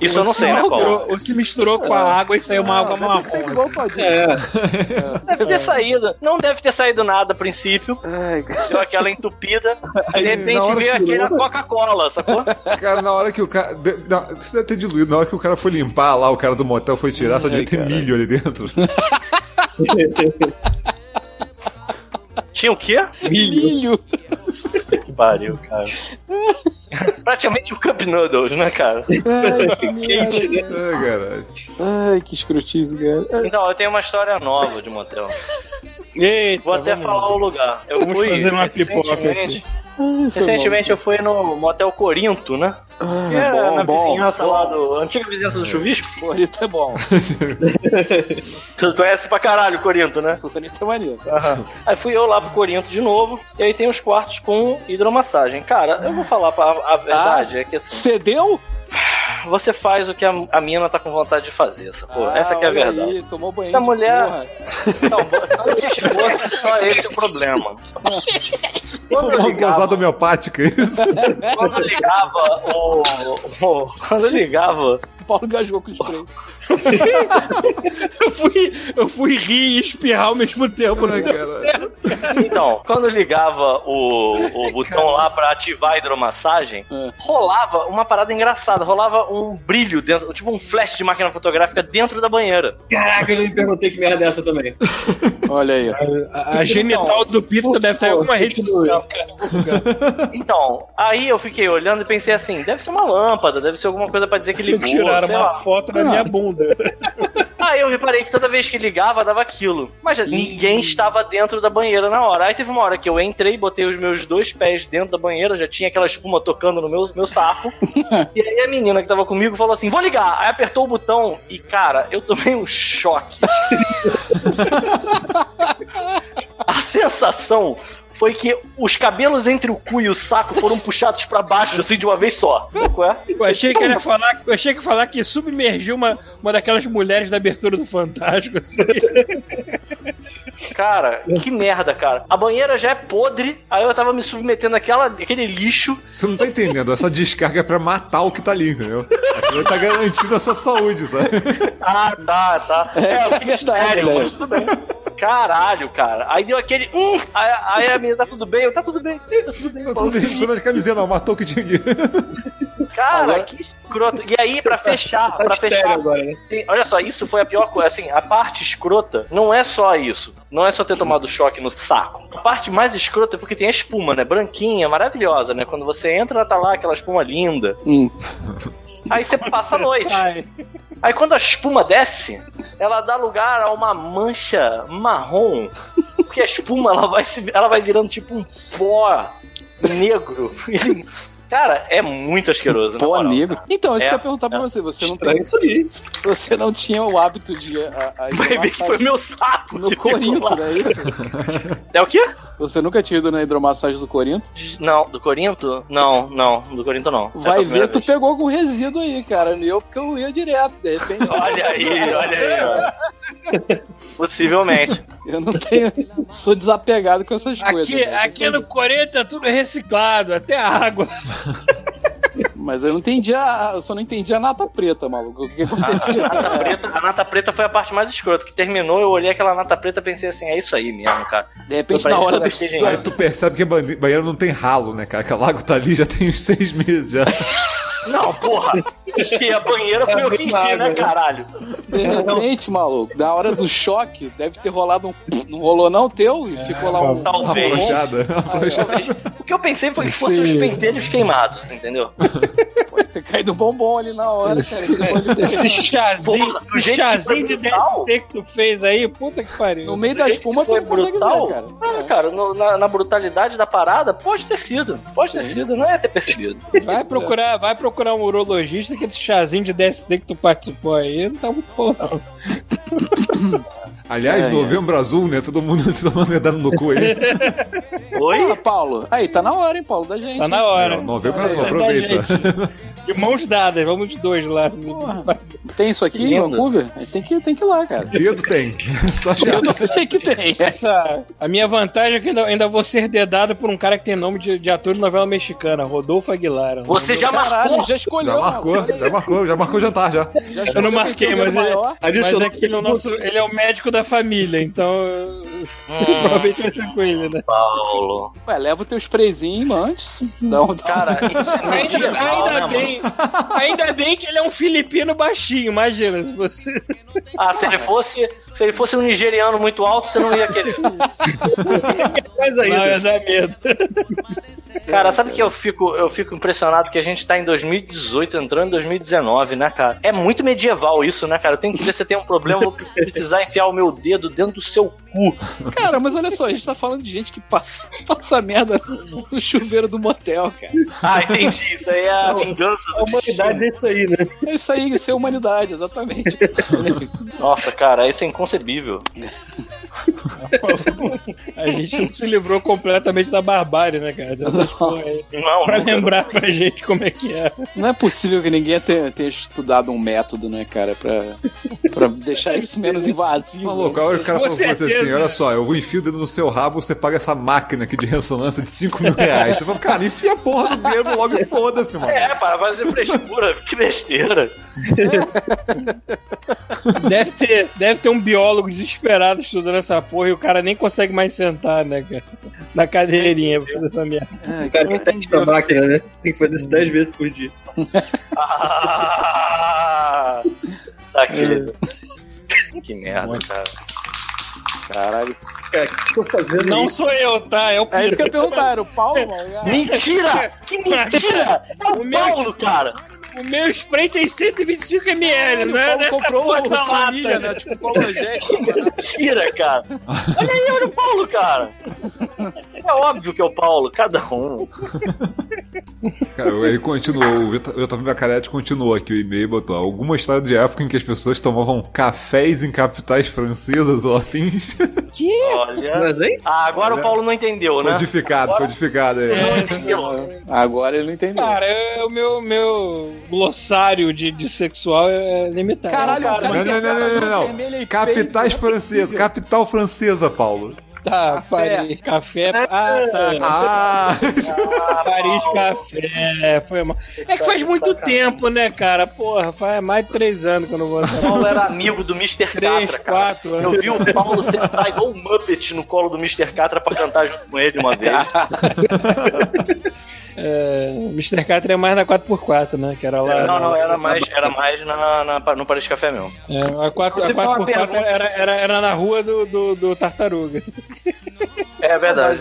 Isso eu não sei, né, Paulo? Ou se misturou com a água e saiu uma água Deve marrom. ser igual todinho. É, Deve ter saído. Não deve ter saído nada a princípio. Ai, cara. Deu aquela entupida. Aí de repente veio tirou. Coca-Cola, sacou? Cara, na hora que o cara. Isso deve ter diluído. Na hora que o cara foi limpar lá, o cara do motel foi tirar, só devia ter milho ali dentro. [LAUGHS] Tinha o quê? Milho. Que [LAUGHS] pariu, cara. [LAUGHS] Praticamente o Cup Noodles, né, cara? Ai, que merda. Ai, caralho. Ai, que escrotice, cara. Então, eu tenho uma história nova de motel. Eita, Vou até falar lá. o lugar. Eu Vamos fui fazer uma pipoca Ai, foi Recentemente eu fui no motel Corinto, né? bom. Que é Ah, na bom, bom. vizinhança lá do. Antiga vizinhança do chuvisco. Corito é bom. [LAUGHS] Tu conhece pra caralho Corinto, né? Corito é maneiro. Aí fui eu lá pro Corinto de novo. E aí tem os quartos com hidromassagem. Cara, eu vou falar pra, a verdade, é que assim, Cedeu? você faz o que a, a mina tá com vontade de fazer, sacou? Ah, Essa que é a verdade. Aí, tomou banho. Essa mulher- porra. Não, antes fosse só esse o problema. [LAUGHS] Quando eu ligava, homeopática, isso. quando eu ligava o, o- Quando eu ligava O Paulo gasgou com três. [LAUGHS] Eu fui, eu fui rir e espirrar ao mesmo tempo. Ai, né? caralho. Então, quando ligava o, o botão lá pra ativar a hidromassagem, É. rolava uma parada engraçada, rolava um brilho dentro, tipo um flash de máquina fotográfica dentro da banheira. Caraca, eu já me perguntei que merda é essa também. Olha aí. A, a genital do Pito deve estar em alguma rede social, cara. Então, aí eu fiquei olhando e pensei assim, deve ser uma lâmpada, deve ser alguma coisa pra dizer que ligou, Tiraram sei uma lá. foto da Ah. minha bunda. [LAUGHS] Aí eu reparei que toda vez que ligava, dava aquilo. Mas ninguém estava dentro da banheira na hora. Aí teve uma hora que eu entrei, botei os meus dois pés dentro da banheira, já tinha aquela espuma tocando no meu, meu saco. [LAUGHS] e aí a menina que tava comigo falou assim: vou ligar. Aí apertou o botão e, cara, eu tomei um choque. [LAUGHS] a sensação foi que os cabelos entre o cu e o saco foram puxados pra baixo, assim, de uma vez só. É? Eu achei que ele ia falar, eu achei que falar que submergiu uma, uma daquelas mulheres da abertura do Fantástico, assim. Cara, que merda, cara. A banheira já é podre, aí eu tava me submetendo àquela, àquele lixo. Você não tá entendendo, essa descarga é pra matar o que tá ali, entendeu? Aquilo tá garantindo a sua saúde, sabe? Ah, tá, tá. É, é fiquei verdade, né? mas tudo bem. Caralho, cara. Aí deu aquele. Hum! Aí, aí a menina, tá tudo bem? Eu, tá tudo bem. Tá tudo bem. Tá tudo bem, não precisa mais de camisinha não, matou o que tinha aqui. [LAUGHS] Cara, Agora- que escroto. E aí, [LAUGHS] pra fechar, Tá pra estéreo fechar. agora, né? olha só, isso foi a pior coisa. Assim, a parte escrota não é só isso. Não é só ter tomado choque no saco. A parte mais escrota é porque tem a espuma, né? Branquinha, maravilhosa, né? Quando você entra, tá lá aquela espuma linda. Hum. Aí você passa a noite. Ai, Aí quando a espuma desce, ela dá lugar a uma mancha marrom. Porque a espuma ela vai, se, ela vai virando tipo um pó negro. [LAUGHS] Cara, é muito asqueroso. Pô, moral, negro. cara. Então, isso É, que eu ia perguntar pra é. você. Você não, tem, isso aí. você não tinha o hábito de a, a, Vai ver que foi meu saco. no Corinto, não é isso? [LAUGHS] É o quê? Você nunca tinha ido na hidromassagem do Corinto? Não, do Corinto? Não, não, do Corinto não. É Vai primeira ver, tu vez. pegou algum resíduo aí, cara. Eu, porque eu ia direto. De repente, [LAUGHS] Olha aí, olha aí. ó. Possivelmente. eu não tenho. Sou desapegado com essas coisas. aqui, né? aqui no Coreia tá tudo reciclado, até a água. [LAUGHS] Mas eu não entendi a. Eu só não entendi a nata preta, maluco. O que, que aconteceu? [LAUGHS] A nata, preta, a nata preta foi a parte mais escrota. Que terminou, eu olhei aquela nata preta e pensei assim: é isso aí mesmo, cara. de repente, na hora do. Aí tu percebe que banheiro não tem ralo, né, cara? Que a lago tá ali já tem uns seis meses já. [LAUGHS] Não, porra! Enchi a banheira foi eu que enchi, né, caralho? De repente, maluco, na hora do choque, deve ter rolado um. Não rolou, não, teu? E ficou lá um. Uma Talvez. brochada. uma Aí, brochada. O que eu pensei foi que fossem os pentelhos queimados, entendeu? [LAUGHS] Pode ter caído um bombom ali na hora, cara. Esse chazinho, Porra, esse chazinho de. DST que tu fez aí, puta que pariu. No meio da espuma, tu não brutal? ver, cara. Ah, cara, no- na, na brutalidade da parada, pode ter sido. Pode ter sido, não é ter percebido. Vai procurar, vai procurar um urologista que esse chazinho de DST que tu participou aí não tá muito bom, não. [COUGHS] Aliás, É, novembro azul, né? Todo mundo [LAUGHS] tomando dedado no cu aí. Oi? Ah, Paulo. Aí, tá na hora, hein, Paulo, da gente. Tá na hora. Novembro Olha azul, aí. aproveita. De mãos dadas, vamos os dois lá. Porra. Tem isso aqui em. Vancouver? Tem que, tem que ir lá, cara. Dedo tem. [LAUGHS] Só Eu chato. não sei que tem. Essa, a minha vantagem é que ainda, ainda vou ser dedado por um cara que tem nome de, de ator de novela mexicana, Rodolfo Aguilar. Você já Caralho, marcou? já escolheu. Já marcou, maluco, olha já marcou, já marcou o jantar já. Já Eu não marquei, o mas, dedo ele, maior. mas é que ele é, o nosso, ele é o médico da família, então [LAUGHS] provavelmente vai ser com ele, né? Paulo. Ué, leva o teu sprayzinho antes. Dá um... Cara, [LAUGHS] é Ainda, ainda né, ainda bem que ele é um filipino baixinho, imagina se você. Ah, se ele fosse. Se ele fosse um nigeriano muito alto, você não ia querer. Mas Não, ainda. ia dar medo. Cara, sabe que eu fico, eu fico impressionado que a gente tá em 2018, entrando em 2019, né, cara? É muito medieval isso, né, cara? Eu tenho que ver se tem um problema, eu vou precisar enfiar o meu dedo dentro do seu cu. Cara, mas olha só, a gente tá falando de gente que passa, [LAUGHS] passa merda no chuveiro do motel, cara. Ah, entendi. Isso aí é a vingança A humanidade é isso aí, né? É isso aí, isso é humanidade, exatamente. [LAUGHS] Nossa, cara, isso é inconcebível. [LAUGHS] A gente não se livrou completamente da barbárie, né, cara? Dessas porra aí. Não, Pra lembrar gente como é que é. Não é possível que ninguém tenha, tenha estudado um método, né, cara, pra, pra deixar isso menos invasivo. Maluco, a hora que o cara falou pra você certeza. assim: olha só, eu vou enfiar o dedo no seu rabo, você paga essa máquina aqui de ressonância de 5 mil reais. Você fala, cara, enfia a porra do dedo logo e foda-se, mano. É, para fazer frescura, [LAUGHS] que besteira. [LAUGHS] Deve ter, deve ter um biólogo desesperado estudando essa porra e o cara nem consegue mais sentar, né, cara? Na cadeirinha pra fazer essa merda. O cara que testa a máquina, né? Tem que fazer isso 10 vezes por dia. Ah, tá aqui. Que merda, cara. Caralho. Cara, o que fazendo Não aí? sou eu, tá? É o É isso que eu ia perguntar, era o Paulo, mano? [LAUGHS] Mentira! [LAUGHS] Que mentira! É o O meu- Paulo, cara! O meu spray tem 125 ml, Ele não é? Comprou dessa família, lata. né? Tipo, cologético, mano. Mentira, cara! Olha aí, olha o Paulo, cara! É óbvio que é o Paulo, cada um. Cara, ele continuou, o JP Macarete continuou aqui o e-mail botou alguma história de época em que as pessoas tomavam cafés em capitais francesas ou afins. Olha. Mas, hein? Ah, agora o Paulo não entendeu, né? Codificado, Agora- codificado aí. Não entendeu. Agora ele não entendeu. Cara, é- o meu, meu glossário de, de sexual é limitado. Caralho, cara Não, não, não, não, não, e Capitais é francesas, capital francesa, Paulo. Tá. Café. Paris, café. Ah, tá. Ah! [LAUGHS] Paris Café. Foi mal. É que faz muito tempo, né, cara? Porra, faz mais de três anos que eu não vou O Paulo [LAUGHS] era amigo do Mr. Três, Catra, cara. quatro anos. Eu vi o Paulo sentar igual um Muppet no colo do Mr. Catra pra cantar junto com ele uma vez. [LAUGHS] É, Mr. Catra é mais na 4x4, né? Que era lá. Não, não, era mais, era mais na, na- no Paris Café mesmo. É, a 4, a Inclusive, uma 4x4 pergunta. era, era, era na rua do, do, do Tartaruga. É verdade.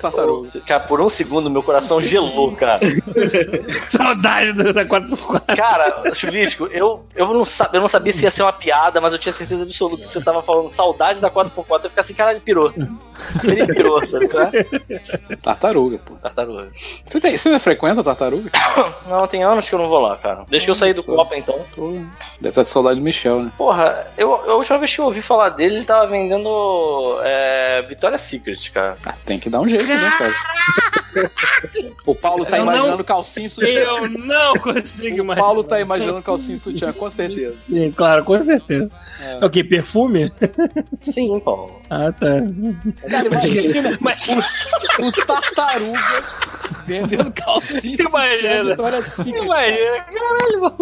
De Cara, por um segundo meu coração gelou, cara. [LAUGHS] Saudade do- da 4x4. Cara, Chuvisco, eu, eu, não eu não sabia se ia ser uma piada, mas eu tinha certeza absoluta que você tava falando saudade da 4x4. Eu fiquei assim, cara, ele pirou. Ele pirou, sabe? é? Tartaruga, pô. Tartaruga. Você, tem, você frequenta tartaruga? [COUGHS] Não, tem anos que eu não vou lá, cara. Desde que eu saí do. Copa, então. Deve estar com saudade do Michel, né? Porra, eu, a última vez que eu ouvi falar dele, ele tava vendendo é, Victoria's Secret, cara. Ah, tem que dar um jeito, né, cara? O Paulo tá Eu não- imaginando calcinha e sutiã. Eu não consigo O mais. Paulo tá imaginando calcinha e sutiã, com certeza. Sim, claro, com certeza. É. É o que? Perfume? Sim, Paulo. Ah, tá. Cara, imagina [LAUGHS] Mas o tartaruga vendendo calcinha e sutiã. Imagina. Vitória Secret. imagina, caralho.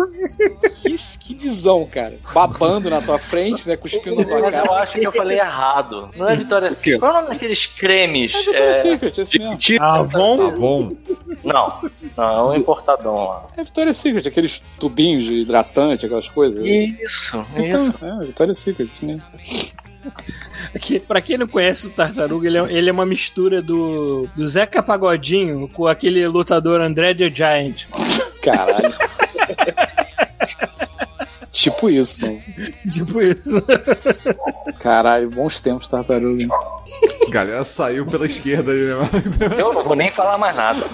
Que, que visão, cara. Babando na tua frente, né? Cuspindo na tua Mas eu cara. acho que eu falei errado. Não é Victoria's Secret. Qual é o nome daqueles cremes? É Vitória É, Secret, esse mesmo. Avon? Avon. Não, não, é um importadão lá. É Vitória Secret, aqueles tubinhos de hidratante, aquelas coisas. Isso, Então, isso. é, Vitória Secret, isso mesmo. [LAUGHS] Que, pra quem não conhece o Tartaruga, ele é, ele é uma mistura do, do Zeca Pagodinho com aquele lutador André the Giant. Caralho. [LAUGHS] tipo isso, mano. [LAUGHS] Tipo isso. Caralho, bons tempos, tartaruga. Galera saiu pela esquerda ali, né? Eu não vou nem falar mais nada.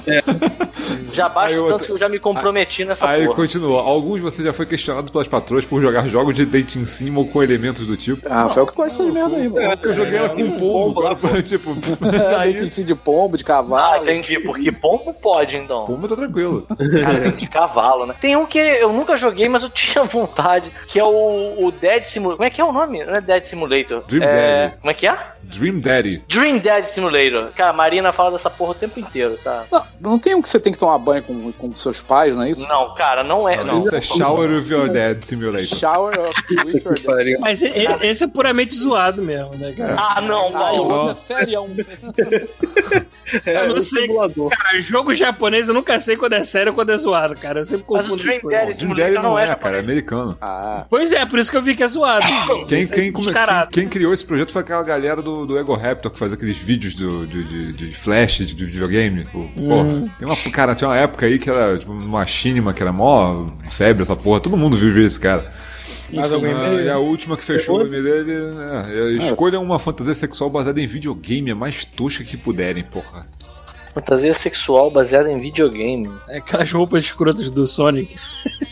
Já basta Aí o outra- tanto que eu já me comprometi nessa Aí porra. continua. Alguns de vocês já foi questionado pelas patroas por jogar jogos de date em cima ou com elementos do tipo. Ah, Rafael que gosta dessas merda aí, mano. É, porque eu joguei ela com pombo, agora, tipo, [LAUGHS] [LAUGHS] Aí tem de pombo, de Ah, cavalo. entendi. Porque pombo pode, então. pombo tá tranquilo. Cara, tem de cavalo, né? Tem um que eu nunca joguei, mas eu tinha vontade, que é o, o Dead Simulator. Como é que é o nome? Não é Dead Simulator. Dream é... Daddy. Como é que é? Dream Daddy. Dream Dead Simulator. Cara, a Marina fala dessa porra o tempo inteiro, tá? Não, não tem um que você tem que tomar banho com, com seus pais, não é isso? Não, cara, não é. Não. Isso é Shower of Your Dad Simulator. Shower of with [LAUGHS] your dad. Mas esse é puramente zoado mesmo, né, cara? Ah, não, Ah, o Paulo. outro Não. é um. [LAUGHS] Eu não sei. Cara, jogo japonês eu nunca sei quando é sério ou quando é zoado, cara. Eu sempre Mas o confundo. Dream. Daddy Dream Daddy Simulator não é, japonês. cara, é americano. Ah, Pois é, por isso que eu vi que é zoado. [COUGHS] Quem, é quem, come- quem- quem criou esse projeto foi aquela galera do, do Ego Raptor que faz aqueles vídeos do, de, de, de flash, de, de videogame. Pô, Hum. Porra, tem uma, cara, tinha uma época aí que era tipo uma Machinima, que era mó febre essa porra. Todo mundo viu ver esse cara. Alguém Ah, e a última que fechou o nome dele é, é, escolha uma fantasia sexual baseada em videogame, a mais tosca que puderem, porra. Fantasia sexual baseada em videogame. É aquelas roupas escrotas do Sonic. [LAUGHS]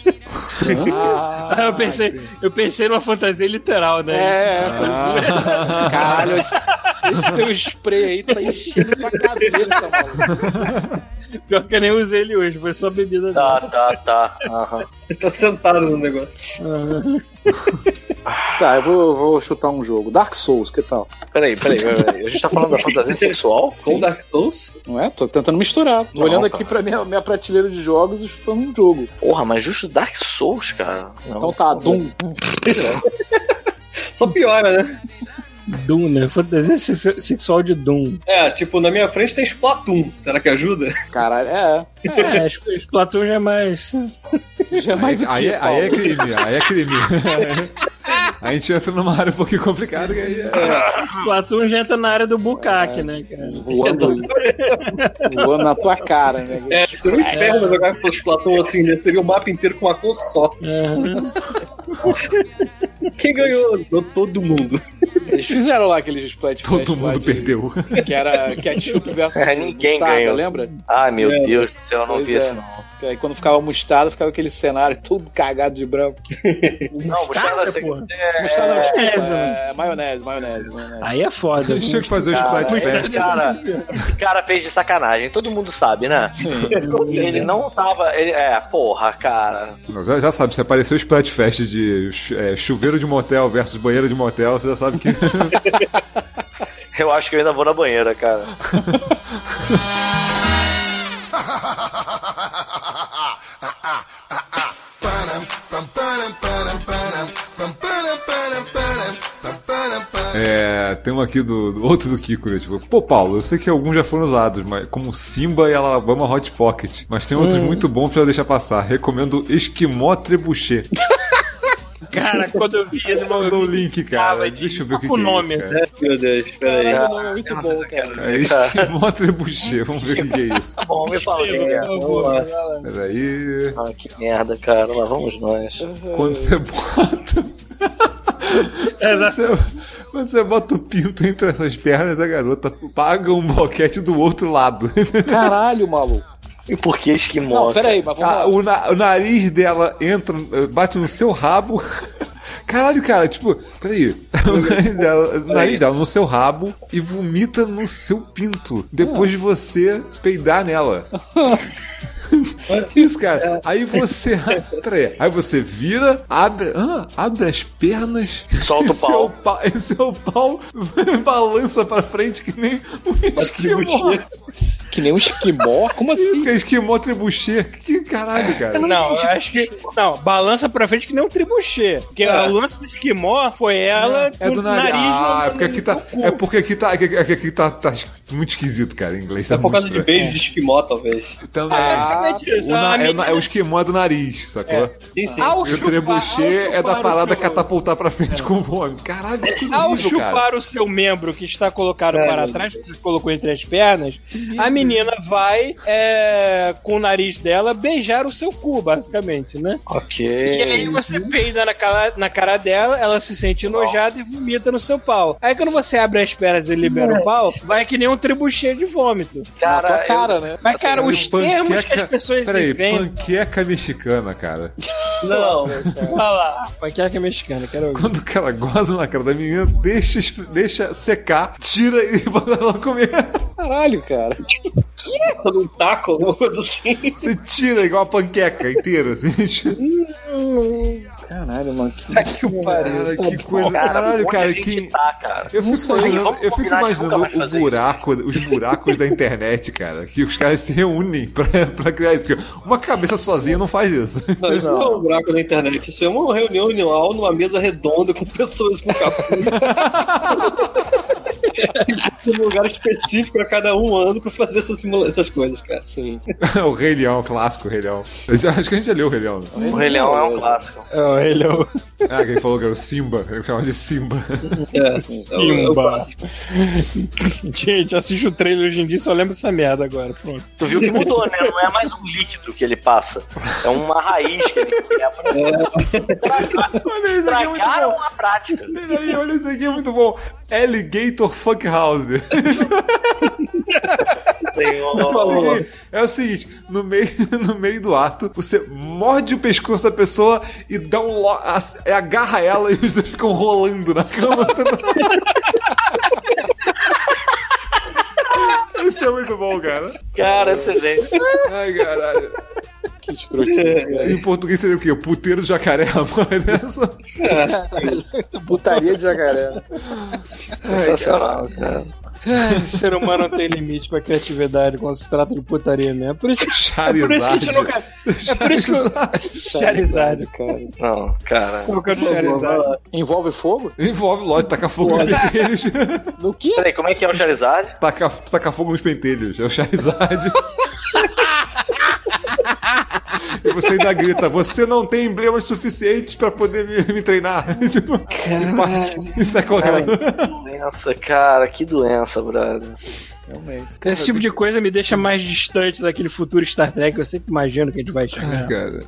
ah, eu pensei, eu pensei numa fantasia literal, né? É, Ah. caralho, esse, esse teu spray aí tá enchendo tua cabeça, mano. Pior que eu nem usei ele hoje, foi só bebida Tá, tá, tá. Aham. Ele tá sentado no negócio. dele. Tá, eu vou, vou chutar um jogo. Dark Souls, que tal? Peraí, peraí, peraí. A gente tá falando da fantasia sexual? Com Dark Souls? Não é? Tô tentando misturar. Tô Não, olhando cara. aqui pra minha, minha prateleira de jogos e chutando um jogo. Porra, mas justo Dark Souls, cara. Não. Então tá, Doom. Só piora, né? Doom, né? Fantasia se- sexual de Doom. É, tipo, na minha frente tem Splatoon. Será que ajuda? Caralho, é. É, acho que Splatoon já é mais. Já é mais o Aí, que, é- aí é crime, aí é crime. [LAUGHS] a gente entra numa área um pouquinho complicada que aí é. Splatoon já entra na área do bucaque, né, cara? voando, voando na tua cara, né? É, seria um inferno jogar com Splatoon assim, né? Seria o mapa inteiro com uma cor só. Aham. [LAUGHS] Quem ganhou? Todo mundo. Eles fizeram lá aqueles Splat Todo mundo de- perdeu. Que era ketchup versus É, ninguém mostarda, ganhou. lembra? Ai, meu É. Deus do céu, eu não Pois vi é. não. Aí quando ficava mostarda, ficava aquele cenário todo cagado de branco. Não, mostarda Mostarda, é, Mostarda não, desculpa, maionese, é, maionese, maionese, maionese. Aí é foda. Eles tinham que fazer o Cara, Splat esse Fest. cara, esse cara fez de sacanagem, todo mundo sabe, né? Sim. Ele não tava. Ele, é, porra, cara. Já, já sabe, se apareceu o Splatfest de é, chuveiro de motel versus banheiro de motel, você já sabe que. [LAUGHS] Eu acho que eu ainda vou na banheira, cara. É, tem um aqui do, do outro do Kiko, né? Tipo, pô, Paulo, eu sei que alguns já foram usados, mas como Simba e Alabama Hot Pocket. Mas tem outros Hum. muito bons pra eu deixar passar. Recomendo Esquimó Trebuchet. [LAUGHS] Cara, quando eu vi Ele mandou o link, cara. Deixa eu ver o que, que o é nome, isso, cara. Meu Deus, peraí. O nome é muito bom, cara. É Esquimó [LAUGHS] [LAUGHS] Trebuchet. Vamos ver o que, que é isso. Tá bom, me fala aí, cara. Vamos lá. Peraí. Ah, que merda, cara. Lá vamos nós. Quando você bota. [LAUGHS] Quando você, quando você bota o pinto entre essas pernas, a garota paga um boquete do outro lado. Caralho, maluco. E por que esquimó? Não, peraí, mas vamos Ah, lá. o, na- o nariz dela entra, bate no seu rabo. [LAUGHS] Caralho, cara, tipo, peraí. O nariz dela, o nariz dela no seu rabo e vomita no seu pinto. Depois de você peidar nela. [LAUGHS] Isso, cara. Aí você. [LAUGHS] Peraí. Aí você vira, abre, ah, abre as pernas. Solta o pau. Seu pau e seu pau balança pra frente que nem um esquimó. Que nem um esquimó? Como Isso, assim? que é esquimó trebuchet. Que caralho, cara. Não, eu acho que. Não, balança pra frente que nem um tribuchê. Porque o lance do esquimó foi ela É com do nariz. nariz. Ah, é porque aqui tá. É porque aqui tá. Aqui, aqui- aqui tá, tá muito esquisito, cara, em inglês. Tá É por causa muito de beijo de esquimó, talvez. estranho. Também. É basicamente isso. o, na- é, o na- é o esquimó do nariz, sacou? Sim, sim. Ao E o chupar- trebuchet ao é da chupar o parada seu- catapultar pra frente com vômito. Caralho, que coisa Ao horrível, cara. chupar o seu membro que está colocado para trás, que você colocou entre as pernas, a menina vai, é, com o nariz dela, beijar o seu cu, basicamente, né? Ok. E aí você peida na cara, na cara dela, ela se sente enojada e vomita no seu pau. Aí quando você abre as pernas e libera o pau, vai que nem um trebuchet de vômito. Na Cara, cara, né? Mas, cara, Caralho, os termos que as pessoas Peraí, inventam... panqueca mexicana, cara. Não, [LAUGHS] Olha lá, panqueca mexicana, quero ouvir. Quando o cara goza na cara da menina, deixa, deixa secar, tira e [LAUGHS] bota ela comer. Caralho, cara. tá num taco, alguma coisa assim. Você tira igual a panqueca inteira, assim. Caralho, mano. Que, que pariu. Cara, que coisa. Cara, Caralho, cara, que. tá, cara? Eu fico imaginando, eu fico que imaginando o fazer isso. buraco, os buracos da internet, cara, que os caras se reúnem pra, pra criar isso. Porque uma cabeça sozinha não faz isso. Não, isso não é um buraco na internet. Isso é uma reunião anual numa mesa redonda com pessoas com capuz. [LAUGHS] Tem um lugar específico a cada um ano pra fazer essas, essas coisas, cara. Sim. [LAUGHS] o Rei Leão, o clássico Rei Leão. Já- acho que a gente já leu o Rei Leão. né? O Rei Leão é um clássico. É, ele é o [LAUGHS] Ah, quem falou que era o Simba, eu chamava de Simba. É, é, o- é o Simba. clássico. [LAUGHS] Gente, assiste o trailer hoje em dia e só lembra essa merda agora. Pronto. Tu viu que mudou, né? Não é mais um líquido que ele passa. É uma raiz que ele quebra. Olha isso aqui é Estragaram bom. a prática. Peraí, olha isso aqui é muito bom. Alligator Fuck House. É o seguinte, é o seguinte, no meio, [LAUGHS] no meio do ato, você morde o pescoço da pessoa e dá um lo... é, agarra ela e os dois ficam rolando na cama. [LAUGHS] Isso é muito bom, cara. Cara, excelente. Ai, caralho. Escrotinho. Em português seria o quê? O puteiro do jacaré, [LAUGHS] a porra dessa? Putaria de jacaré. Sensacional, cara. Ai, ser humano não tem limite pra criatividade quando se trata de putaria mesmo. É por isso, é por isso que a gente Charizard. nunca. É por isso que eu. Charizard, cara. Não, cara. Colocando Charizard. Envolve fogo? Envolve, lógico, tacar fogo nos pentelhos. [LAUGHS] No quê? Peraí, como é que é o Charizard? Tacar, tacar fogo nos pentelhos. É o Charizard. [LAUGHS] E você ainda grita, você não tem emblemas suficientes pra poder me, [LAUGHS] me treinar. [LAUGHS] Tipo, e parte- e sai correndo. Doença, cara, que doença, brother. Realmente. Esse tipo de coisa me deixa mais distante daquele futuro Star Trek. Eu sempre imagino que a gente vai chegar. Cara,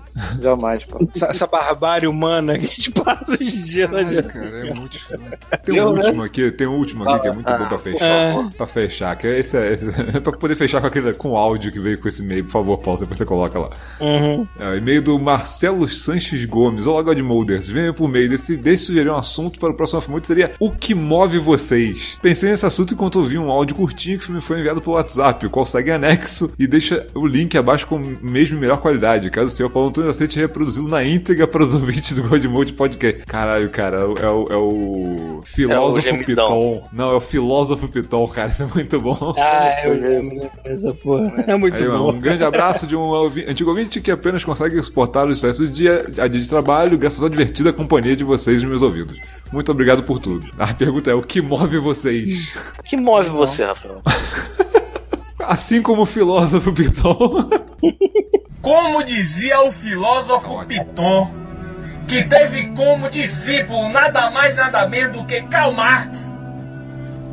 Jamais, pô. Essa, essa barbárie humana que a gente passa hoje em dia. Não adianta. cara, é muito [LAUGHS] Tem um último aqui, tem um último aqui que é muito bom pra fechar. Ah. Pra fechar, que esse é, é [LAUGHS] pra poder fechar com aquele com o áudio que veio com esse e-mail, por favor, Paulo, depois você coloca lá. Uhum. É, e-mail do Marcelo Sanches Gomes. Olá, Godmolders. Venha por meio desse, desse sugerir um assunto para o próximo Afimote seria o que move vocês. Pensei nesse assunto enquanto ouvi um áudio curtinho que me foi enviado pelo WhatsApp, o qual segue anexo e deixa o link abaixo com mesmo melhor qualidade. Caso o senhor Paulo Antônio aceite reproduzi-lo na íntegra para os [LAUGHS] ouvintes do God Mode Podcast. Caralho, cara, é o, é o, é o filósofo gemidão. Piton. Não, é o filósofo Piton, cara, isso é muito bom. Ah, eu lembro dessa porra. É muito Aí, bom. um grande abraço de um antigo ouvinte que apenas consegue suportar os estresses do dia a dia de trabalho graças à divertida companhia de vocês nos meus ouvidos. Muito obrigado por tudo. A pergunta é: o que move vocês? O que move você, Rafael? [LAUGHS] Assim como o filósofo Piton. [LAUGHS] Como dizia o filósofo Piton, que teve como discípulo nada mais nada menos do que Karl Marx,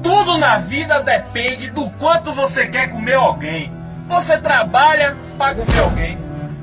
tudo na vida depende do quanto você quer comer alguém. Você trabalha para comer alguém,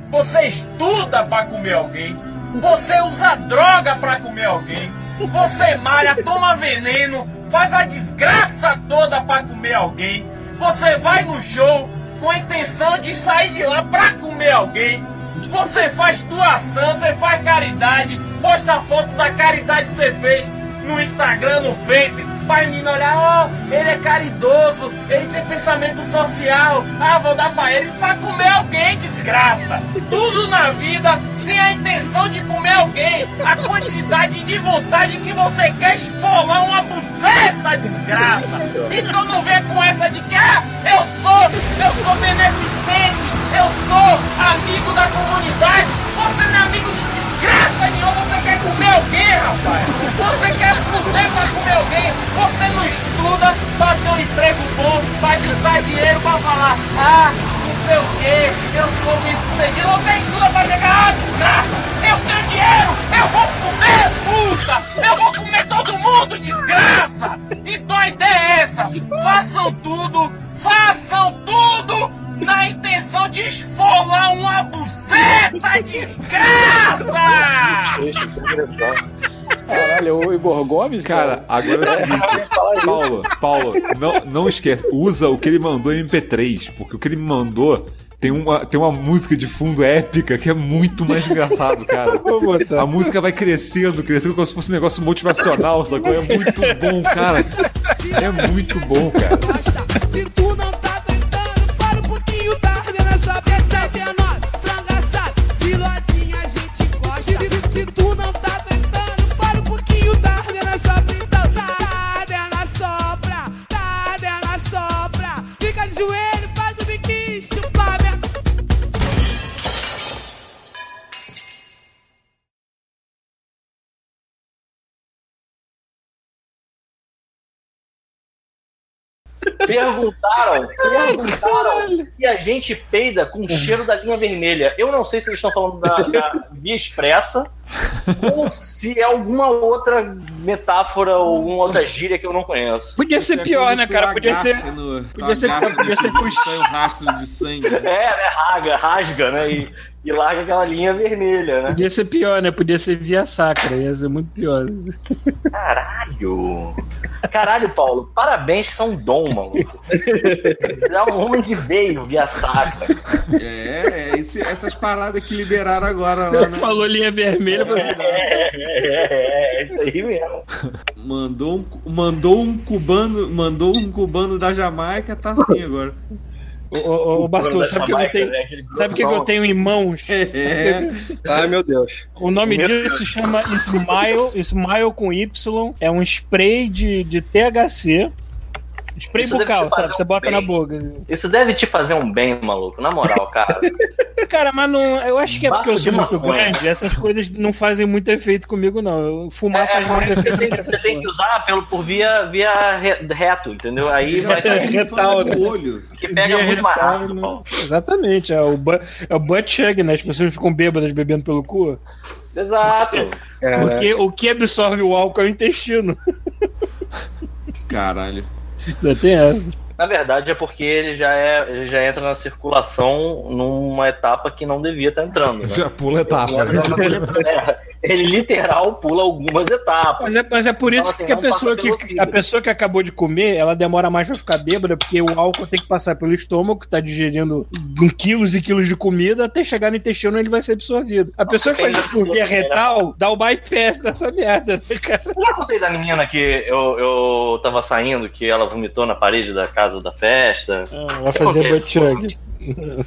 você estuda para comer alguém, você usa droga para comer alguém, você malha, toma veneno, faz a desgraça toda para comer alguém. Você vai no show com a intenção de sair de lá pra comer alguém. Você faz doação, você faz caridade, posta foto da caridade que você fez no Instagram, no Face, pra menina olhar, ó, ele é caridoso, ele tem pensamento social, ah, vou dar pra ele pra comer alguém, desgraça. Tudo na vida tem a intenção de comer alguém, a quantidade de vontade que você quer esfolar uma buceta, desgraça. Então não vem com essa de que, ah, eu sou, eu sou beneficente, eu sou amigo da comunidade, você não é amigo de desgraça nenhuma, você quer comer alguém, rapaz. Você quer fuder pra comer alguém, você não estuda pra ter um emprego bom, pra juntar dinheiro pra falar, ah, não sei o que, eu sou bem sucedido, você estuda pra chegar, ah, desgraça, eu tenho dinheiro, eu vou comer, puta, eu vou comer todo mundo, desgraça. Então a ideia é essa, façam tudo, façam tudo na intenção de esfolar uma buceta, desgraça! Caralho, o Igor Gomes? Cara, agora é o seguinte, Paulo, Paulo, não, não esquece, usa o que ele mandou em MP3, porque o que ele me mandou tem uma, tem uma música de fundo épica que é muito mais engraçado, cara. [LAUGHS] A música vai crescendo, crescendo como se fosse um negócio motivacional, sacou? É muito bom, cara. É muito bom, cara. Perguntaram, [LAUGHS] perguntaram se a gente peida com cheiro da linha vermelha. Eu não sei se eles estão falando da, da [LAUGHS] via expressa ou se é alguma outra metáfora ou alguma outra gíria que eu não conheço. Podia ser pior, né, cara? Podia ser. No, Podia ser, podia ser um rastro de sangue. É, né? Rasga, rasga, né? E, e larga aquela linha vermelha, né? Podia ser pior, né? Podia ser via sacra, ia ser muito pior. Caralho! Caralho, Paulo, parabéns que são um dom, maluco. É um homem que veio via sacra. É, é esse- essas paradas que liberaram agora lá, né? Falou linha vermelha, você. É, é, é, é isso aí mesmo. Mandou um, mandou um cubano, mandou um cubano da Jamaica, tá assim agora. Ô, ô, ô, Bartô, sabe o que eu tenho, sabe o que que eu tenho em mãos? É. [LAUGHS] Ai, meu Deus. O nome disso se chama Smile, Smile com Y. É um spray de, de THC. Spray Isso bucal, sabe? Você um bota bem. na boca. Isso deve te fazer um bem, maluco. Na moral, cara. [LAUGHS] Cara, mas não. Eu acho que é porque eu sou muito maconha. grande, essas coisas não fazem muito efeito comigo, não. Eu- Fumar É, faz muito você, efeito. tem, você tem que usar pelo, por via, via re- reto, entendeu? Aí vai É, retal, né? Olho. que pega muito mais rápido, né? Exatamente, é o, é o butt chug, né? As pessoas ficam bêbadas bebendo pelo cu. Exato. Porque o que absorve o álcool é o intestino. Caralho. Ainda tem essa. Na verdade, é porque ele já, é, ele já entra na circulação numa etapa que não devia estar entrando. Né? Já pula a etapa. É, ele literal pula algumas etapas. Mas é, mas é por isso Então, assim, que, a pessoa que fígado. a pessoa que acabou de comer, ela demora mais pra ficar bêbada, porque o álcool tem que passar pelo estômago, que tá digerindo quilos e quilos de comida, até chegar no intestino ele vai ser absorvido. A pessoa que faz isso por via retal, dá o bypass dessa merda, né, cara? Eu contei da menina que eu, eu tava saindo, que ela vomitou na parede da casa da festa. Vai fazer butt chug.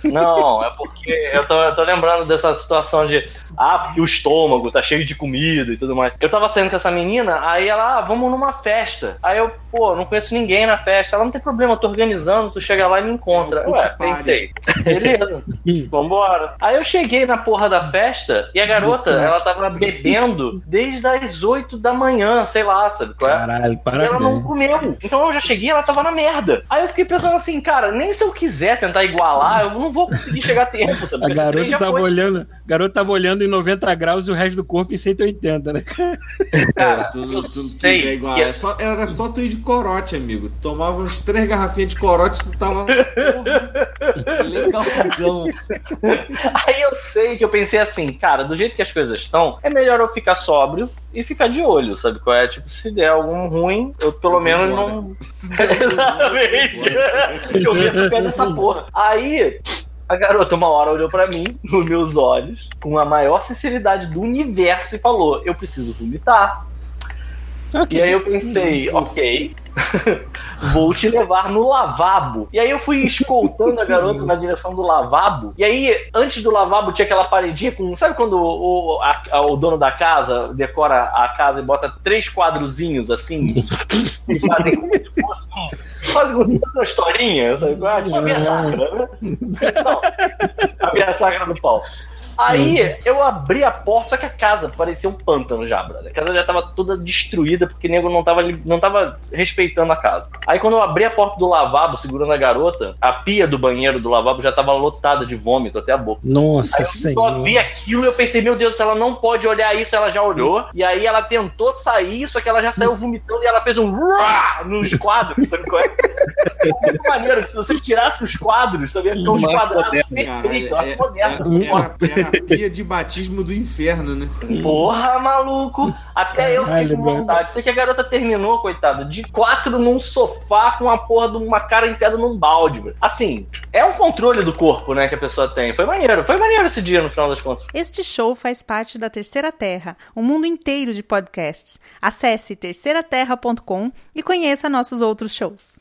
Não, é porque eu tô, eu tô lembrando dessa situação de ah, porque o estômago tá cheio de comida e tudo mais. Eu tava saindo com essa menina, aí ela, ah, vamos numa festa. Aí eu, pô, não conheço ninguém na festa. Ela não tem problema, eu tô organizando, tu chega lá e me encontra. Ué, pensei, beleza, [LAUGHS] vambora. Aí eu cheguei na porra da festa e a garota, ela tava bebendo desde as 8 da manhã, sei lá, sabe qual é? Caralho, E ela não comeu. Então eu já cheguei e ela tava na merda. Aí eu fiquei pensando assim, cara, nem se eu quiser tentar igualar, eu não vou conseguir chegar a tempo, sabe? A garota tava foi. olhando, garota tava olhando em 90 graus e o resto do corpo em 180, né? Cara, tu, tu não sei quiser igual. que- é só- era só tu ir de corote, amigo. Tomava uns três garrafinhas de corote tu tava. Porra, legalzão. Aí eu sei que eu pensei assim, cara, do jeito que as coisas estão, é melhor eu ficar sóbrio e ficar de olho, sabe qual é? Tipo, se der algum ruim, eu pelo menos não. [LAUGHS] [LAUGHS] Exatamente. eu meto o pé nessa porra. Aí. A garota uma hora olhou pra mim, [LAUGHS] nos meus olhos, com a maior sinceridade do universo e falou: Eu preciso vomitar. E aí eu pensei, ok, [LAUGHS] vou te levar no lavabo. E aí eu fui escoltando a garota na direção do lavabo. E aí, antes do lavabo, tinha aquela paredinha com. Sabe quando o, a- o dono da casa decora a casa e bota três quadrozinhos assim? [LAUGHS] e fazem como se fosse, fazem como se fosse uma historinha, sabe? é? Tipo a minha sacra, né? Não, a minha sacra do pau. Aí eu abri a porta, só que a casa parecia um pântano já, brother. A casa já tava toda destruída porque o nego não tava, não tava respeitando a casa. Aí quando eu abri a porta do lavabo, segurando a garota, a pia do banheiro do lavabo já tava lotada de vômito até a boca. Nossa Aí eu só senhora. vi aquilo e eu pensei, meu Deus, se ela não pode olhar isso, ela já olhou. E aí ela tentou sair, só que ela já saiu vomitando e ela fez um ruá nos quadros, sabe qual é? É muito maneiro que se você tirasse os quadros, sabia ficar uns quadrados perfeitos, era a pia de batismo do inferno, né? Porra, maluco! Até eu fiquei com vontade. Sei que a garota terminou, coitada, de quatro num sofá com a porra de uma cara enfiada num balde. Assim, é um controle do corpo, né, que a pessoa tem. Foi maneiro, foi maneiro esse dia no final das contas. Este show faz parte da Terceira Terra, um mundo inteiro de podcasts. Acesse terceiraterra.com e conheça nossos outros shows.